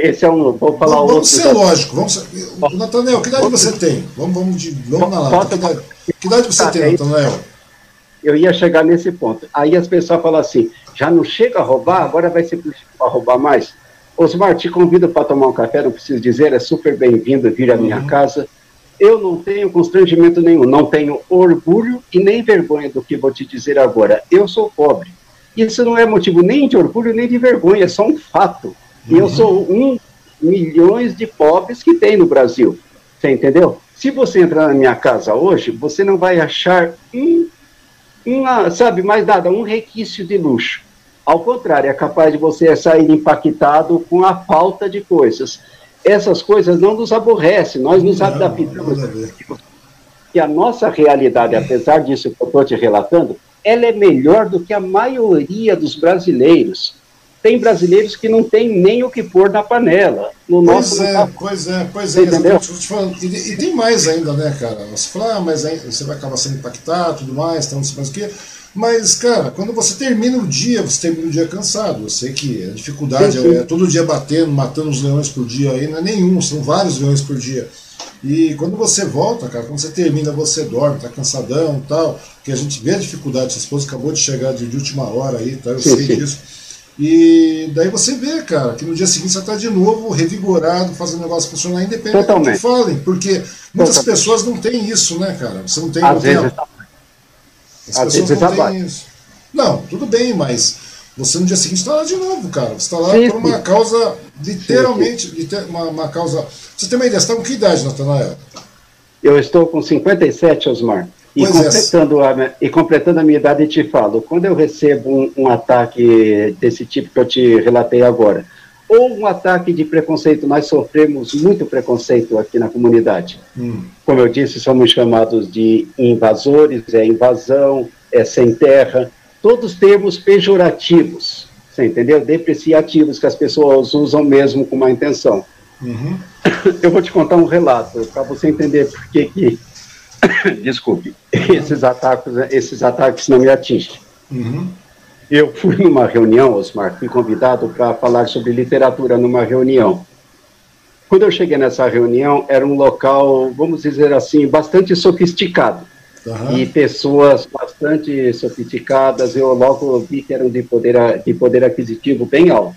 Speaker 2: Esse é um. Vou falar
Speaker 1: vamos, vamos ser lógico. Vamos ser, Natanel, que idade você tem? Vamos, vamos, de, vamos na lá. Que idade, que idade você tem, Natanel?
Speaker 2: Eu ia chegar nesse ponto. Aí as pessoas falam assim: já não chega a roubar, agora vai ser para roubar mais. Osmar, te convido para tomar um café, não preciso dizer, é super bem-vindo vir à minha uhum. casa. Eu não tenho constrangimento nenhum, não tenho orgulho e nem vergonha do que vou te dizer agora. Eu sou pobre. Isso não é motivo nem de orgulho nem de vergonha, é só um fato. E eu sou um milhões de pobres que tem no Brasil. Você entendeu? Se você entrar na minha casa hoje, você não vai achar um, uma, sabe, mais nada, um requício de luxo. Ao contrário, é capaz de você sair impactado com a falta de coisas. Essas coisas não nos aborrecem, nós nos adaptamos. E a nossa realidade, apesar disso que eu estou te relatando, ela é melhor do que a maioria dos brasileiros. Tem brasileiros que não tem nem o que pôr na panela. No
Speaker 1: pois nosso é, pois é, pois é. Entendeu? E, e, tem mais ainda, né, cara? Você fala, ah, mas aí você vai acabar sendo impactado tudo mais, então não sei mais o quê. Mas, cara, quando você termina o dia, você termina o dia cansado. Eu sei que a dificuldade sim, sim. é todo dia batendo, matando os leões por dia aí, não é nenhum, são vários leões por dia. E quando você volta, cara, quando você termina, você dorme, tá cansadão e tal, que a gente vê a dificuldade, sua esposa acabou de chegar de, de última hora aí, tá? Eu sim, sei disso. E daí você vê, cara, que no dia seguinte você está de novo revigorado, fazendo o negócio funcionar, independente Totalmente. do que falem, porque muitas Totalmente. pessoas não têm isso, né, cara? Você não tem. Às não vezes, tem As Às pessoas não têm isso. Não, tudo bem, mas você no dia seguinte está lá de novo, cara. Você está lá sim, por uma sim. causa, literalmente, liter, uma, uma, causa. Você tem uma ideia, você está com que idade, Natanael?
Speaker 2: Eu estou com 57, Osmar. E completando, é. a, e completando a minha idade, te falo, quando eu recebo um, um, ataque desse tipo que eu te relatei agora, ou um ataque de preconceito, nós sofremos muito preconceito aqui na comunidade. Hum. Como eu disse, somos chamados de invasores, é invasão, é sem terra, todos termos pejorativos, você entendeu? Depreciativos que as pessoas usam mesmo com má intenção. Uhum. Eu vou te contar um relato para você entender por que que desculpe, esses ataques, esses ataques não me atingem. Uhum. Eu fui numa reunião, Osmar, fui convidado para falar sobre literatura numa reunião. Quando eu cheguei nessa reunião, era um local, vamos dizer assim, bastante sofisticado. Uhum. E pessoas bastante sofisticadas, eu logo vi que eram de poder, de poder aquisitivo bem alto.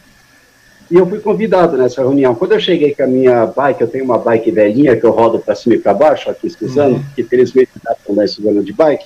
Speaker 2: E eu fui convidado nessa reunião. Quando eu cheguei com a minha bike, eu tenho uma bike velhinha que eu rodo para cima e para baixo, aqui em Suzano, uhum. que felizmente está andando Suzano de bike.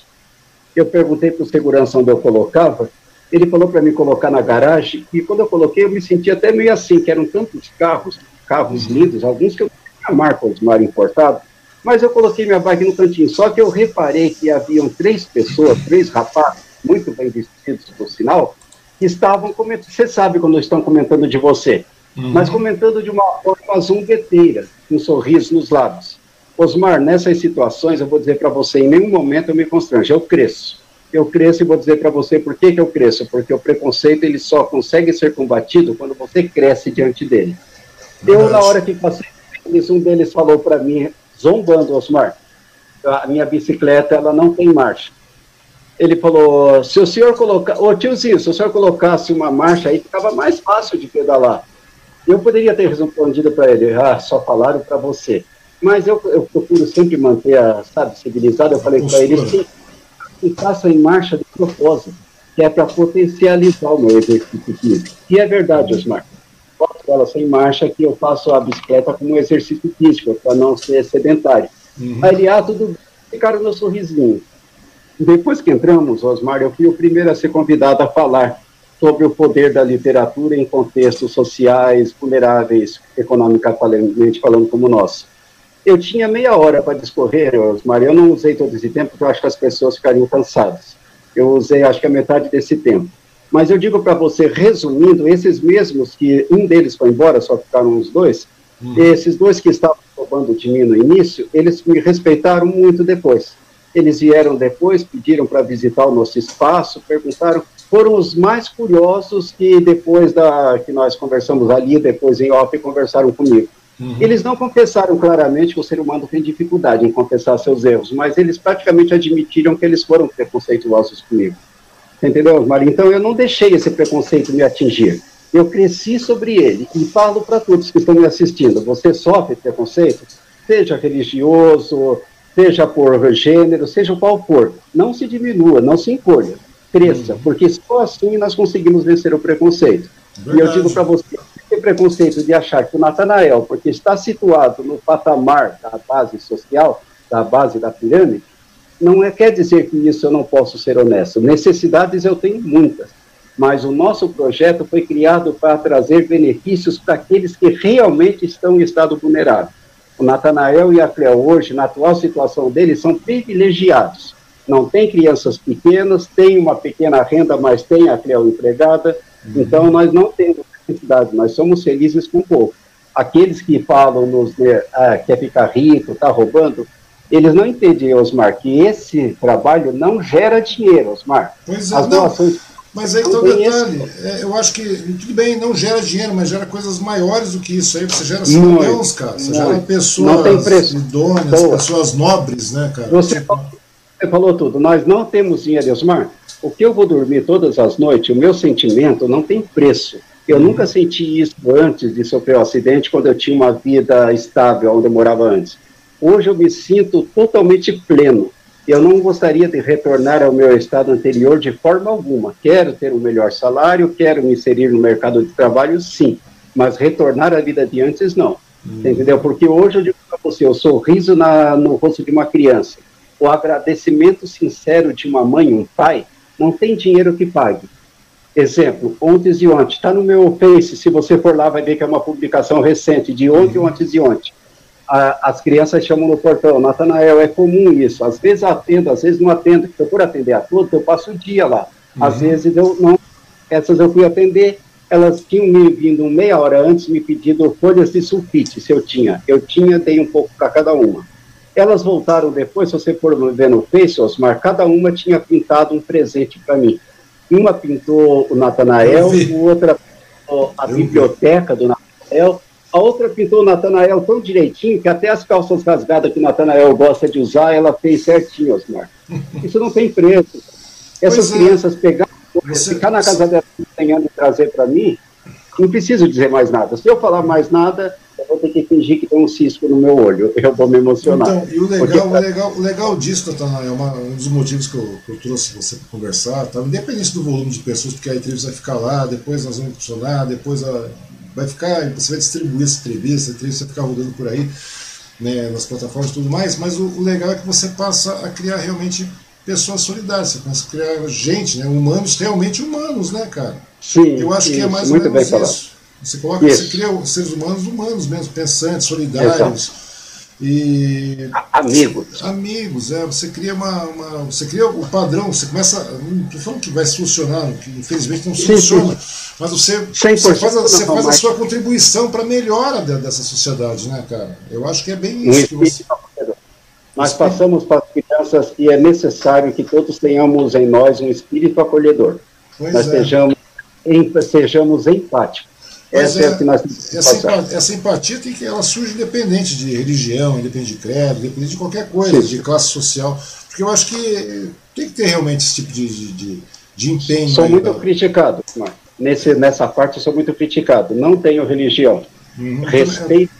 Speaker 2: Eu perguntei para o segurança onde eu colocava. Ele falou para mim colocar na garagem. E quando eu coloquei, eu me senti até meio assim, que eram tantos carros, carros uhum. lindos, alguns que eu tinha marca Osmar importado. Mas eu coloquei minha bike no cantinho. Só que eu reparei que haviam três pessoas, três rapazes, muito bem vestidos, por sinal, que estavam comentando. Você sabe quando estão comentando de você, uhum. mas comentando de uma forma zombeteira, com um sorriso nos lábios. Osmar, nessas situações, eu vou dizer para você, em nenhum momento eu me constranjo, eu cresço. Eu cresço e vou dizer para você por que, que eu cresço, porque o preconceito ele só consegue ser combatido quando você cresce diante dele. Eu, na hora que passei, um deles falou para mim, zombando, Osmar, a minha bicicleta ela não tem marcha ele falou: se o senhor colocar, ô tiozinho, se o senhor colocasse uma marcha aí, ficava mais fácil de pedalar. Eu poderia ter respondido para ele: ah, só falaram para você. Mas eu, eu, procuro sempre manter a, sabe, civilizado. Eu falei para ele: sim, que faça em marcha de propósito, que é para potencializar o meu exercício físico. E é verdade, Osmar. Posso ela sem marcha que eu faço a bicicleta como um exercício físico, para não ser sedentário. Uhum. Aí ele, ah, tudo bem, ficaram no sorrisinho. Depois que entramos, Osmar, eu fui o primeiro a ser convidado a falar sobre o poder da literatura em contextos sociais vulneráveis, economicamente falando como nós. Eu tinha meia hora para discorrer, Osmar, eu não usei todo esse tempo, porque eu acho que as pessoas ficariam cansadas. Eu usei, acho que a metade desse tempo. Mas eu digo para você, resumindo, esses mesmos que um deles foi embora, só ficaram os dois, hum. esses dois que estavam roubando de mim no início, eles me respeitaram muito depois. Eles vieram depois, pediram para visitar o nosso espaço, perguntaram, foram os mais curiosos que depois da que nós conversamos ali, depois em off, conversaram comigo. Uhum. Eles não confessaram claramente que o ser humano tem dificuldade em confessar seus erros, mas eles praticamente admitiram que eles foram preconceituosos comigo. Entendeu, Maria? Então eu não deixei esse preconceito me atingir. Eu cresci sobre ele e falo para todos que estão me assistindo: você sofre preconceito, seja religioso, seja por gênero, seja qual for, não se diminua, não se encolha, cresça, uhum. porque só assim nós conseguimos vencer o preconceito. Verdade. E eu digo para você, se preconceito de achar que o Natanael, porque está situado no patamar da base social, da base da pirâmide, não é, quer dizer que isso eu não posso ser honesto. Necessidades eu tenho muitas, mas o nosso projeto foi criado para trazer benefícios para aqueles que realmente estão em estado vulnerável. O Natanael e a Cleo hoje, na atual situação deles, são privilegiados. Não tem crianças pequenas, tem uma pequena renda, mas tem a Cleo empregada. Uhum. Então, nós não temos necessidade, nós somos felizes com pouco. Aqueles que falam, nos, né, ah, quer ficar rico, está roubando, eles não entendem, Osmar, que esse trabalho não gera dinheiro, Osmar.
Speaker 1: Pois é, As doações. Mas aí que o detalhe. É, eu acho que, tudo bem, não gera dinheiro, mas gera coisas maiores do que isso aí. Você gera cidadãos, cara. Você muito. gera pessoas idôneas, Boa. pessoas nobres, né, cara?
Speaker 2: Você, falou, você falou tudo. Nós não temos dinheiro, Osmar. O que eu vou dormir todas as noites, o meu sentimento não tem preço. Eu uhum. nunca senti isso antes de sofrer o um acidente, quando eu tinha uma vida estável, onde eu morava antes. Hoje eu me sinto totalmente pleno. Eu não gostaria de retornar ao meu estado anterior de forma alguma. Quero ter um melhor salário, quero me inserir no mercado de trabalho, sim, mas retornar à vida de antes, não. Hum. Entendeu? Porque hoje eu digo para você, o sorriso na, no rosto de uma criança, o agradecimento sincero de uma mãe, um pai, não tem dinheiro que pague. Exemplo, ontem e ontem, está no meu Face, se você for lá vai ver que é uma publicação recente, de ontem, uhum. ontem e ontem a, as crianças chamam no portão, Natanael, é comum isso. Às vezes atendo, às vezes não atendo, porque por atender a todos, eu passo o dia lá. Uhum. Às vezes eu não, essas eu fui atender, elas tinham me vindo meia hora antes me pedindo folhas de sulfite, se eu tinha. Eu tinha, dei um pouco para cada uma. Elas voltaram depois, se você for ver no Face, Osmar, cada uma tinha pintado um presente para mim. Uma pintou o Natanael, outra pintou a eu biblioteca vi. do Natanael, a outra pintou o Natanael tão direitinho que até as calças rasgadas que o Natanael gosta de usar, ela fez certinho, Osmar. Isso não tem preço. Essas é. crianças é. pegar, Você... ficar na casa dela desenhando e trazer para mim, não preciso dizer mais nada. Se eu falar mais nada, eu vou ter que fingir que tem um cisco no meu olho. Eu vou me emocionar.
Speaker 1: Então, e o legal, Porque... o legal, o legal disso, Natanael, é um dos motivos que eu, que eu trouxe você para conversar, tá? independente do volume de pessoas, porque a entrevista vai ficar lá, depois nós vamos funcionar, depois a vai ficar, você vai distribuir essa entrevista, a entrevista vai ficar rodando por aí, né, nas plataformas e tudo mais, mas o, o, legal é que você passa a criar realmente pessoas solidárias, você começa a criar gente, né, humanos realmente humanos, né, cara?
Speaker 2: Sim.
Speaker 1: Eu acho
Speaker 2: isso,
Speaker 1: que é mais ou menos isso. Você coloca, isso. você cria seres humanos humanos mesmo, pensantes, solidários. Exato e
Speaker 2: amigos.
Speaker 1: Amigos, é. Você cria uma, uma, Você cria o padrão, você começa. Não estou falando que vai solucionar, que infelizmente não soluciona. Mas você, você faz, a, você faz a sua contribuição para a melhora dessa sociedade, né, cara? Eu acho que é bem isso. Você...
Speaker 2: Nós passamos para as crianças que é necessário que todos tenhamos em nós um espírito acolhedor. Pois nós é. sejamos, em, sejamos empáticos.
Speaker 1: Essa, é, é que nós essa, empatia, essa empatia tem que ela surge independente de religião, independente de credo, independente de qualquer coisa, Sim. de classe social, porque eu acho que tem que ter realmente esse tipo de, de, de empenho.
Speaker 2: Sou aí, muito cara. criticado, Nesse, nessa parte eu sou muito criticado. Não tenho religião. Uhum. Respeito.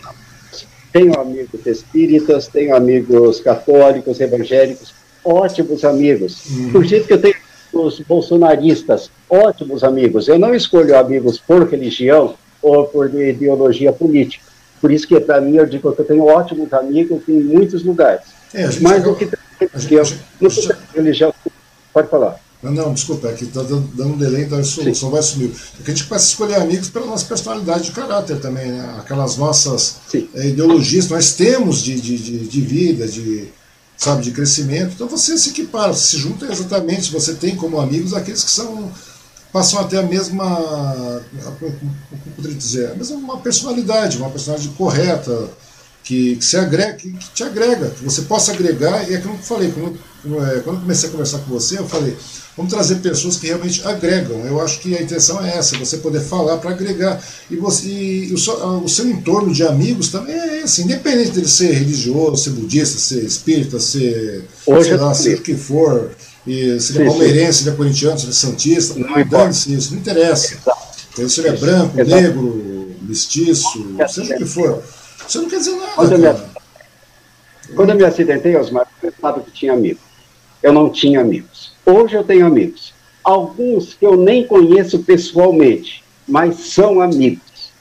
Speaker 2: Tenho amigos espíritas, tenho amigos católicos, evangélicos, ótimos amigos. Uhum. Do jeito que eu tenho os bolsonaristas, ótimos amigos. Eu não escolho amigos por religião ou por ideologia política. Por isso que, para mim, eu digo que eu tenho ótimos amigos em muitos lugares. É, Mas o que tem religião, não tem religião, pode falar.
Speaker 1: Não, não, desculpa, é que está dando um delay, então o som vai sumir. É que a gente começa a escolher amigos pela nossa personalidade de caráter também, né? Aquelas nossas é, ideologias que nós temos de, de, de, de vida, de, sabe, de crescimento. Então você se equipara, se junta exatamente, você tem como amigos aqueles que são passam até a mesma, como poderia dizer, a mesma uma personalidade, uma personalidade correta, que, que se agrega, que, que, te agrega, que você possa agregar, e é aquilo que eu falei, é, quando eu comecei a conversar com você, eu falei, Vamos trazer pessoas que realmente agregam. Eu acho que a intenção é essa, você poder falar para agregar. E, você, e o, seu, o, seu, entorno de amigos também é esse, independente dele ser religioso, ser budista, ser espírita, ser, Hoje sei lá, ser o que for, e se ele é palmeirense, se ele é corintiano, se ele é santista, não dane-se isso, não interessa. Exato. Se ele é branco, Exato. negro, mestiço, seja o que for. Você não quer dizer nada. Quando, eu me,
Speaker 2: quando eu me acidentei, Osmar, eu pensava que tinha amigos. Eu não tinha amigos. Hoje eu tenho amigos. Alguns que eu nem conheço pessoalmente, mas são amigos.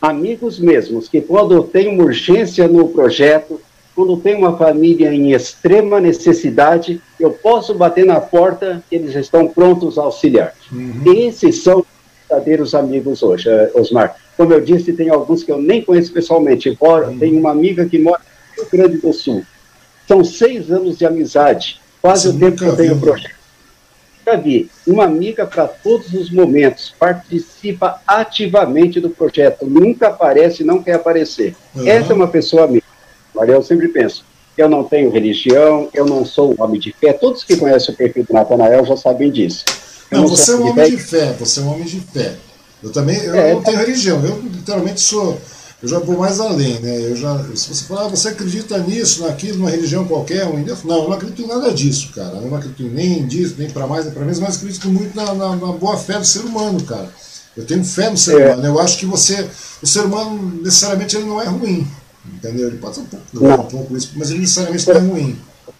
Speaker 2: Amigos mesmos, que quando tem uma urgência no projeto, quando tem uma família em extrema necessidade, eu posso bater na porta, eles estão prontos a auxiliar. Uhum. Esses são verdadeiros amigos hoje, eh, Osmar. Como eu disse, tem alguns que eu nem conheço pessoalmente, embora uhum. tenho uma amiga que mora no Rio Grande do Sul. São seis anos de amizade, quase Você o tempo que eu tenho o projeto. Nunca vi. Uma amiga para todos os momentos, participa ativamente do projeto, nunca aparece, não quer aparecer. Uhum. Essa é uma pessoa amiga. Olha, eu sempre penso, eu não tenho religião, eu não sou um homem de fé. Todos que conhecem o perfil do Natanael já sabem disso.
Speaker 1: não, não você é um homem de fé, você é um homem de fé. Eu também, eu é, não tenho religião, eu literalmente sou, eu já vou mais além, né? Eu já, se você falar, ah, você acredita nisso, naquilo, numa religião qualquer, um, não, eu não acredito em nada disso, cara. Eu não acredito nem disso, nem para mais, nem para menos, mas acredito muito na, na, na, boa fé do ser humano, cara. Eu tenho fé no ser é. humano. Eu acho que você, o ser humano necessariamente ele não é ruim. Entendeu? Ele pode ser um pouco, não. um pouco isso, mas ele necessariamente não é ruim.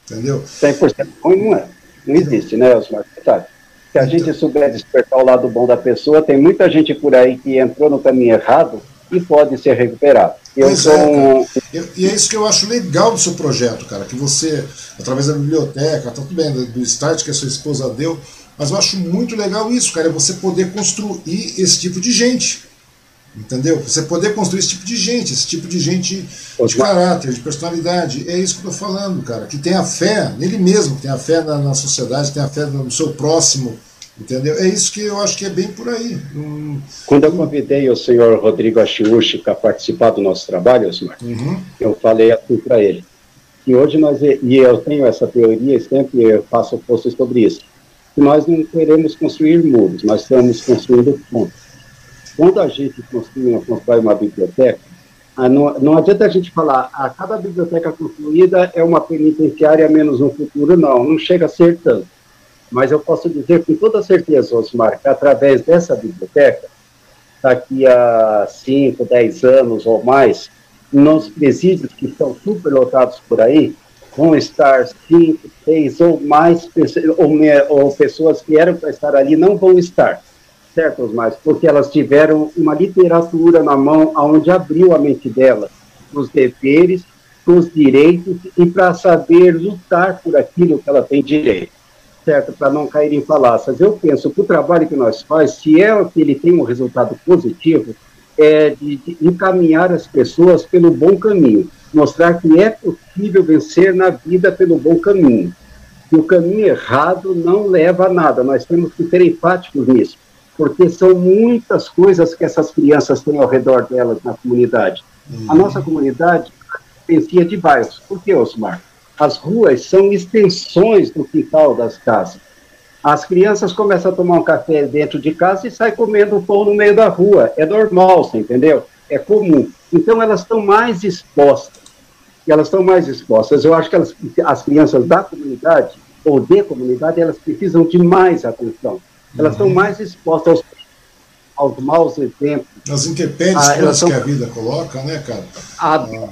Speaker 1: Entendeu? 100%
Speaker 2: ruim não é. Não existe, né, Osmar? Sabe? Se a então, gente souber despertar o lado bom da pessoa, tem muita gente por aí que entrou no caminho errado e pode ser recuperado.
Speaker 1: Eu sou é. E é isso que eu acho legal do seu projeto, cara, que você, através da biblioteca, tá tudo bem, do start que a sua esposa deu, mas eu acho muito legal isso, cara, é você poder construir esse tipo de gente. Entendeu? Você poder construir esse tipo de gente, esse tipo de gente de caráter, de personalidade. É isso que eu estou falando, cara. Que tem a fé nele mesmo, que tem a fé na, na, sociedade, tem a fé no seu próximo. Entendeu? É isso que eu acho que é bem por aí.
Speaker 2: Hum, Quando eu convidei o senhor Rodrigo Achiuchi para participar do nosso trabalho, Osmar, uhum. eu falei assim para ele. E hoje nós, e eu tenho essa teoria, e sempre faço posts sobre isso, que nós não queremos construir muros, nós estamos construindo pontos quando a gente construi, constrói uma biblioteca, não, não adianta a gente falar, a ah, cada biblioteca construída é uma penitenciária menos um futuro, não, não chega a ser tanto. Mas eu posso dizer com toda certeza, Osmar, que através dessa biblioteca, daqui a 5, 10 anos ou mais, nos presídios que estão superlotados por aí, vão estar 5, 6 ou mais ou, ou pessoas que eram para estar ali não vão estar. Certas mais, porque elas tiveram uma literatura na mão aonde abriu a mente delas, os deveres, os direitos e para saber lutar por aquilo que ela tem direito, certo? Para não cair em falácias. Eu penso que o trabalho que nós faz, se é que ele tem um resultado positivo, é de, de encaminhar as pessoas pelo bom caminho, mostrar que é possível vencer na vida pelo bom caminho. Que o caminho errado não leva a nada. Nós temos que ser enfáticos nisso porque são muitas coisas que essas crianças têm ao redor delas na comunidade. Uhum. A nossa comunidade pertencia de bairros. Por que, Osmar? As ruas são extensões do quintal das casas. As crianças começam a tomar um café dentro de casa e saem comendo pão no meio da rua. É normal, você entendeu? É comum. Então elas estão mais expostas. E elas estão mais expostas. Eu acho que elas, as crianças da comunidade ou de comunidade, elas precisam de mais atenção elas estão mais expostas aos, aos maus exemplos.
Speaker 1: As intempéries ah, são, que a vida coloca, né, cara? A,
Speaker 2: ah.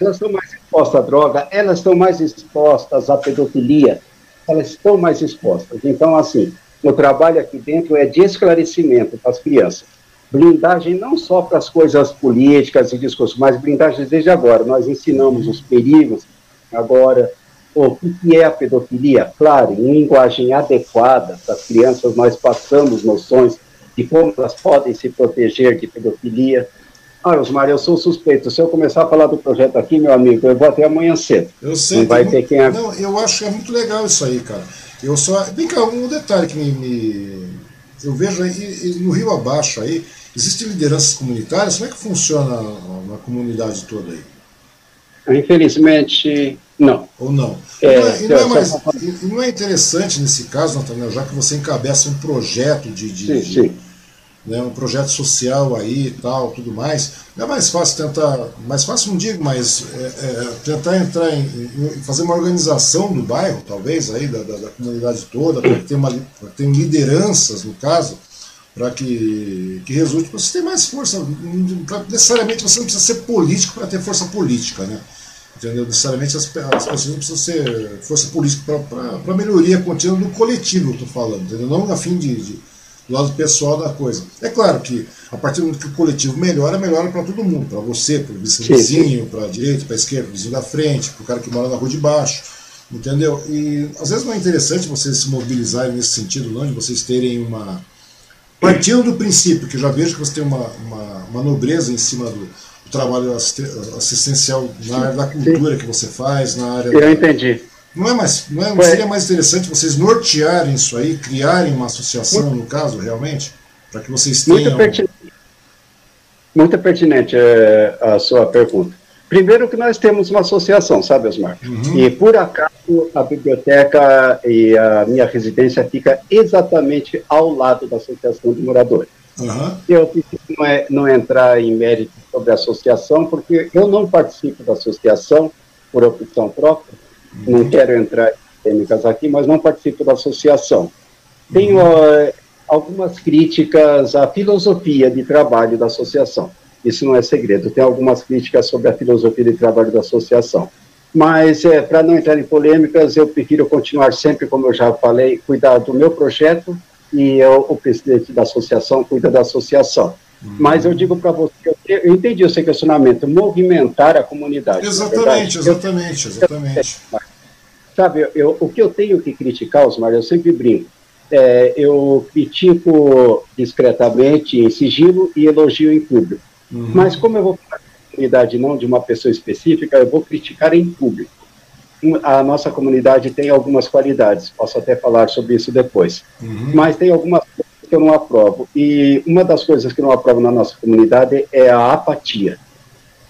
Speaker 2: Elas estão mais expostas à droga, elas estão mais expostas à pedofilia, elas estão mais expostas. Então, assim, o trabalho aqui dentro é de esclarecimento para as crianças. Blindagem não só para as coisas políticas e discursos, mas blindagem desde agora. Nós ensinamos os perigos agora, o que é a pedofilia? Claro, em linguagem adequada para as crianças, nós passamos noções de como elas podem se proteger de pedofilia. Ah, Osmar, eu sou suspeito. Se eu começar a falar do projeto aqui, meu amigo, eu vou até amanhã cedo.
Speaker 1: Eu sei. Não vai ter quem... Não, eu acho que é muito legal isso aí, cara. Eu só... Vem cá, um detalhe que me... me... Eu vejo aí, no Rio Abaixo aí, existem lideranças comunitárias? Como é que funciona na comunidade toda aí?
Speaker 2: Infelizmente, não.
Speaker 1: Ou não? É, não, é, e não, é mais, não é interessante nesse caso, Nathaniel, já que você encabeça um projeto de, de, sim, de sim. Né, um projeto social aí e tal, tudo mais, é mais fácil tentar, mais fácil não digo, mas é, é, tentar entrar em, em, fazer uma organização do bairro, talvez, aí, da, da, da comunidade toda, para ter, ter lideranças, no caso, para que, que resulte, você ter mais força. Pra, necessariamente você não precisa ser político para ter força política, né? Entendeu? Necessariamente as, as pessoas não precisam ser força política para melhoria contínua do coletivo, eu estou falando, entendeu? Não a fim de, de, do lado pessoal da coisa. É claro que a partir do momento que o coletivo melhora, melhora para todo mundo, para você, para o vizinho, para a direita, para a esquerda, para o vizinho da frente, para o cara que mora na rua de baixo, entendeu? E às vezes não é interessante vocês se mobilizarem nesse sentido, não, de vocês terem uma. Partindo do princípio, que eu já vejo que você tem uma, uma, uma nobreza em cima do, do trabalho assistencial na área da cultura que você faz, na área.
Speaker 2: Eu
Speaker 1: da,
Speaker 2: entendi
Speaker 1: não, é mais, não, é, não seria mais interessante vocês nortearem isso aí, criarem uma associação, muito, no caso, realmente? Para que vocês tenham.
Speaker 2: Muito pertinente, muito pertinente é, a sua pergunta. Primeiro que nós temos uma associação, sabe, Osmar? Uhum. E por acaso a biblioteca e a minha residência fica exatamente ao lado da associação de moradores. Uhum. Eu preciso não, é, não entrar em mérito sobre a associação, porque eu não participo da associação por opção própria, não quero entrar em polêmicas aqui, mas não participo da associação. Tenho uh, algumas críticas à filosofia de trabalho da associação. Isso não é segredo. Tem algumas críticas sobre a filosofia de trabalho da associação. Mas, é, para não entrar em polêmicas, eu prefiro continuar sempre, como eu já falei, cuidar do meu projeto e eu, o presidente da associação cuida da associação. Uhum. Mas eu digo para você, eu, eu, entendi o seu questionamento, movimentar a comunidade.
Speaker 1: Exatamente, exatamente, exatamente.
Speaker 2: Sabe, eu, o que eu tenho que criticar, Osmar, eu sempre brinco. É, eu critico discretamente, em sigilo, e elogio em público. Uhum. Mas como eu vou falar de comunidade não de uma pessoa específica, eu vou criticar em público. A nossa comunidade tem algumas qualidades, posso até falar sobre isso depois. Uhum. Mas tem algumas coisas que eu não aprovo. E uma das coisas que eu não aprovo na nossa comunidade é a apatia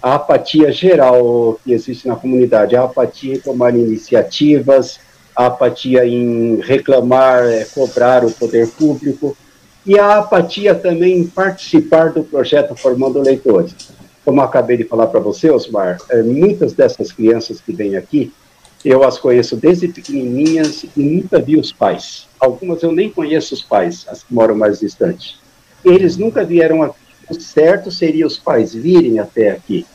Speaker 2: a apatia geral que existe na comunidade, a apatia em tomar iniciativas, a apatia em reclamar, é, cobrar o poder público, e a apatia também em participar do projeto Formando Leitores. Como acabei de falar para você, Osmar, é, muitas dessas crianças que vêm aqui, eu as conheço desde pequenininhas e nunca vi os pais. Algumas eu nem conheço os pais, as que moram mais distante. Eles nunca vieram aqui. O certo seria os pais virem até aqui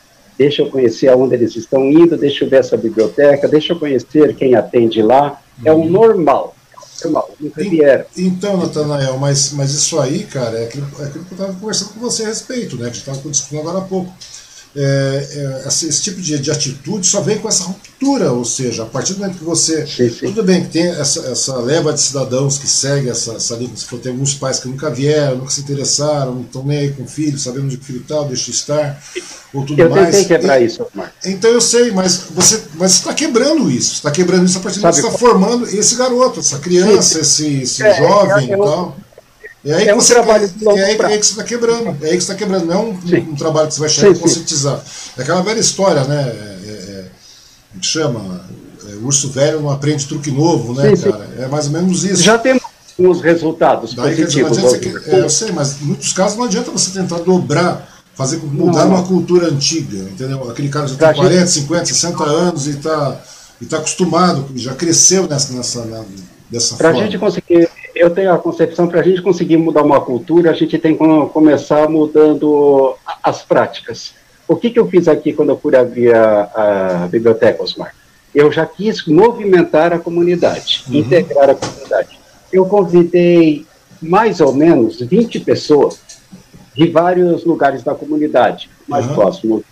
Speaker 2: deixa eu conhecer aonde eles estão indo, deixa eu ver essa biblioteca, deixa eu conhecer quem atende lá. É o normal. normal nunca vieram.
Speaker 1: Então, Natanael, mas, mas isso aí, cara, é aquilo, é aquilo que eu estava conversando com você a respeito, né? Que a gente estava discutindo agora há pouco é, é, esse, tipo de, de, atitude só vem com essa ruptura, ou seja, a partir do momento que você. Sim, sim. Tudo bem que tem essa, essa leva de cidadãos que segue essa, essa linha, se for, tem alguns pais que nunca vieram, nunca se interessaram, não estão nem aí com o filho, sabendo onde o filho está, deixa estar, ou tudo
Speaker 2: eu
Speaker 1: mais.
Speaker 2: Eu tentei quebrar e, isso, Marcos.
Speaker 1: Então eu sei, mas você mas está quebrando isso, está quebrando isso a partir do momento que você está formando esse garoto, essa criança, sim. esse, esse é, jovem eu, e tal. É aí é um você, trabalho de longo é, aí, é aí que você está quebrando. É aí que você está quebrando. Não é um, um, trabalho que você vai chegar sim, e conscientizar. Sim. É aquela velha história, né? É, é, é que chama? É, urso velho não aprende truque novo, né, sim, cara? É mais ou menos isso.
Speaker 2: Já temos uns resultados Daí, positivos.
Speaker 1: Dizer, é, eu sei, mas em muitos casos não adianta você tentar dobrar, fazer mudar não, uma cultura antiga, entendeu? Aquele cara já tem 40, gente... 50, 60 anos e está e tá acostumado, já cresceu nessa, nessa, dessa
Speaker 2: pra forma. Para a gente conseguir eu tenho a concepção para a gente conseguir mudar uma cultura, a gente tem que começar mudando as práticas. O que, que eu fiz aqui quando eu fui abrir a, a biblioteca, Osmar? Eu já quis movimentar a comunidade, uhum. integrar a comunidade. Eu convidei mais ou menos 20 pessoas de vários lugares da comunidade, mais uhum. próximo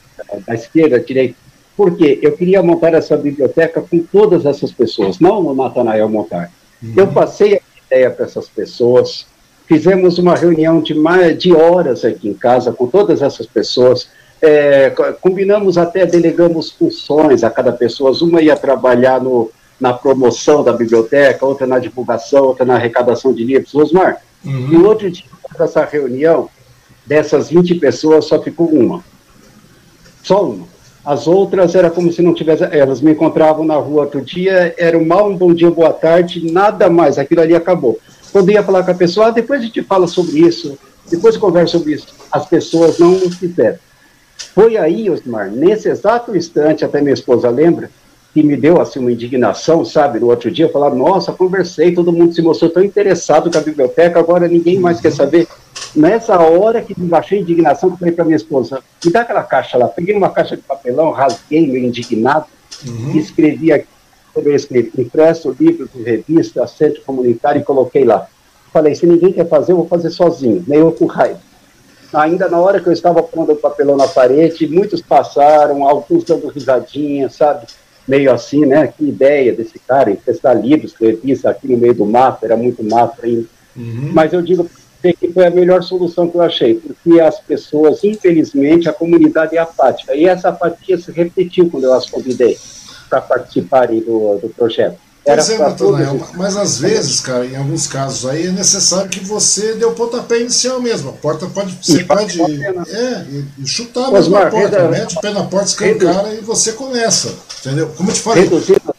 Speaker 2: da esquerda, direita, porque eu queria montar essa biblioteca com todas essas pessoas, não o Natanael montar. Uhum. Eu passei ideia para essas pessoas. Fizemos uma reunião de, mais, de horas aqui em casa com todas essas pessoas. É, combinamos até, delegamos funções a cada pessoa. Uma ia trabalhar no, na promoção da biblioteca, outra na divulgação, outra na arrecadação de livros. Osmar, uhum. no outro dia dessa reunião, dessas 20 pessoas, só ficou uma. Só uma. As outras era como se não tivesse. Elas me encontravam na rua outro dia, era um mal, um bom dia, boa tarde, nada mais, aquilo ali acabou. Quando ia falar com a pessoa, ah, depois a gente fala sobre isso, depois conversa sobre isso. As pessoas não fizeram. Foi aí, Osmar, nesse exato instante, até minha esposa lembra, que me deu assim uma indignação, sabe? No outro dia, falar, nossa, conversei, todo mundo se mostrou tão interessado com a biblioteca, agora ninguém mais quer saber. Nessa hora que me baixei indignação, eu falei para minha esposa, me dá aquela caixa lá. Peguei uma caixa de papelão, rasguei, meio indignado, uhum. e escrevi aqui, eu escrevi, impresso, livros, revista, centro comunitário, e coloquei lá. Falei, se ninguém quer fazer, eu vou fazer sozinho, meio com raiva. Ainda na hora que eu estava pondo o papelão na parede, muitos passaram, alguns dando risadinha, sabe? Meio assim, né? Que ideia desse cara, emprestar livros, revista aqui no meio do mato, era muito mato ainda. Uhum. Mas eu digo que foi a melhor solução que eu achei, porque as pessoas, infelizmente, a comunidade é apática. E essa apatia se repetiu quando eu as convidei para participarem do, do projeto.
Speaker 1: Era pois é, Natanael, mas às vezes, cara, em alguns casos aí é necessário que você dê o pontapé inicial mesmo. A porta pode. Você pode. É, e chutar mesmo a porta, mete o pé na porta, escancara e você começa. Entendeu? Como eu te falei. Reduzindo,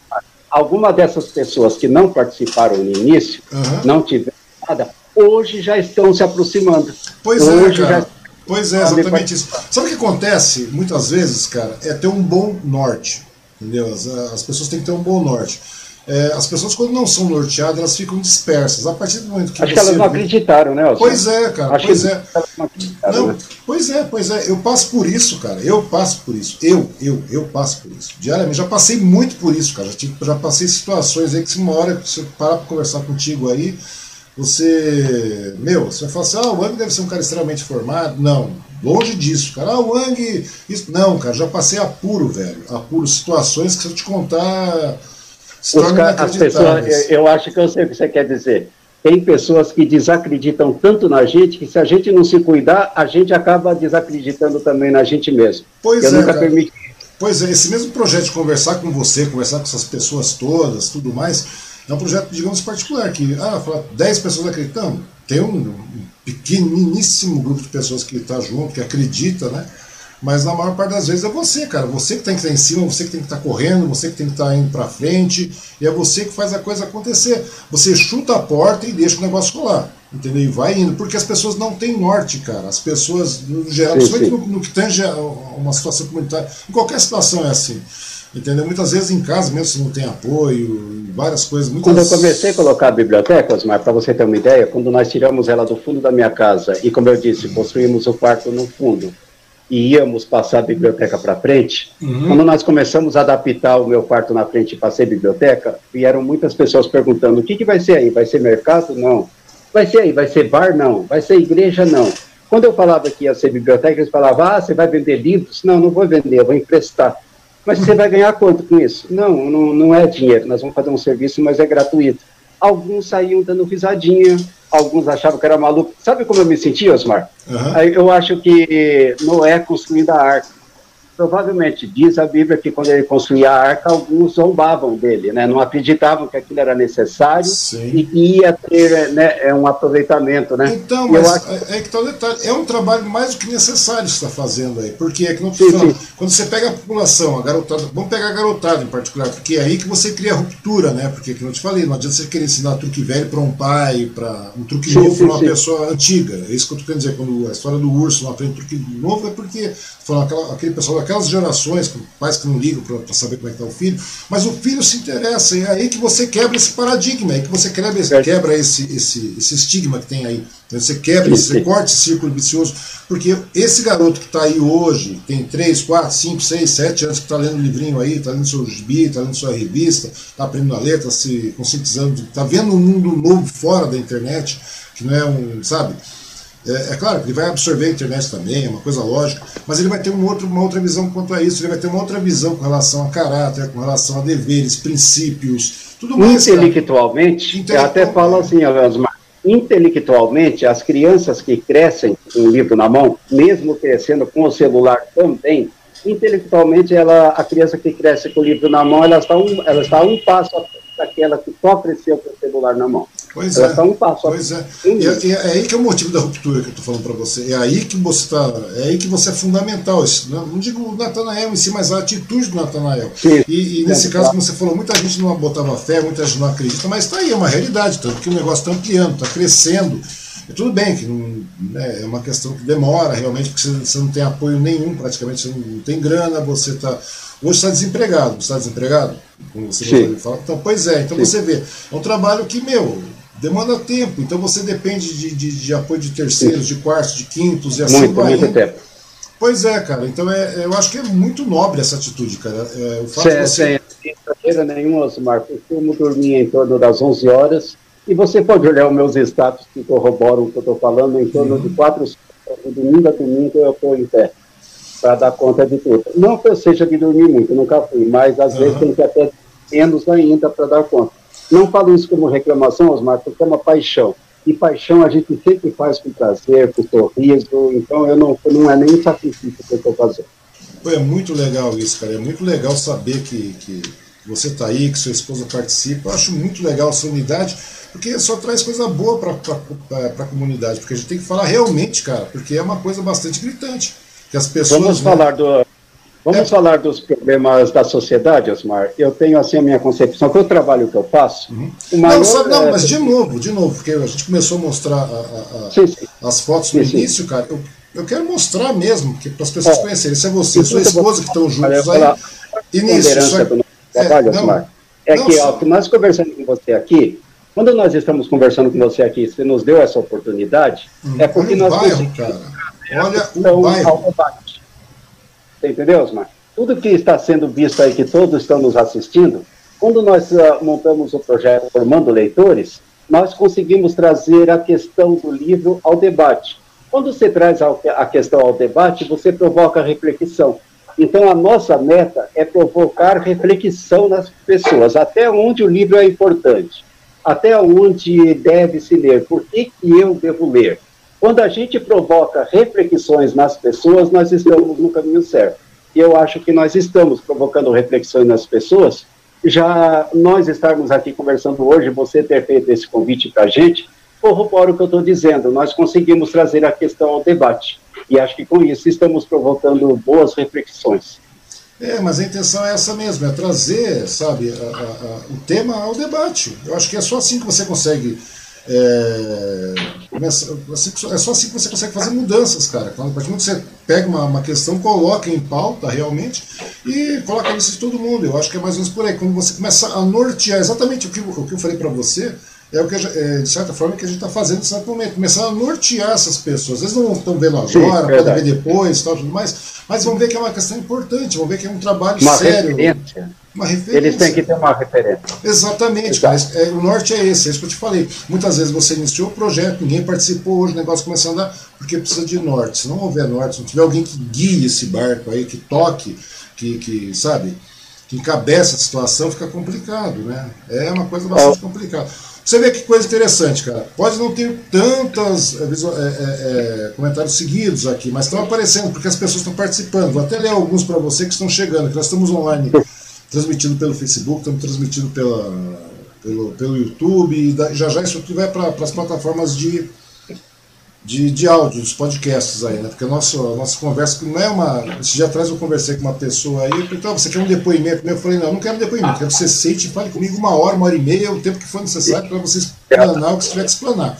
Speaker 2: alguma dessas pessoas que não participaram no início, uhum. não tiveram nada, hoje já estão se aproximando.
Speaker 1: Pois é, hoje é, cara. Já... Pois é, exatamente isso. Sabe o que acontece muitas vezes, cara? É ter um bom norte. Entendeu? As, as pessoas têm que ter um bom norte. É, as pessoas, quando não são norteadas, elas ficam dispersas. A partir do momento que
Speaker 2: Acho que elas não acreditaram, né?
Speaker 1: Pois é, cara. Acho pois é. Não, não né? Pois é, pois é. Eu passo por isso, cara. Eu passo por isso. Eu, eu, eu passo por isso. Diariamente. Já passei muito por isso, cara. Já, tive, já passei situações aí que se uma hora eu parar pra conversar contigo aí, você. Meu, você vai falar assim, ah, o Wang deve ser um cara extremamente formado. Não, longe disso, cara. Ah, o Wang. Isso... Não, cara, já passei apuro, velho. Apuro, situações que se eu te contar.
Speaker 2: As pessoas, eu acho que eu sei o que você quer dizer. Tem pessoas que desacreditam tanto na gente que se a gente não se cuidar, a gente acaba desacreditando também na gente mesmo.
Speaker 1: Pois eu é. Nunca permiti... Pois é, esse mesmo projeto de conversar com você, conversar com essas pessoas todas, tudo mais é um projeto, digamos, particular, que, ah, fala 10 pessoas acreditando, tem um pequeniníssimo grupo de pessoas que está junto, que acredita, né? Mas na maior parte das vezes é você, cara. Você que tem que estar em cima, você que tem que estar correndo, você que tem que estar indo para frente, e é você que faz a coisa acontecer. Você chuta a porta e deixa o negócio rolar, entendeu? E vai indo, porque as pessoas não têm norte, cara. As pessoas, no geral, principalmente no, no que tange uma situação comunitária, em qualquer situação é assim. Entendeu? Muitas vezes em casa mesmo, se não tem apoio, várias coisas. Muitas...
Speaker 2: Quando eu comecei a colocar a biblioteca, Osmar, para você ter uma ideia, quando nós tiramos ela do fundo da minha casa e, como eu disse, construímos o quarto no fundo e íamos passar a biblioteca para frente, uhum. quando nós começamos a adaptar o meu quarto na frente e passei biblioteca, vieram muitas pessoas perguntando: o que, que vai ser aí? Vai ser mercado? Não. Vai ser aí? Vai ser bar? Não. Vai ser igreja? Não. Quando eu falava que ia ser biblioteca, eles falavam: ah, você vai vender livros? Não, não vou vender, eu vou emprestar. Mas você vai ganhar quanto com isso? Não, não, não é dinheiro, nós vamos fazer um serviço, mas é gratuito. Alguns saíam dando risadinha, alguns achavam que era maluco. Sabe como eu me senti, Osmar? Uhum. Eu acho que Noé construindo a arca provavelmente diz a Bíblia que quando ele construía a arca, alguns zombavam dele, né? não acreditavam que aquilo era necessário Sim. e que ia ter né, é um aproveitamento. Né?
Speaker 1: Então, mas acho... é, é que tá o detalhe, é um trabalho mais do que necessário que você está fazendo aí, porque é que não sim, falando, quando você pega a população, a garotada, vamos pegar a garotada em particular, porque é aí que você cria a ruptura, né? Porque, como eu te falei, não adianta você querer ensinar truque velho para um pai, para um truque sim, novo para uma pessoa antiga. É isso que eu estou querendo dizer, quando a história do urso não aprende truque novo, é porque aquela, aquele pessoal daquelas gerações, pais que não ligam para saber como é que está o filho, mas o filho se interessa, e é aí que você quebra esse paradigma, é aí que você quebra, esse, quebra esse, esse, esse estigma que tem aí. Você quebra, você corta esse círculo vicioso, porque esse garoto que está aí hoje, tem 3, 4, 5, 6, 7 anos, que está lendo livrinho aí, está lendo seu gibi, está lendo sua revista, está aprendendo a ler, está se conscientizando, está vendo um mundo novo fora da internet, que não é um, sabe? É, é, claro que ele vai absorver a internet também, é uma coisa lógica, mas ele vai ter um outro, uma outra visão quanto a isso, ele vai ter uma outra visão com relação a caráter, com relação a deveres, princípios, tudo mais.
Speaker 2: Intelectualmente, Intelectual... eu até falo assim, Osmar, intelectualmente, as crianças que crescem com o livro na mão, mesmo crescendo com o celular também, intelectualmente, ela, a criança que cresce com o livro na mão, ela está um, ela está um passo daquela que só cresceu com o celular na mão.
Speaker 1: Pois Ela é. Tá um passo pois é. E, é, é, aí que é o motivo da ruptura que eu estou falando para você. É aí que você tá, é aí que você é fundamental. Isso, não, não digo o Natanael em si, mas a atitude do Natanael. E, e, nesse é, caso, como você falou, muita gente não botava fé, muita gente não acredita, mas está aí, é uma realidade, tanto que o negócio está ampliando, está crescendo. E tudo bem que não, né, é uma questão que demora realmente, porque você, você não tem apoio nenhum, praticamente, você não tem grana, você está Hoje está desempregado. Você está desempregado? Como você de falar. Então, pois é, então Sim. você vê. É um trabalho que, meu, demanda tempo. Então você depende de, de, de apoio de terceiros, Sim. de quartos, de quintos e assim
Speaker 2: muito, vai. Muito tempo.
Speaker 1: Pois é, cara. Então é, eu acho que é muito nobre essa atitude, cara. É, o fato
Speaker 2: Cê, de você... Sem nenhuma, Osmar. Costumo dormir em torno das 11 horas E você pode olhar os meus status que corroboram o que eu estou falando, em torno de quatro, de domingo a domingo eu estou em pé para dar conta de tudo. Não que eu seja de dormir muito, nunca fui, mas às uhum. vezes tem que até menos ainda para dar conta. Não falo isso como reclamação, Osmar, porque é uma paixão. E paixão a gente sempre faz com prazer, com sorriso, então eu não, não é nem sacrifício que eu estou fazendo.
Speaker 1: É muito legal isso, cara. É muito legal saber que, que você está aí, que sua esposa participa. Eu acho muito legal essa unidade, porque só traz coisa boa para a comunidade. Porque a gente tem que falar realmente, cara, porque é uma coisa bastante gritante. Que as pessoas.
Speaker 2: Vamos né? falar do. Vamos é. falar dos problemas da sociedade, Osmar. Eu tenho assim a minha concepção, que o trabalho que eu faço. Uhum.
Speaker 1: Maior, não, sabe, não, é... mas de novo, de novo, porque a gente começou a mostrar a, a, a, sim, sim. as fotos no sim, início, cara. Eu, eu quero mostrar mesmo, para as pessoas é. conhecerem. Se é você, sua esposa que estão juntos aí.
Speaker 2: Início, só... trabalho, é, Osmar. É não, que, ó, nós conversando com você aqui, quando nós estamos conversando com você aqui, você nos deu essa oportunidade, hum, é porque nós
Speaker 1: bairro, cara. Olha o bairro.
Speaker 2: Você entendeu, Osmar? Tudo que está sendo visto aí, que todos estão nos assistindo, quando nós uh, montamos o projeto Formando Leitores, nós conseguimos trazer a questão do livro ao debate. Quando você traz a questão ao debate, você provoca reflexão. Então, a nossa meta é provocar reflexão nas pessoas, até onde o livro é importante, até onde deve se ler, por que, que eu devo ler. Quando a gente provoca reflexões nas pessoas, nós estamos no caminho certo. E eu acho que nós estamos provocando reflexões nas pessoas. Já nós estarmos aqui conversando hoje, você ter feito esse convite para a gente, corrobora o que eu estou dizendo. Nós conseguimos trazer a questão ao debate. E acho que com isso estamos provocando boas reflexões.
Speaker 1: É, mas a intenção é essa mesmo, é trazer, sabe, a, a, o tema ao debate. Eu acho que é só assim que você consegue é, assim, é só assim que você consegue fazer mudanças, cara. A partir do que você pega uma, uma questão, coloca em pauta realmente e coloca a lista de todo mundo. Eu acho que é mais ou menos por aí. Quando você começa a nortear exatamente o que, o que eu falei para você, é o que, é, de certa forma, que a gente está fazendo nesse momento. Começar a nortear essas pessoas. Às vezes não estão vendo agora, Sim, podem ver depois, tal, tudo mais, mas vão ver que é uma questão importante, vão ver que é um trabalho
Speaker 2: uma
Speaker 1: sério.
Speaker 2: Referência. Uma referência. Eles têm que ter uma referência.
Speaker 1: Exatamente. É, o norte é esse, é isso que eu te falei. Muitas vezes você iniciou o projeto, ninguém participou, hoje o negócio começa a andar, porque precisa de norte. Se não houver norte, se não tiver alguém que guie esse barco aí, que toque, que, que sabe, que encabeça a situação, fica complicado, né? É uma coisa bastante oh. complicada. Você vê que coisa interessante, cara. Pode não ter tantos é, é, é, comentários seguidos aqui, mas estão aparecendo porque as pessoas estão participando. Vou até ler alguns para você que estão chegando, que nós estamos online transmitindo pelo Facebook, estamos transmitindo pela, pelo, pelo YouTube, e já já isso aqui vai para as plataformas de, de, de áudio, dos podcasts aí, né? Porque a nossa, a nossa conversa não é uma. Esse dia atrás eu conversei com uma pessoa aí, então você quer um depoimento? Eu falei, não, eu não quero um depoimento, quero que você sente e fale comigo uma hora, uma hora e meia, o tempo que for necessário para você explanar o que você tiver que explanar.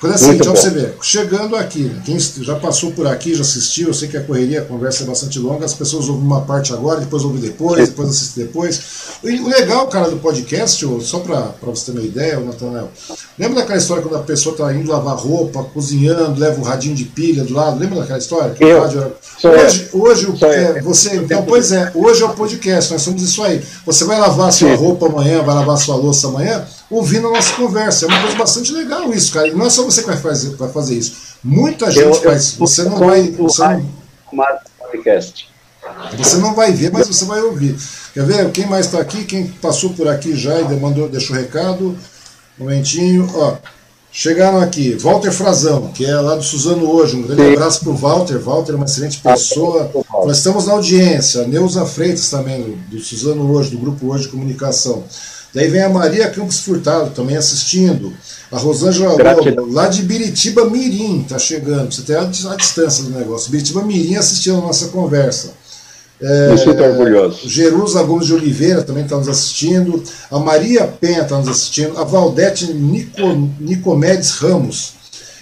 Speaker 1: Quando é assim, então você vê, chegando aqui, quem já passou por aqui, já assistiu, eu sei que a correria, a conversa é bastante longa, as pessoas ouvem uma parte agora, depois ouvem depois, depois assistem depois. O legal, cara, do podcast, só para você ter uma ideia, Nathanael, lembra daquela história quando a pessoa tá indo lavar roupa, cozinhando, leva um radinho de pilha do lado, lembra daquela história?
Speaker 2: Eu,
Speaker 1: hoje, hoje é, você, então, pois é, hoje é o podcast, nós somos isso aí. Você vai lavar sua roupa amanhã, vai lavar sua louça amanhã, ouvindo a nossa conversa. É uma coisa bastante legal isso, cara. E não é só você que vai fazer, vai fazer isso. Muita gente eu, faz. Eu, você não vai. Você não,
Speaker 2: podcast.
Speaker 1: Você não vai ver, mas você vai ouvir. Quer ver? Quem mais está aqui? Quem passou por aqui já e mandou, deixou recado. Um momentinho. Ó, chegaram aqui. Walter Frazão, que é lá do Suzano hoje. Um grande Sim. abraço para o Walter. Walter é uma excelente pessoa. Nós estamos na audiência. Neuza Freitas também, do Suzano hoje, do Grupo Hoje de Comunicação. Daí vem a Maria Campos Furtado também assistindo. A Rosângela Lobo, lá de Biritiba Mirim, está chegando. Você tem a, a, distância do negócio. Biritiba Mirim assistindo a nossa conversa.
Speaker 2: É, sinto orgulhoso.
Speaker 1: Jerusa Gomes de Oliveira também está nos assistindo. A Maria Penha está nos assistindo. A Valdete Nico, Nicomedes Ramos.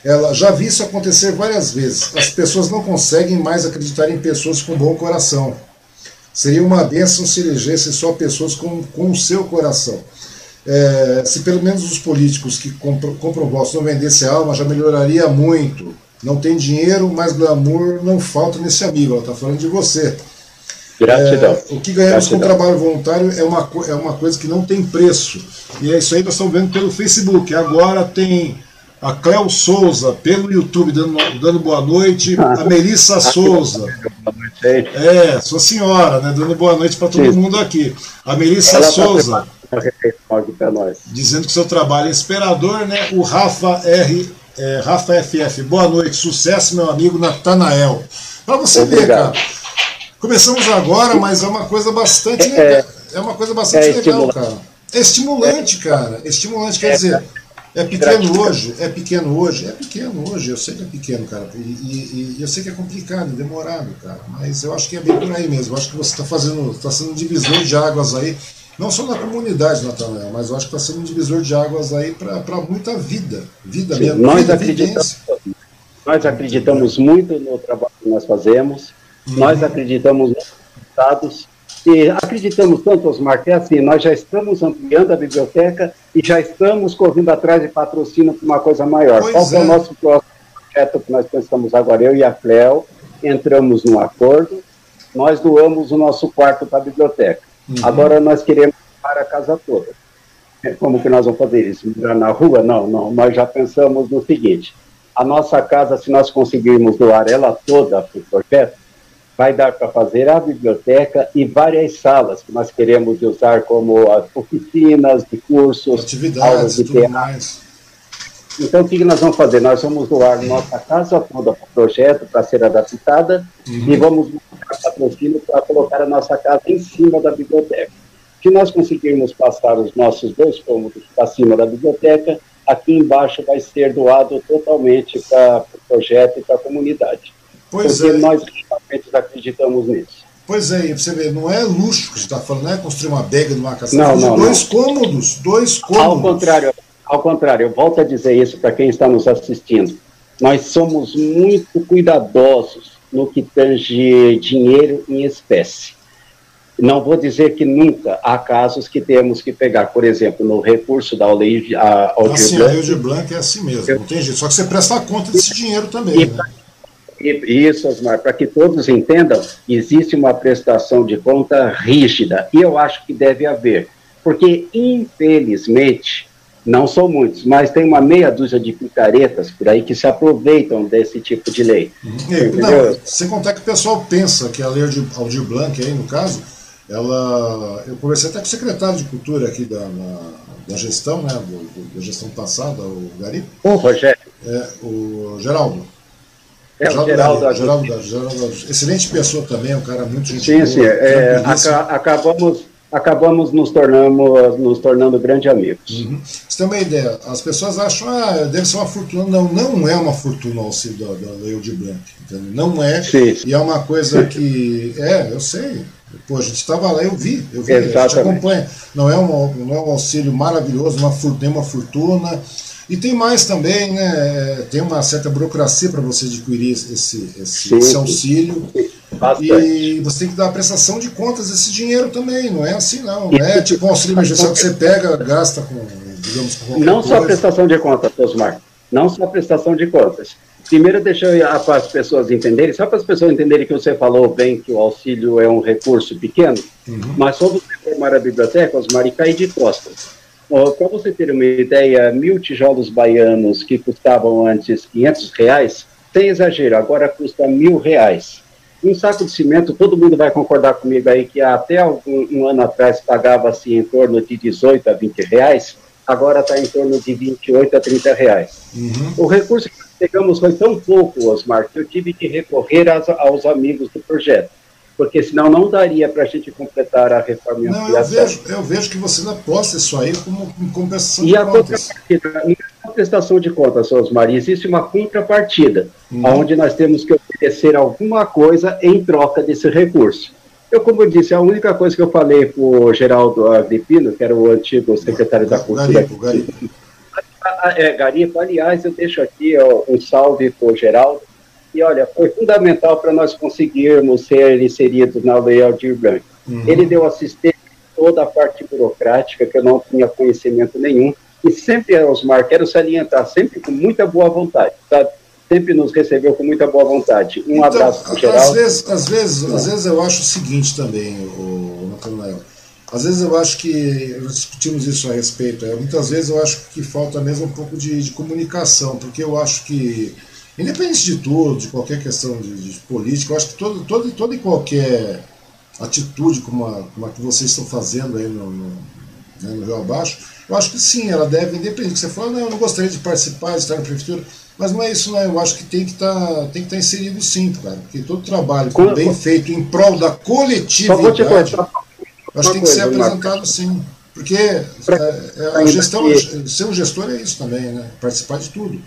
Speaker 1: Ela já vi isso acontecer várias vezes. As pessoas não conseguem mais acreditar em pessoas com bom coração. Seria uma bênção se elegesse só pessoas com, com o seu coração. É, se pelo menos os políticos que compram, compram votos não vendessem alma, já melhoraria muito. Não tem dinheiro, mas glamour não falta nesse amigo. Ela está falando de você.
Speaker 2: Gratidão.
Speaker 1: É, o que ganhamos Gratidão. com o trabalho voluntário é uma, é uma coisa que não tem preço. E é isso aí que nós estamos vendo pelo Facebook. Agora tem a Cléo Souza pelo YouTube dando, dando boa noite, a Melissa Souza. É, sua senhora, né? Dando boa noite para todo mundo aqui. A Melissa Ela tá Souza. Tá dizendo que seu trabalho é inspirador, né? O Rafa R. É, Rafa FF, boa noite, sucesso, meu amigo Natanael. Para você Obrigado. ver, cara. Começamos agora, mas é uma coisa bastante é, legal. É uma coisa bastante é legal, cara. É estimulante, cara. É estimulante, quer dizer é pequeno hoje, é pequeno hoje, é pequeno hoje, eu sei que é pequeno, cara, e, e, e, eu sei que é complicado, demorado, cara, mas eu acho que é bem por aí mesmo, eu acho que você está fazendo, está sendo um divisor de águas aí, não só na comunidade, Natanael, mas eu acho que está sendo um divisor de águas aí para muita vida, vida Sim, mesmo,
Speaker 2: nós vida, acreditamos, Nós acreditamos muito no trabalho que nós fazemos, uhum. nós acreditamos nos resultados, e acreditamos tanto, Osmar, que é assim, nós já estamos ampliando a biblioteca e já estamos correndo atrás de patrocínio para uma coisa maior. Pois Qual é. é o nosso próximo projeto que nós pensamos agora? Eu e a Cleo entramos num acordo, nós doamos o nosso quarto para a biblioteca. Uhum. Agora nós queremos para a casa toda. É, como que nós vamos fazer isso? Morar na rua? Não, não. Nós já pensamos no seguinte: a nossa casa, se nós conseguirmos doar ela toda para o projeto, vai dar para fazer a biblioteca e várias salas que nós queremos usar como as oficinas de cursos,
Speaker 1: atividades, de tudo mais.
Speaker 2: Então, o que nós vamos fazer? Nós vamos doar nossa casa toda para o projeto, para ser adaptada, uhum. e vamos buscar patrocínio para colocar a nossa casa em cima da biblioteca. Se nós conseguirmos passar os nossos dois cômodos para cima da biblioteca, aqui embaixo vai ser doado totalmente para o pro projeto e para a comunidade. Pois porque é. nós acreditamos nisso.
Speaker 1: Pois é, e você vê, não é luxo que você está falando, não é construir uma bega numa casa. Não, não, dois não. cômodos, dois cômodos.
Speaker 2: Ao contrário, ao contrário, eu volto a dizer isso para quem está nos assistindo. Nós somos muito cuidadosos no que tange dinheiro em espécie. Não vou dizer que nunca há casos que temos que pegar, por exemplo, no recurso da Aldir
Speaker 1: Blanc. Assim, a Aldir Blanc é assim mesmo, não tem jeito. Só que você presta conta desse dinheiro também. E, né?
Speaker 2: Isso, Osmar, para que todos entendam, existe uma prestação de conta rígida, e eu acho que deve haver, porque, infelizmente, não são muitos, mas tem uma meia dúzia de picaretas por aí que se aproveitam desse tipo de lei.
Speaker 1: Não, sem contar que o pessoal pensa que a lei Aldir Blanc, aí, no caso, ela. Eu conversei até com o secretário de Cultura aqui da, na, da gestão, né, da gestão passada, o Gari.
Speaker 2: O Rogério.
Speaker 1: É, o Geraldo.
Speaker 2: É, o Geraldo,
Speaker 1: Geraldo, Geraldo, excelente pessoa também, um cara muito
Speaker 2: gentil. Sim, sim. É, acabamos, acabamos nos tornando, nos tornando grandes amigos.
Speaker 1: Uhum. Você tem uma ideia, as pessoas acham, ah, deve ser uma fortuna. Não, não é uma fortuna o auxílio da, da Lei de Blanc, entendeu? Não é, sim, sim. e é uma coisa que, é, eu sei, Pô, a gente estava lá, eu vi, eu vi, Exatamente. a gente acompanha. Não é, um, não é um auxílio maravilhoso, uma, nem uma fortuna, e tem mais também, né? Tem uma certa burocracia para você adquirir esse, esse, esse auxílio. Bastante. E você tem que dar a prestação de contas desse dinheiro também, não é assim não. Não é tipo um auxílio emergencial que você pega, gasta com, digamos, com
Speaker 2: Não só a prestação de contas, Osmar. Não só a prestação de contas. Primeiro, deixa eu para as pessoas entenderem, só para as pessoas entenderem que você falou bem que o auxílio é um recurso pequeno, uhum. mas só você formar a biblioteca, Osmar, e cair de costas para você ter uma ideia, mil tijolos baianos que custavam antes 500 reais, sem exagero, agora custa mil reais. Um saco de cimento, todo mundo vai concordar comigo aí que até algum, um ano atrás pagava-se em torno de 18 a 20 reais, agora está em torno de 28 a 30 reais. Uhum. O recurso que pegamos foi tão pouco, Osmar, que eu tive que recorrer aos, aos amigos do projeto porque senão não daria para a gente completar a reforma e
Speaker 1: não, eu vejo, eu vejo que você aposta isso aí como compensação
Speaker 2: e de a contas. Contrapartida, não é prestação de contas, Osmar, existe uma contrapartida, hum. onde nós temos que oferecer alguma coisa em troca desse recurso. Eu, como eu disse, a única coisa que eu falei para o Geraldo Agripino, que era o antigo secretário da Cultura... Garipo, Garipo. É, Garipo, aliás, eu deixo aqui ó, um salve para o Geraldo, e olha, foi fundamental para nós conseguirmos ser inseridos na Lei Aldir Blanc. Uhum. Ele deu assistência toda a parte burocrática, que eu não tinha conhecimento nenhum, e sempre, Osmar, quero salientar, sempre com muita boa vontade, sabe? sempre nos recebeu com muita boa vontade. Um
Speaker 1: então,
Speaker 2: abraço para geral.
Speaker 1: Às vezes, às, vezes, às vezes eu acho o seguinte também, o Natanael. Às vezes eu acho que, discutimos isso a respeito, é, muitas vezes eu acho que falta mesmo um pouco de, de comunicação, porque eu acho que, independente de tudo, de qualquer questão de, de política, eu acho que todo, toda e qualquer atitude como a, como a que vocês estão fazendo aí no, no, né, no Rio Abaixo, eu acho que sim, ela deve, independente que você fala, não, eu não gostaria de participar, de estar na prefeitura, mas não é isso, né? Eu acho que tem que tá, estar tá inserido sim, cara, porque todo trabalho Quando, bem feito em prol da coletividade, eu acho que tem que ser apresentado sim. Porque é, é, a gestão, ser um gestor é isso também, né? Participar de tudo.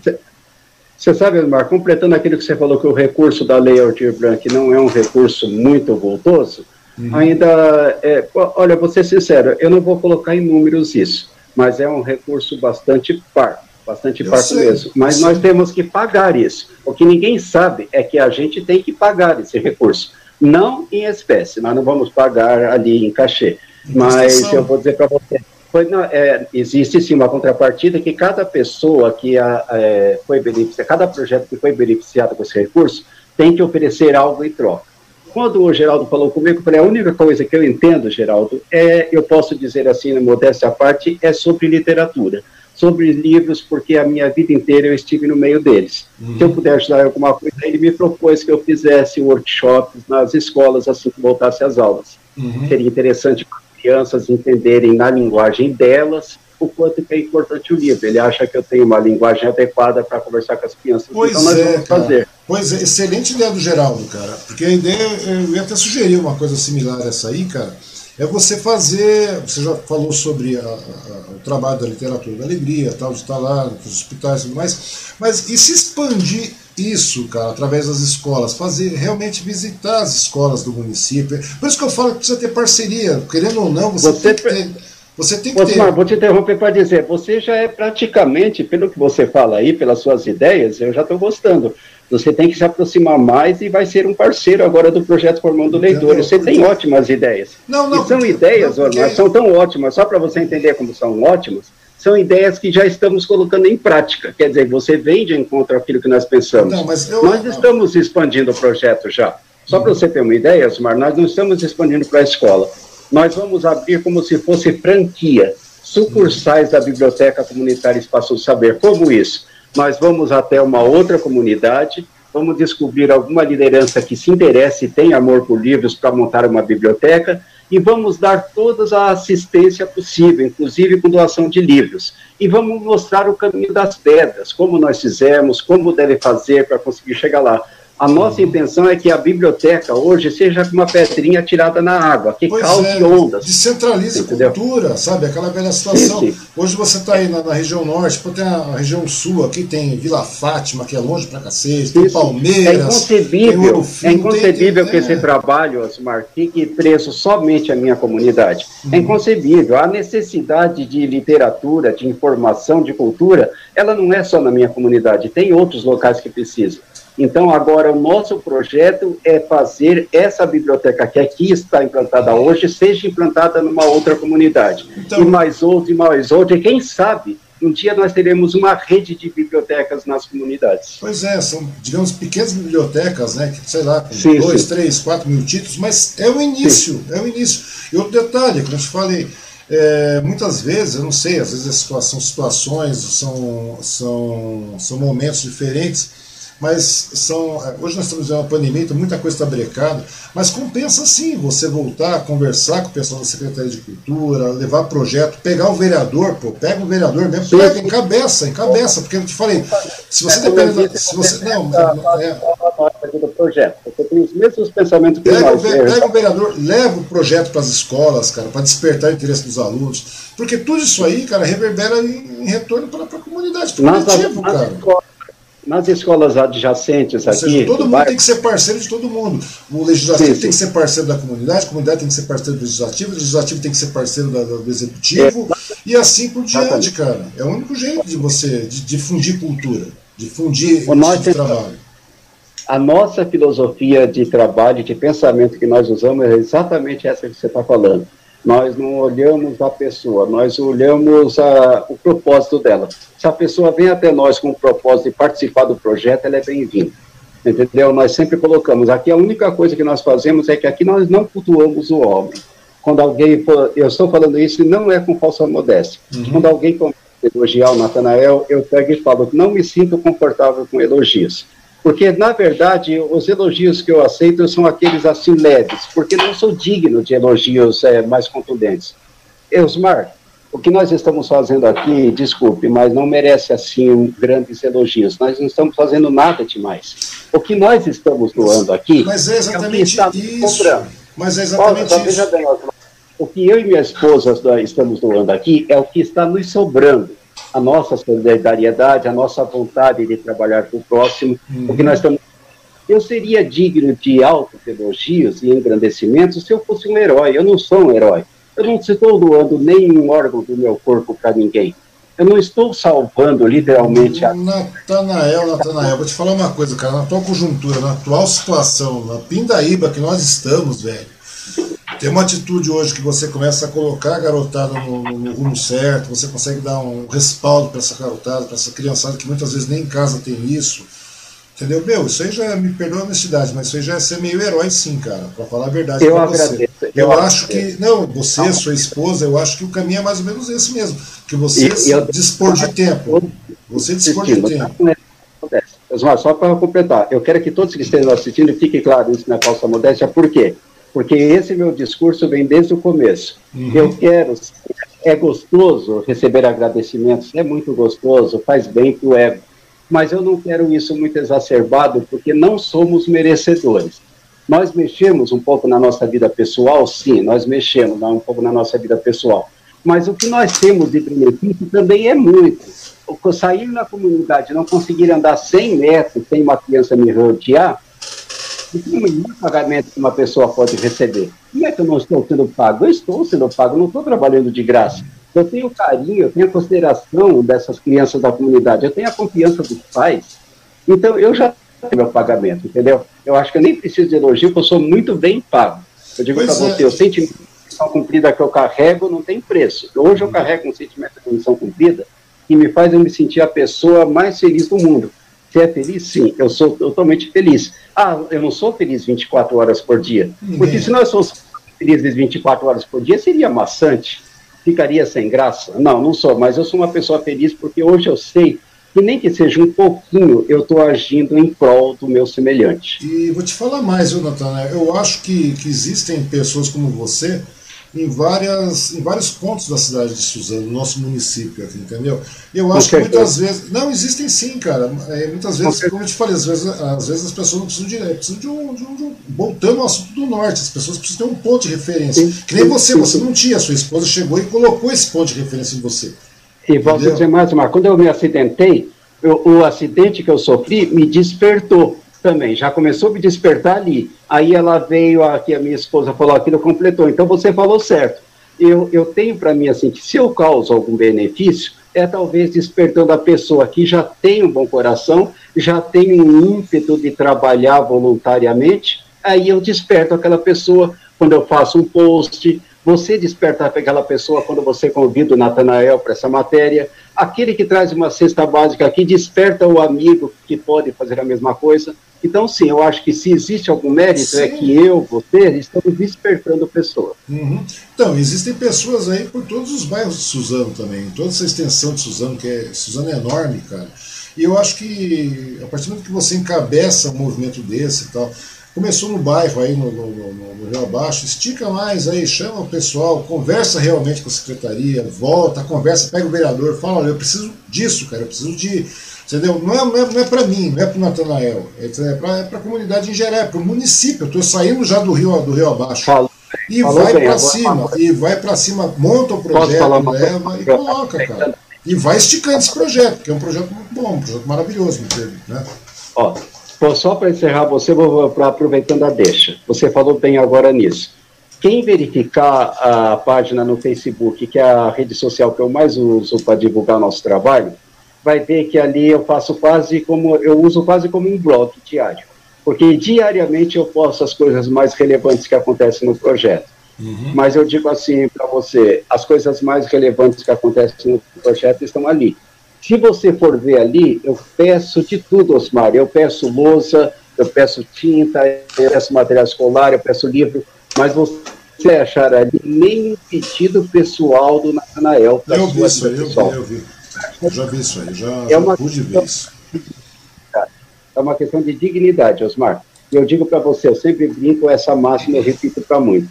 Speaker 2: Você sabe, Mar, completando aquilo que você falou, que o recurso da Lei Altir Blanc não é um recurso muito voltoso, uhum. ainda, é, olha, vou ser sincero, eu não vou colocar em números isso, mas é um recurso bastante par bastante parco mesmo. Mas nós temos que pagar isso. O que ninguém sabe é que a gente tem que pagar esse recurso. Não em espécie, nós não vamos pagar ali em cachê. Mas eu vou dizer para você, foi, não, é, existe sim uma contrapartida que cada pessoa que a, é, foi beneficiada, cada projeto que foi beneficiado com esse recurso, tem que oferecer algo em troca. Quando o Geraldo falou comigo, eu falei, a única coisa que eu entendo, Geraldo, é, eu posso dizer assim, na modéstia à parte, é sobre literatura sobre livros, porque a minha vida inteira eu estive no meio deles. Uhum. Se eu puder ajudar em alguma coisa, ele me propôs que eu fizesse workshops nas escolas assim que voltasse às aulas. Uhum. Seria interessante para crianças entenderem na linguagem delas o quanto é importante o livro. Ele acha que eu tenho uma linguagem adequada para conversar com as crianças.
Speaker 1: Pois então nós é, vamos cara. fazer. Pois é, excelente ideia do Geraldo, cara. Porque a ideia, eu ia até sugerir uma coisa similar a essa aí, cara é você fazer. Você já falou sobre a, a, o trabalho da literatura da alegria, tal, de estar lá nos hospitais e tudo mais, mas e se expandir isso, cara, através das escolas, fazer realmente visitar as escolas do município. Por isso que eu falo que precisa ter parceria, querendo ou não, você, você tem que ter. Você tem que
Speaker 2: ter... vou te interromper para dizer, você já é praticamente, pelo que você fala aí, pelas suas ideias, eu já estou gostando. Você tem que se aproximar mais e vai ser um parceiro agora do projeto Formando Leitores. Você tem ótimas ideias. Não, não, e são porque, ideias, não, porque... são tão ótimas, só para você entender como são ótimas, são ideias que já estamos colocando em prática. Quer dizer, você vem de encontro àquilo que nós pensamos. Não, eu, nós estamos expandindo o projeto já. Só para você ter uma ideia, Osmar, nós não estamos expandindo para a escola. Nós vamos abrir como se fosse franquia, sucursais da Biblioteca Comunitária Espaço Saber. Como isso? nós vamos até uma outra comunidade, vamos descobrir alguma liderança que se interesse e tem amor por livros para montar uma biblioteca e vamos dar toda a assistência possível, inclusive com doação de livros. E vamos mostrar o caminho das pedras, como nós fizemos, como deve fazer para conseguir chegar lá. A nossa intenção é que a biblioteca hoje seja uma pedrinha tirada na água, que pois cause é, ondas.
Speaker 1: Descentralize a cultura, sabe? Aquela velha situação. Sim, sim. Hoje você está aí na, na, região norte, tem a região sul aqui, tem Vila Fátima, que é longe pra cacete, tem Palmeiras. É
Speaker 2: inconcebível, é inconcebível tem, que é. esse trabalho, Osmar, fique preso somente à minha comunidade. É uhum. inconcebível. A necessidade de literatura, de informação, de cultura, ela não é só na minha comunidade, tem outros locais que precisam. Então, agora, o nosso projeto é fazer essa biblioteca que aqui está implantada hoje, seja implantada numa outra comunidade. Então, e mais outra, e mais outra, e quem sabe, um dia nós teremos uma rede de bibliotecas nas comunidades.
Speaker 1: Pois é, são, digamos, pequenas bibliotecas, né, que, sei lá, com sim, dois, sim. três, quatro mil títulos, mas é o início, sim. é o início. E outro detalhe, como eu te falei, é, muitas vezes, eu não sei, às vezes são situações, são, são, são momentos diferentes, mas são. Hoje nós estamos em uma pandemia, então muita coisa está brecada, mas compensa sim você voltar, conversar com o pessoal da Secretaria de Cultura, levar projeto, pegar o vereador, pô, pega o vereador mesmo, pega, encabeça, encabeça, porque eu te falei, se você depende. Se você, não, é,
Speaker 2: do projeto. Você tem os mesmos pensamentos que
Speaker 1: pega, nós. Né? Pega o vereador, leva o projeto para as escolas, cara, para despertar o interesse dos alunos. Porque tudo isso aí, cara, reverbera em, em retorno para a comunidade, para o coletivo, cara. Escolas,
Speaker 2: nas escolas adjacentes aqui. Seja,
Speaker 1: todo mundo tem que ser parceiro de todo mundo. O legislativo tem que ser parceiro da comunidade, a comunidade tem que ser parceiro do legislativo, o legislativo tem que ser parceiro da, do executivo, é, e assim por diante, cara. É o único jeito de você de difundir cultura, difundir o nosso tipo trabalho.
Speaker 2: A nossa filosofia de trabalho, de pensamento que nós usamos é exatamente essa que você está falando. Nós não olhamos a pessoa, nós olhamos a, o propósito dela. Se a pessoa vem até nós com o propósito de participar do projeto, ela é bem-vinda. Entendeu? Nós sempre colocamos. Aqui a única coisa que nós fazemos é que aqui nós não cultuamos o homem. Quando alguém, eu estou falando isso e não é com falsa modéstia. Uhum. Quando alguém elogiar o Natanael, eu pego e falo, não me sinto confortável com elogios. Porque, na verdade, os elogios que eu aceito são aqueles assim leves, porque não sou digno de elogios é, mais contundentes. Eusmar, o que nós estamos fazendo aqui, desculpe, mas não merece assim grandes elogios. Nós não estamos fazendo nada demais. O que nós estamos doando aqui.
Speaker 1: Mas é exatamente é isso. Mas é exatamente Olha, isso. Bem,
Speaker 2: o que eu e minha esposa estamos doando aqui é o que está nos sobrando. A nossa solidariedade, a nossa vontade de trabalhar para o próximo, uhum. o que nós estamos. Eu seria digno de altos elogios e engrandecimentos se eu fosse um herói. Eu não sou um herói. Eu não estou doando nenhum órgão do meu corpo para ninguém. Eu não estou salvando literalmente a.
Speaker 1: Natanael, Natanael, vou te falar uma coisa, cara. Na atual conjuntura, na atual situação, na pindaíba que nós estamos, velho tem uma atitude hoje que você começa a colocar a garotada no, no, rumo certo, você consegue dar um respaldo para essa garotada, para essa criançada que muitas vezes nem em casa tem isso. Entendeu? Meu, isso aí já é, me perdoa a honestidade, mas isso aí já é ser meio herói sim, cara, para falar a verdade
Speaker 2: eu você.
Speaker 1: Eu, eu acho que, não, você, não. sua esposa, eu acho que o caminho é mais ou menos esse mesmo, que você e, eu, dispor de tempo. Você dispor de tempo.
Speaker 2: Só para completar, eu quero que todos que estejam assistindo fiquem claro isso na falsa modéstia, por quê? Porque esse meu discurso vem desde o começo. Uhum. Eu quero, é gostoso receber agradecimentos, é muito gostoso, faz bem para o ego, mas eu não quero isso muito exacerbado, porque não somos merecedores. Nós mexemos um pouco na nossa vida pessoal, sim, nós mexemos um pouco na nossa vida pessoal, mas o que nós temos de benefício também é muito. Sair na comunidade, não conseguir andar 100 metros sem uma criança me rodear, o pagamento que uma pessoa pode receber. Como é que eu não estou sendo pago? Eu estou sendo pago, não estou trabalhando de graça. Eu tenho carinho, eu tenho a consideração dessas crianças da comunidade, eu tenho a confiança dos pais. Então, eu já tenho meu pagamento, entendeu? Eu acho que eu nem preciso de elogio, porque eu sou muito bem pago. Eu digo para você, é. o sentimento de missão cumprida que eu carrego não tem preço. Hoje eu carrego um sentimento de missão cumprida que me faz eu me sentir a pessoa mais feliz do mundo. Você é feliz? Sim, eu sou totalmente feliz. Ah, eu não sou feliz 24 horas por dia. Porque se nós fôssemos felizes 24 horas por dia, seria maçante, ficaria sem graça. Não, não sou, mas eu sou uma pessoa feliz porque hoje eu sei que nem que seja um pouquinho, eu estou agindo em prol do meu semelhante.
Speaker 1: E vou te falar mais, viu, Natana? Eu acho que, que existem pessoas como você em, várias, em vários pontos da cidade de Suzano, no nosso município aqui, entendeu? Eu acho que muitas vezes. Não, existem sim, cara. É, muitas vezes, como eu te falei, às vezes, às vezes as pessoas não precisam de. É, precisam de um, de um, de um, Voltando ao assunto do norte, as pessoas precisam ter um ponto de referência. Sim, que nem você, sim, você não tinha, sua esposa chegou e colocou esse ponto de referência em você.
Speaker 2: E posso dizer mais, Marco, quando eu me acidentei, eu, o acidente que eu sofri me despertou também, já começou a me despertar ali. Aí ela veio aqui, a minha esposa falou aquilo, completou. Então você falou certo. Eu, eu tenho para mim assim que se eu causo algum benefício, é talvez despertando a pessoa que já tem um bom coração, já tem um ímpeto de trabalhar voluntariamente, aí eu desperto aquela pessoa quando eu faço um post, você desperta aquela pessoa quando você convida o Natanael para essa matéria, aquele que traz uma cesta básica aqui desperta o amigo que pode fazer a mesma coisa. Então, sim, eu acho que se existe algum mérito, é sim. é que eu, você, estamos despertando pessoas.
Speaker 1: Uhum. Então, existem pessoas aí por todos os bairros de Suzano também, toda essa extensão de Suzano, que é, Suzano é enorme, cara. E eu acho que, a partir do momento que você encabeça um movimento desse e tal, começou no bairro aí no, no, no, no, Rio Abaixo, estica mais aí, chama o pessoal, conversa realmente com a secretaria, volta, conversa, pega o vereador, fala, olha, eu preciso disso, cara, eu preciso de Entendeu? Não é, não é, não é para mim, não é para o Natanael, é para é a comunidade em geral, é para o município. Eu estou saindo já do rio, do rio abaixo. Falou, e falou vai para cima, e vai para cima, monta o projeto, leva e coloca, cara. E vai esticando esse projeto, que é um projeto muito bom, um projeto maravilhoso, né?
Speaker 2: Ó, só para encerrar você, vou aproveitando a deixa. Você falou bem agora nisso. Quem verificar a página no Facebook, que é a rede social que eu mais uso para divulgar nosso trabalho, vai ver que ali eu faço quase como, eu uso quase como um blog diário, porque diariamente eu posto as coisas mais relevantes que acontecem no projeto. Uhum. Mas eu digo assim para você, as coisas mais relevantes que acontecem no projeto estão ali. Se você for ver ali, eu peço de tudo, Osmar. Eu peço lousa, eu peço tinta, eu peço material escolar, eu peço livro, mas você achar ali nenhum pedido pessoal do Natanael
Speaker 1: para Eu vi eu vi, eu vi. Eu já vi isso aí, já, é já pude ver isso.
Speaker 2: É uma questão de dignidade, Osmar. E eu digo para você, eu sempre brinco essa máxima, eu repito para muitos.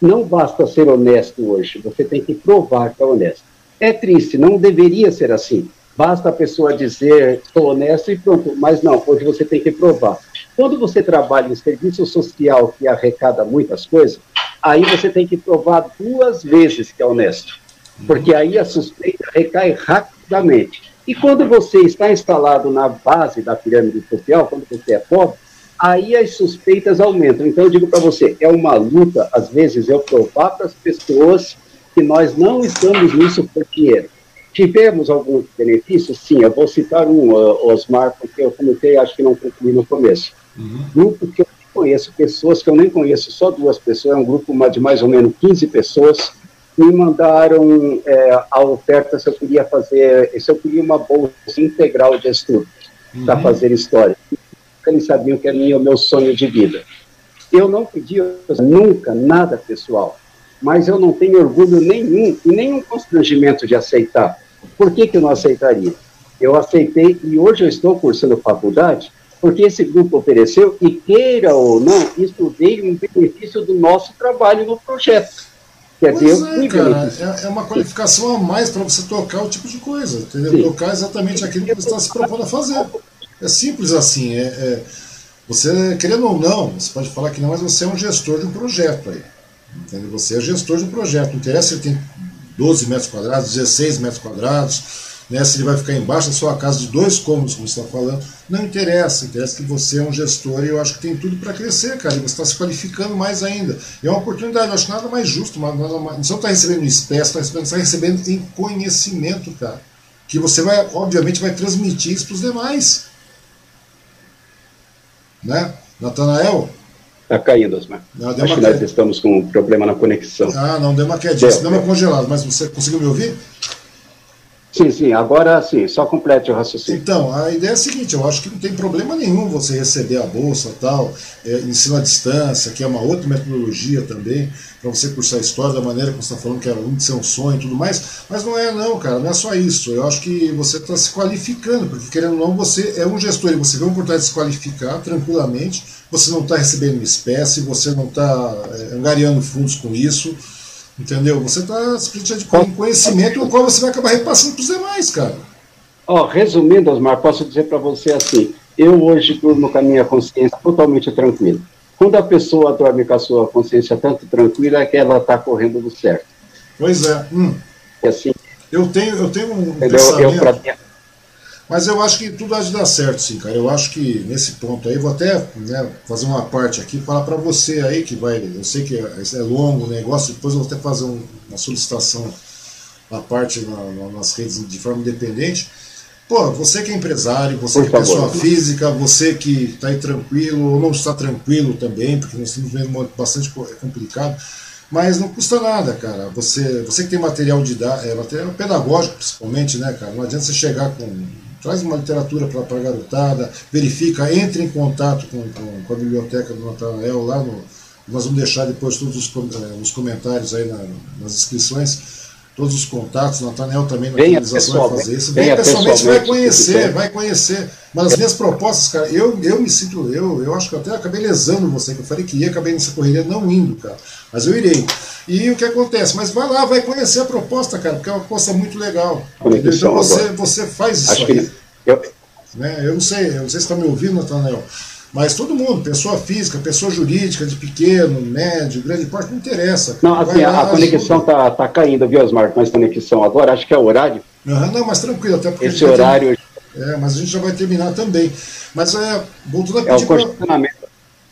Speaker 2: Não basta ser honesto hoje, você tem que provar que é honesto. É triste, não deveria ser assim. Basta a pessoa dizer, estou honesto e pronto. Mas não, hoje você tem que provar. Quando você trabalha em serviço social que arrecada muitas coisas, aí você tem que provar duas vezes que é honesto. Porque aí a suspeita recai rapidamente. E quando você está instalado na base da pirâmide social, quando você é pobre, aí as suspeitas aumentam. Então, eu digo para você, é uma luta, às vezes, eu provar para as pessoas que nós não estamos nisso por dinheiro. Tivemos alguns benefícios? Sim, eu vou citar um, Osmar, porque eu comentei, acho que não concluí no começo. Uhum. Grupo que eu conheço, pessoas que eu nem conheço, só duas pessoas, é um grupo de mais ou menos 15 pessoas, me mandaram é, a oferta se eu queria fazer, se eu queria uma bolsa integral de estudos uhum. para fazer história eles sabiam que era o meu sonho de vida. Eu não pedi nunca nada pessoal, mas eu não tenho orgulho nenhum e nenhum constrangimento de aceitar. Por que, que eu não aceitaria? Eu aceitei e hoje eu estou cursando faculdade porque esse grupo ofereceu e, queira ou não, estudei um benefício do nosso trabalho no projeto.
Speaker 1: Quer pois dizer, é, cara, é, é, uma qualificação a mais para você tocar o tipo de coisa, entendeu? Sim. Tocar exatamente aquilo que você está se propondo a fazer. É simples assim. É, é, você, querendo ou não, você pode falar que não, mas você é um gestor de um projeto aí. Entendeu? Você é gestor de um projeto. Não interessa se ele tem 12 metros quadrados, 16 metros quadrados, né, se ele vai ficar embaixo da sua casa de dois cômodos, como você está falando. Não interessa. Interessa que você é um gestor e eu acho que tem tudo para crescer, cara. E você está se qualificando mais ainda. E é uma oportunidade. Eu acho nada mais justo. Nada mais, você não está recebendo em espécie, está recebendo, tá recebendo em conhecimento, cara. Que você vai, obviamente, vai transmitir isso para os demais né? Natanael?
Speaker 2: Está caindo, Osmar. Não, Acho que nós estamos com um problema na conexão.
Speaker 1: Ah, não, deu uma quedinha, deu, deu uma congelada, mas você conseguiu me ouvir?
Speaker 2: Sim, sim, agora sim, só complete o raciocínio.
Speaker 1: Então, a ideia é a seguinte, eu acho que não tem problema nenhum você receber a bolsa tal, é, ensino à distância, que é uma outra metodologia também, para você cursar história da maneira que você está falando que era um ser um sonho e tudo mais, mas não é não, cara, não é só isso. Eu acho que você está se qualificando, porque querendo ou não, você é um gestor e você vê uma oportunidade de se qualificar tranquilamente, você não está recebendo espécie, você não está é, angariando fundos com isso, Entendeu? Você está simplesmente com conhecimento o qual você vai acabar repassando para os demais, cara.
Speaker 2: Ó, resumindo, Osmar, posso dizer para você assim: eu hoje durmo com a minha consciência totalmente tranquila. Quando a pessoa dorme com a sua consciência tanto tranquila, é que ela está correndo do certo.
Speaker 1: Pois é. Hum. Assim. Eu tenho, eu tenho um entendeu? pensamento. Eu. Mas eu acho que tudo há de dar certo, sim, cara. Eu acho que nesse ponto aí, vou até né, fazer uma parte aqui, falar para você aí que vai. Eu sei que é, é longo o negócio, depois eu vou até fazer um, uma solicitação à parte na, na, nas redes de forma independente. Pô, você que é empresário, você Por que é pessoa física, você que está aí tranquilo ou não está tranquilo também, porque nós estamos vendo bastante complicado. Mas não custa nada, cara. Você, você que tem material de é, material pedagógico, principalmente, né, cara? Não adianta você chegar com traz uma literatura para a garotada, verifica, entre em contato com, com, com a biblioteca do Natanael lá no. Nós vamos deixar depois todos os, eh, os comentários aí na, nas inscrições, todos os contatos, o Natanael também na finalização vai fazer isso. Vem pessoalmente, vai conhecer, vai conhecer. Mas as minhas propostas, cara, eu, eu me sinto, eu, eu acho que eu até acabei lesando você, que eu falei que ia, acabei nessa correria não indo, cara. Mas eu irei. E o que acontece? Mas vai lá, vai conhecer a proposta, cara, porque é uma proposta muito legal. Então você, você faz isso Acho aí. Que eu... Né? eu não sei, eu não sei se está me ouvindo, Nathanael. Mas todo mundo, pessoa física, pessoa jurídica, de pequeno, médio, grande porte, não interessa.
Speaker 2: Não, assim, a, a conexão está tá caindo, viu, Osmar, com essa conexão agora, acho que é o horário.
Speaker 1: Uhum, não, mas tranquilo, até porque.
Speaker 2: Esse horário.
Speaker 1: É, mas a gente já vai terminar também. Mas é, voltando a
Speaker 2: pedir. É o condicionamento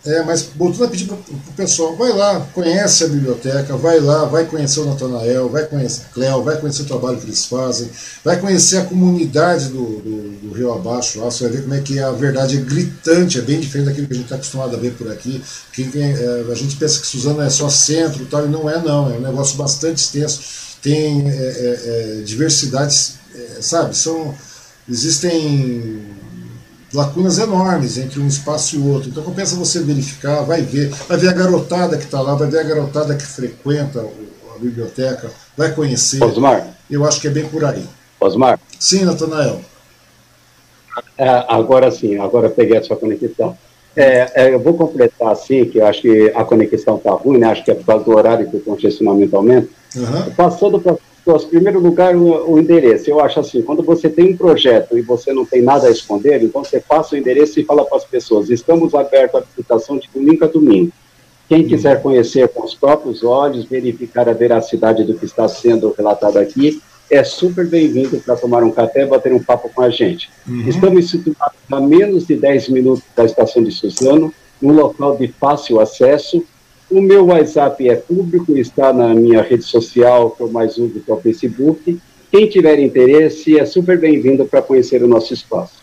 Speaker 1: É, mas voltando a pedir para o pessoal, vai lá, conhece a biblioteca, vai lá, vai conhecer o Natanael, vai conhecer a Cléo, vai conhecer o trabalho que eles fazem, vai conhecer a comunidade do, do, do Rio Abaixo, lá, você vai ver como é que a verdade é gritante, é bem diferente daquilo que a gente está acostumado a ver por aqui. Quem, é, a gente pensa que Suzano é só centro e tal, e não é não, é um negócio bastante extenso, tem é, é, é diversidades, é, sabe, são, existem lacunas enormes entre um espaço e outro. Então compensa você verificar, vai ver, vai ver a garotada que está lá, vai ver a garotada que frequenta a biblioteca, vai conhecer.
Speaker 2: Osmar.
Speaker 1: Eu acho que é bem por aí.
Speaker 2: Osmar.
Speaker 1: Sim, Natanael.
Speaker 2: É, agora sim, agora peguei a sua conexão. É, é, eu vou completar assim, que eu acho que a conexão está ruim, né? acho que é por causa do horário que o congestionamento aumenta. Uhum. Passando para em primeiro lugar, o, o, endereço. Eu acho assim, quando você tem um projeto e você não tem nada a esconder, então você passa o endereço e fala para as pessoas, estamos abertos à visitação de domingo a domingo. Quem uhum. quiser conhecer com os próprios olhos, verificar a veracidade do que está sendo relatado aqui, é super bem-vindo para tomar um café e bater um papo com a gente. Uhum. Estamos situados a menos de 10 minutos da estação de Suzano, num local de fácil acesso, o meu WhatsApp é público, está na minha rede social, que eu mais uso, que é o Facebook. Quem tiver interesse é super bem-vindo para conhecer o nosso espaço.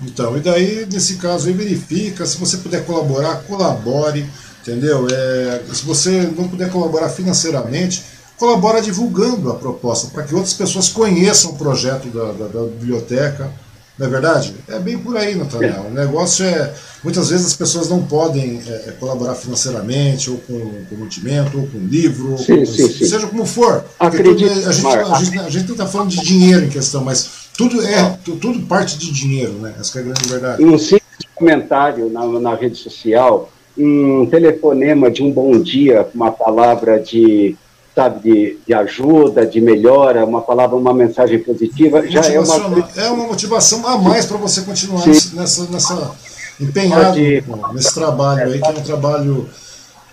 Speaker 1: Então, e daí, nesse caso, aí verifica, se você puder colaborar, colabore, entendeu? É, se você não puder colaborar financeiramente, colabora divulgando a proposta, para que outras pessoas conheçam o projeto da, da, da biblioteca, não é verdade? É bem por aí, Nathaniel. O negócio é. Muitas vezes as pessoas não podem é, é colaborar financeiramente, ou com, com mantimento, ou com livro,
Speaker 2: sim,
Speaker 1: com,
Speaker 2: sim, sim.
Speaker 1: seja como for.
Speaker 2: Acredito,
Speaker 1: tudo, a, gente, a, gente, a gente não está falando de dinheiro em questão, mas tudo é tudo parte de dinheiro, né? Essa é a grande verdade.
Speaker 2: Um simples comentário na, na rede social, um telefonema de um bom dia, uma palavra de sabe, de, de ajuda, de melhora, uma palavra, uma mensagem positiva, já é uma...
Speaker 1: É uma motivação a mais para você continuar nessa, nessa empenhado Pode... nesse trabalho aí, que é um trabalho,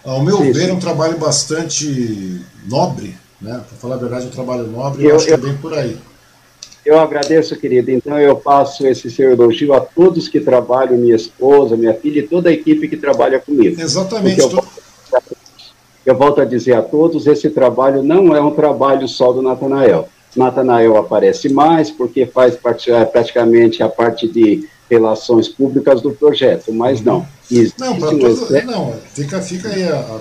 Speaker 1: ao meu sim, ver, sim. é um trabalho bastante nobre, né? Para falar a verdade, é um trabalho nobre, eu, eu acho eu, que é bem por aí.
Speaker 2: Eu agradeço, querido. Então, eu passo esse seu elogio a todos que trabalham, minha esposa, minha filha e toda a equipe que trabalha comigo.
Speaker 1: Exatamente. Eu,
Speaker 2: eu volto a dizer a todos, esse trabalho não é um trabalho só do Natanael. Natanael aparece mais porque faz é, praticamente a parte de relações públicas do projeto, mas não.
Speaker 1: não, para todo, é, não, fica, fica aí a,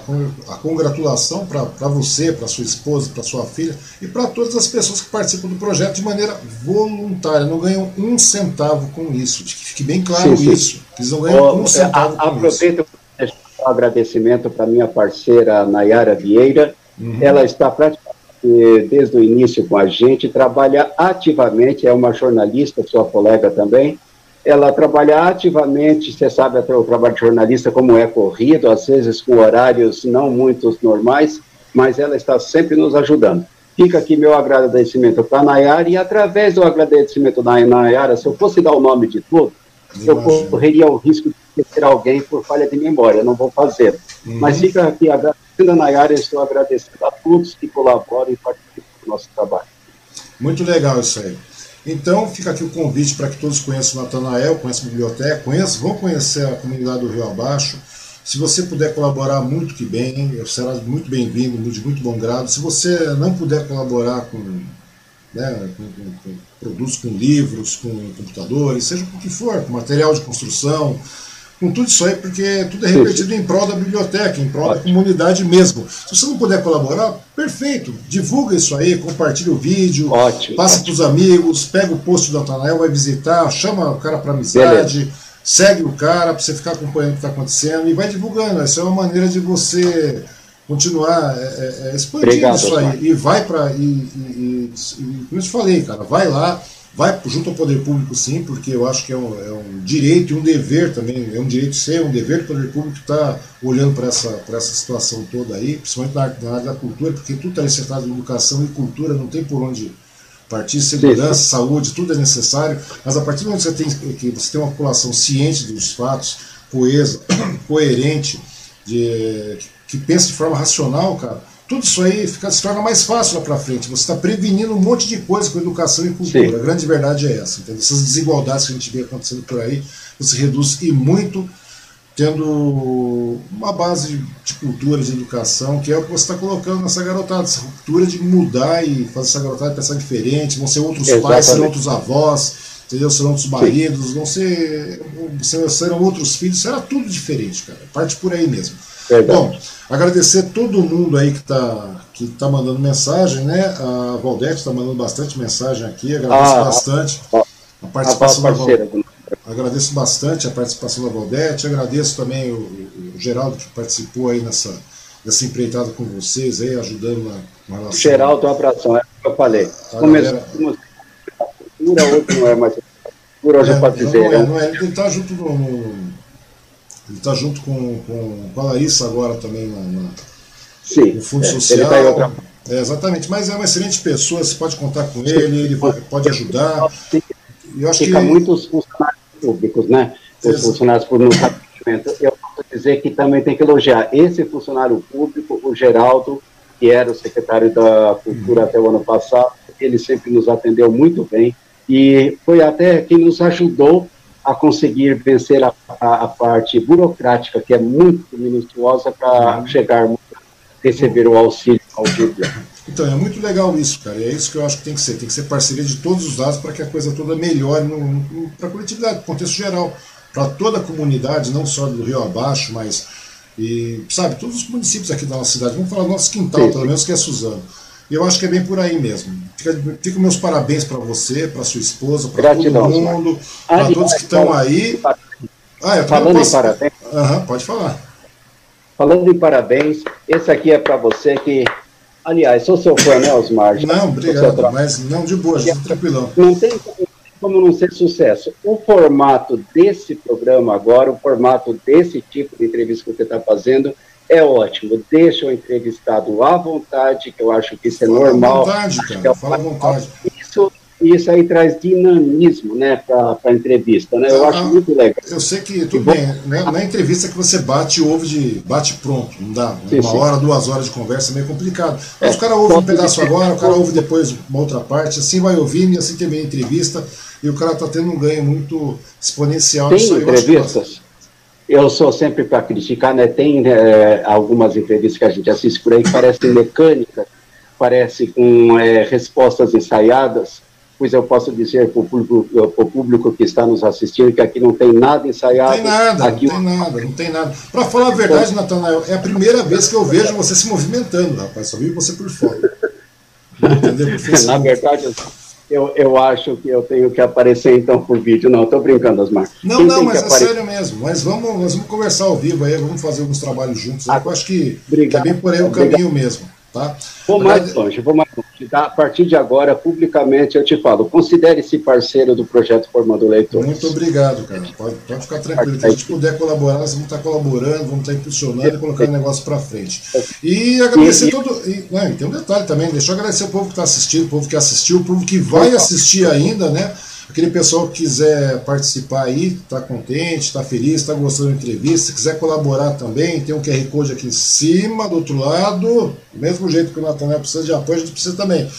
Speaker 1: a, congratulação para você, para sua esposa, para sua filha e para todas as pessoas que participam do projeto de maneira voluntária, não ganham um centavo com isso, que fique bem claro sim, sim. isso, eles não ganham um centavo a, com
Speaker 2: aproveito isso um agradecimento para minha parceira Nayara Vieira. Uhum. Ela está praticamente desde o início com a gente, trabalha ativamente, é uma jornalista, sua colega também. Ela trabalha ativamente, você sabe até o trabalho de jornalista como é corrido, às vezes com horários não muito normais, mas ela está sempre nos ajudando. Fica aqui meu agradecimento para a Nayara, e através do agradecimento da Nayara, se eu fosse dar o nome de tudo, eu correria o risco de esquecer alguém por falha de memória, não vou fazer. Uhum. Mas fica aqui agradecendo a Nayara e estou agradecendo a todos que colaboram e participam do nosso trabalho.
Speaker 1: Muito legal isso aí. Então, fica aqui o convite para que todos conheçam o Natanael, conheçam a biblioteca, conheçam, vão conhecer a comunidade do Rio Abaixo. Se você puder colaborar, muito que bem, será muito bem-vindo, de muito bom grado. Se você não puder colaborar com né, com, com, com, produtos com livros, com computadores, seja com o que for, com material de construção, com tudo isso aí, porque tudo é revertido em prol da biblioteca, em prol da comunidade mesmo. Se você não puder colaborar, perfeito, divulga isso aí, compartilha o vídeo, ótimo, passa para os amigos, pega o post do Natanael, vai visitar, chama o cara para amizade, Beleza. segue o cara para você ficar acompanhando o que está acontecendo e vai divulgando. Essa é uma maneira de você continuar é, é, é expandindo Obrigado, isso aí. E vai para. E, e, e, como eu te falei, cara, vai lá, vai junto ao poder público sim, porque eu acho que é um, é um direito e um dever também, é um direito ser, um dever do poder público estar tá olhando para essa, essa situação toda aí, principalmente na, na área da cultura, porque tudo está necessitado em educação e cultura, não tem por onde partir, segurança, sim. saúde, tudo é necessário, mas a partir do momento que você tem, que você tem uma população ciente dos fatos, coesa, coerente, de, que pensa de forma racional, cara, tudo isso aí fica, se torna mais fácil lá para frente. Você está prevenindo um monte de coisa com educação e cultura. Sim. A grande verdade é essa. Entendeu? Essas desigualdades que a gente vê acontecendo por aí, você reduz e muito tendo uma base de cultura, de educação, que é o que você está colocando nessa garotada, essa cultura de mudar e fazer essa garotada pensar diferente, vão ser outros Exatamente. pais, serão outros avós, entendeu? serão outros maridos, Sim. vão ser, serão outros filhos, será tudo diferente, cara. Parte por aí mesmo. Verdade. Bom, agradecer todo mundo aí que está que tá mandando mensagem, né? A Valdete está mandando bastante mensagem aqui, agradeço ah, bastante a, a participação a da Valdete. Agradeço bastante a participação da Valdete, agradeço também o, o, Geraldo que participou aí nessa, nessa empreitada com vocês aí, ajudando na,
Speaker 2: na relação. Geraldo, um abração, é o que eu falei. Começou galera... cultura, outro não é mais cultura, hoje é, dizer. Não é,
Speaker 1: não é, ele está junto no, no, ele está junto com, com, com a Larissa agora também na, na Sim, no Fundo é, Social. Ele tá em outra... É, exatamente, mas é uma excelente pessoa, você pode contar com ele, ele vai, pode ajudar.
Speaker 2: Eu acho Fica que... muitos funcionários públicos, né? Os Exato. funcionários públicos no atendimento. Eu posso dizer que também tem que elogiar esse funcionário público, o Geraldo, que era o secretário da Cultura uhum. até o ano passado, ele sempre nos atendeu muito bem e foi até quem nos ajudou a conseguir vencer a, a, a parte burocrática, que é muito minuciosa, para uhum. chegar a receber o auxílio ao público.
Speaker 1: Então, é muito legal isso, cara. E é isso que eu acho que tem que ser. Tem que ser parceria de todos os lados para que a coisa toda melhore para a coletividade, no contexto geral. Para toda a comunidade, não só do Rio Abaixo, mas, e, sabe, todos os municípios aqui da nossa cidade. Vamos falar do nosso quintal, sim. pelo menos que é Suzano. E eu acho que é bem por aí mesmo. Fica, fica meus parabéns para você, para sua esposa, para todo mundo, para todos que estão aí.
Speaker 2: Ah, eu Falando posso... em parabéns.
Speaker 1: Uhum, pode falar.
Speaker 2: Falando em parabéns, esse aqui é para você que Aliás, sou seu fã, né, Osmar?
Speaker 1: Não, obrigado, mas não de boa, gente, tranquilão.
Speaker 2: Não tem como não ser sucesso. O formato desse programa agora, o formato desse tipo de entrevista que você está fazendo, é ótimo. Deixa o entrevistado à vontade, que eu acho que isso é fala normal.
Speaker 1: Fala à vontade, cara, é fala à vontade.
Speaker 2: Isso isso aí traz dinamismo né, para a entrevista. Né? Eu ah, acho muito legal.
Speaker 1: Eu sei que, tudo bem, né, na entrevista que você bate ouve de bate pronto, não dá. Sim, uma sim. hora, duas horas de conversa é meio complicado. Mas é, o cara ouve um pedaço agora, o cara ouve depois uma outra parte, assim vai ouvindo e assim termina a entrevista, e o cara está tendo um ganho muito exponencial.
Speaker 2: Tem entrevistas? Eu sou sempre para criticar, né? Tem é, algumas entrevistas que a gente assiste por aí que parecem mecânicas, parecem com é, respostas ensaiadas pois eu posso dizer para o público, público, que está nos assistindo que aqui não tem nada ensaiado.
Speaker 1: Não tem nada, aqui... não tem nada, não tem nada. Para falar a verdade, Natanael, é a primeira vez que eu vejo você se movimentando, rapaz, só vi você por fora.
Speaker 2: Entendeu? Na verdade, eu, eu acho que eu tenho que aparecer então por vídeo. Não, estou brincando, Osmar.
Speaker 1: Não, Quem não, mas é sério mesmo. Mas vamos, nós vamos conversar ao vivo aí, vamos fazer alguns trabalhos juntos. Ah, eu acho que, que é bem por aí o caminho mesmo. Tá?
Speaker 2: Vou mais longe, vou mais longe. Tá? A partir de agora, publicamente, eu te falo, considere-se parceiro do projeto Formando Leitores.
Speaker 1: Muito obrigado, cara. Pode, pode ficar tranquilo. Se a gente puder colaborar, nós vamos estar colaborando, vamos estar impulsionando e colocando o negócio para frente. E agradecer e, todo. E, né, e tem um detalhe também, deixa eu agradecer o povo que está assistindo, o povo que assistiu, o povo que vai assistir ainda, né? Aquele pessoal que quiser participar aí, está contente, está feliz, está gostando da entrevista, se quiser colaborar também, tem um QR Code aqui em cima, do outro lado, do mesmo jeito que o Nathanael precisa de apoio, a gente precisa também.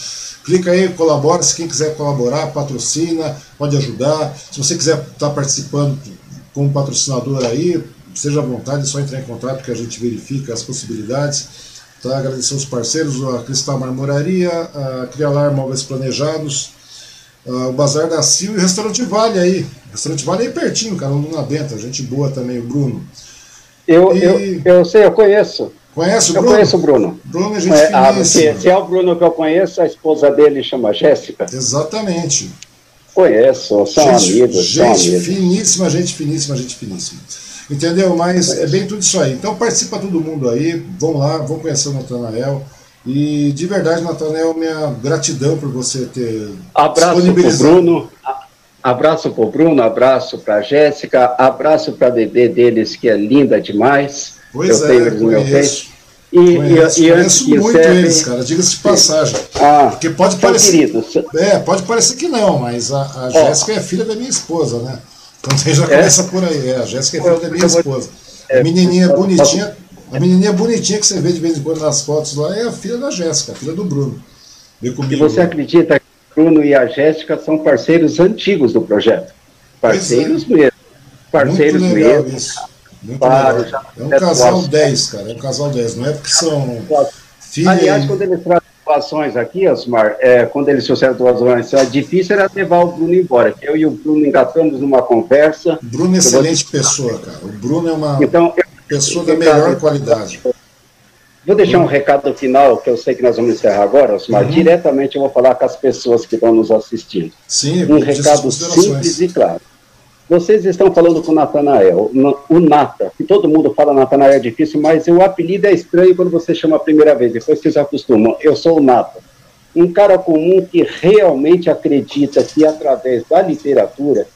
Speaker 1: Clica aí, colabora, se quem quiser colaborar, patrocina, pode ajudar. Se você quiser estar tá participando como patrocinador aí, seja à vontade, é só entrar em contato que a gente verifica as possibilidades. Tá? Agradecer os parceiros, a Cristal Marmoraria, a Crialar Móveis Planejados, Uh, o Bazar da Sil e o Restaurante Vale aí. O Restaurante Vale aí pertinho, cara, no Benta, gente boa também, o Bruno.
Speaker 2: Eu, e... eu, eu sei, eu conheço.
Speaker 1: Conhece o
Speaker 2: Bruno? Eu conheço o Bruno.
Speaker 1: Bruno é gente é,
Speaker 2: ah, se, se, é o Bruno que eu conheço, a esposa dele chama Jéssica.
Speaker 1: Exatamente.
Speaker 2: Conheço, são gente, amigos.
Speaker 1: Gente
Speaker 2: são amigos.
Speaker 1: finíssima, gente finíssima, gente finíssima. Entendeu? Mas é bem tudo isso aí. Então participa todo mundo aí, vão lá, vão conhecer o Natanael. E de verdade, Natanel, minha gratidão por você ter
Speaker 2: abraço para o Bruno, abraço para o Bruno, abraço para a Jéssica, abraço para a bebê deles que é linda demais.
Speaker 1: Pois eu é, tenho conheço. E, conheço, e, e conheço muito eles, cara, diga-se de passagem. Ah, Porque pode parecer. Queridos. É, pode parecer que não, mas a, a Jéssica é filha da minha esposa, né? Então você já é? começa por aí. É, a Jéssica é filha da minha esposa. É, a menininha bonitinha a menininha bonitinha que você vê de vez em quando nas fotos lá é a filha da Jéssica, a filha do Bruno.
Speaker 2: Vê comigo. E você acredita que o Bruno e a Jéssica são parceiros antigos do projeto? Parceiros é. mesmo. Parceiros mesmo. Isso.
Speaker 1: Muito claro, legal. É um casal 10, cara. É um casal 10. Não é porque são.
Speaker 2: Aliás, quando eles trazem doações aqui, Osmar, é, quando eles trouxeram doações, é difícil era levar o Bruno embora. Eu e o Bruno engatamos numa conversa.
Speaker 1: Bruno é excelente vou... pessoa, cara. O Bruno é uma então, pessoa da melhor qualidade.
Speaker 2: Vou deixar um recado final, que eu sei que nós vamos encerrar agora, Osmar. Uhum. Diretamente eu vou falar com as pessoas que estão nos assistindo.
Speaker 1: Sim,
Speaker 2: um recado simples e claro. Vocês estão falando com o Natanael, o Nata, que todo mundo fala Natanael é difícil, mas o apelido é estranho quando você chama a primeira vez, depois vocês acostumam. Eu sou o Nata. Um cara comum que realmente acredita que através da literatura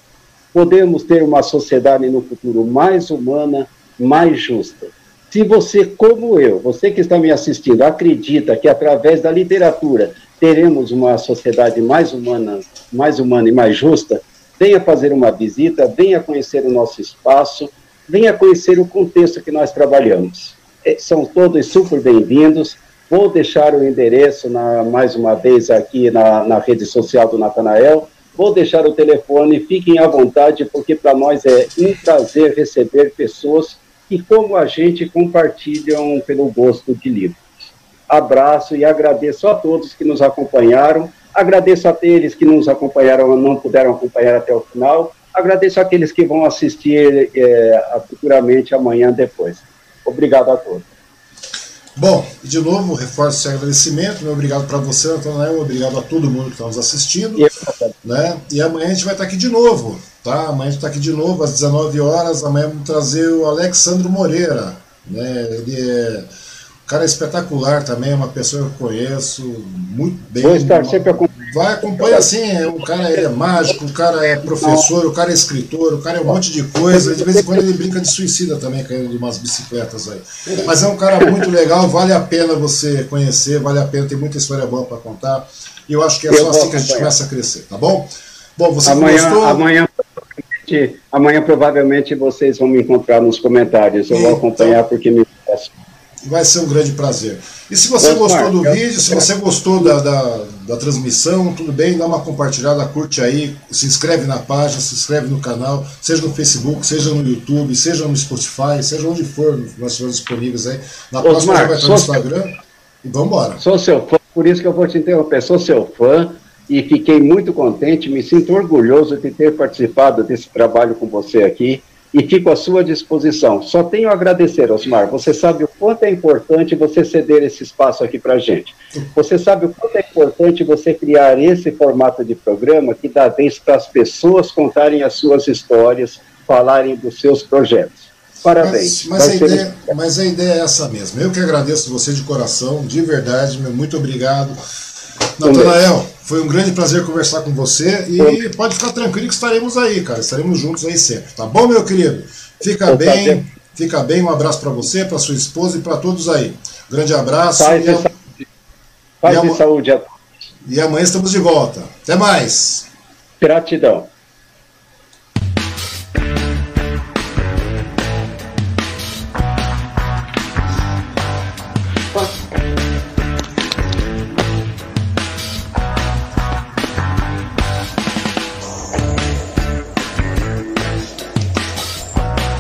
Speaker 2: podemos ter uma sociedade no futuro mais humana, mais justa. Se você, como eu, você que está me assistindo, acredita que através da literatura teremos uma sociedade mais humana, mais humana e mais justa, venha fazer uma visita, venha conhecer o nosso espaço, venha conhecer o contexto que nós trabalhamos. É, são todos super bem-vindos. Vou deixar o endereço na, mais uma vez aqui na, na rede social do Natanael. Vou deixar o telefone, fiquem à vontade, porque para nós é um prazer receber pessoas que, como a gente, compartilham pelo gosto de livros. Abraço e agradeço a todos que nos acompanharam Agradeço aqueles que nos acompanharam, não puderam acompanhar até o final. Agradeço aqueles que vão assistir é, futuramente amanhã depois. Obrigado a todos.
Speaker 1: Bom, de novo, reforço esse agradecimento. Meu obrigado para você, Antônio. Obrigado a todo mundo que está nos assistindo. né? E amanhã a gente vai estar tá aqui de novo. Tá? Amanhã a gente está aqui de novo às 19 horas. Amanhã vamos trazer o Alexandro Moreira. Né? Ele é cara é espetacular também, é uma pessoa que eu conheço muito bem.
Speaker 2: Vou estar sempre acompanhando.
Speaker 1: Vai, acompanha assim, o cara é mágico, o cara é professor, o cara é escritor, o cara é um monte de coisa. De vez em quando ele brinca de suicida também, caindo de umas bicicletas aí. Mas é um cara muito legal, vale a pena você conhecer, vale a pena, tem muita história boa para contar. E eu acho que é só assim que a gente começa a crescer, tá bom? Bom, você
Speaker 2: amanhã, gostou? Amanhã, amanhã provavelmente vocês vão me encontrar nos comentários. Eu vou acompanhar porque me peço
Speaker 1: vai ser um grande prazer. E se você gostou do vídeo, se você gostou da, da, da, transmissão, tudo bem, dá uma compartilhada, curte aí, se inscreve na página, se inscreve no canal, seja no Facebook, seja no YouTube, seja no Spotify, seja onde for, nós estamos disponíveis aí. Na próxima já vai estar no Instagram. Seu... E vamos embora.
Speaker 2: Sou seu fã, por isso que eu vou te interromper. Sou seu fã e fiquei muito contente, me sinto orgulhoso de ter participado desse trabalho com você aqui e fico à sua disposição. Só tenho a agradecer, Osmar. Você sabe o quanto é importante você ceder esse espaço aqui para a gente. Você sabe o quanto é importante você criar esse formato de programa que dá vez para as pessoas contarem as suas histórias, falarem dos seus projetos. Parabéns.
Speaker 1: Mas, mas, a, ideia, mas a ideia é essa mesmo. Eu que agradeço você de coração, de verdade, meu, muito obrigado. Natanael, foi um grande prazer conversar com você e pode ficar tranquilo que estaremos aí, cara. Estaremos juntos aí sempre, tá bom, meu querido? Fica bem, fica bem. Um abraço para você, para sua esposa e para todos aí. Grande abraço.
Speaker 2: Paz e, saúde. Paz e, e saúde.
Speaker 1: E amanhã estamos de volta. Até mais.
Speaker 2: Gratidão.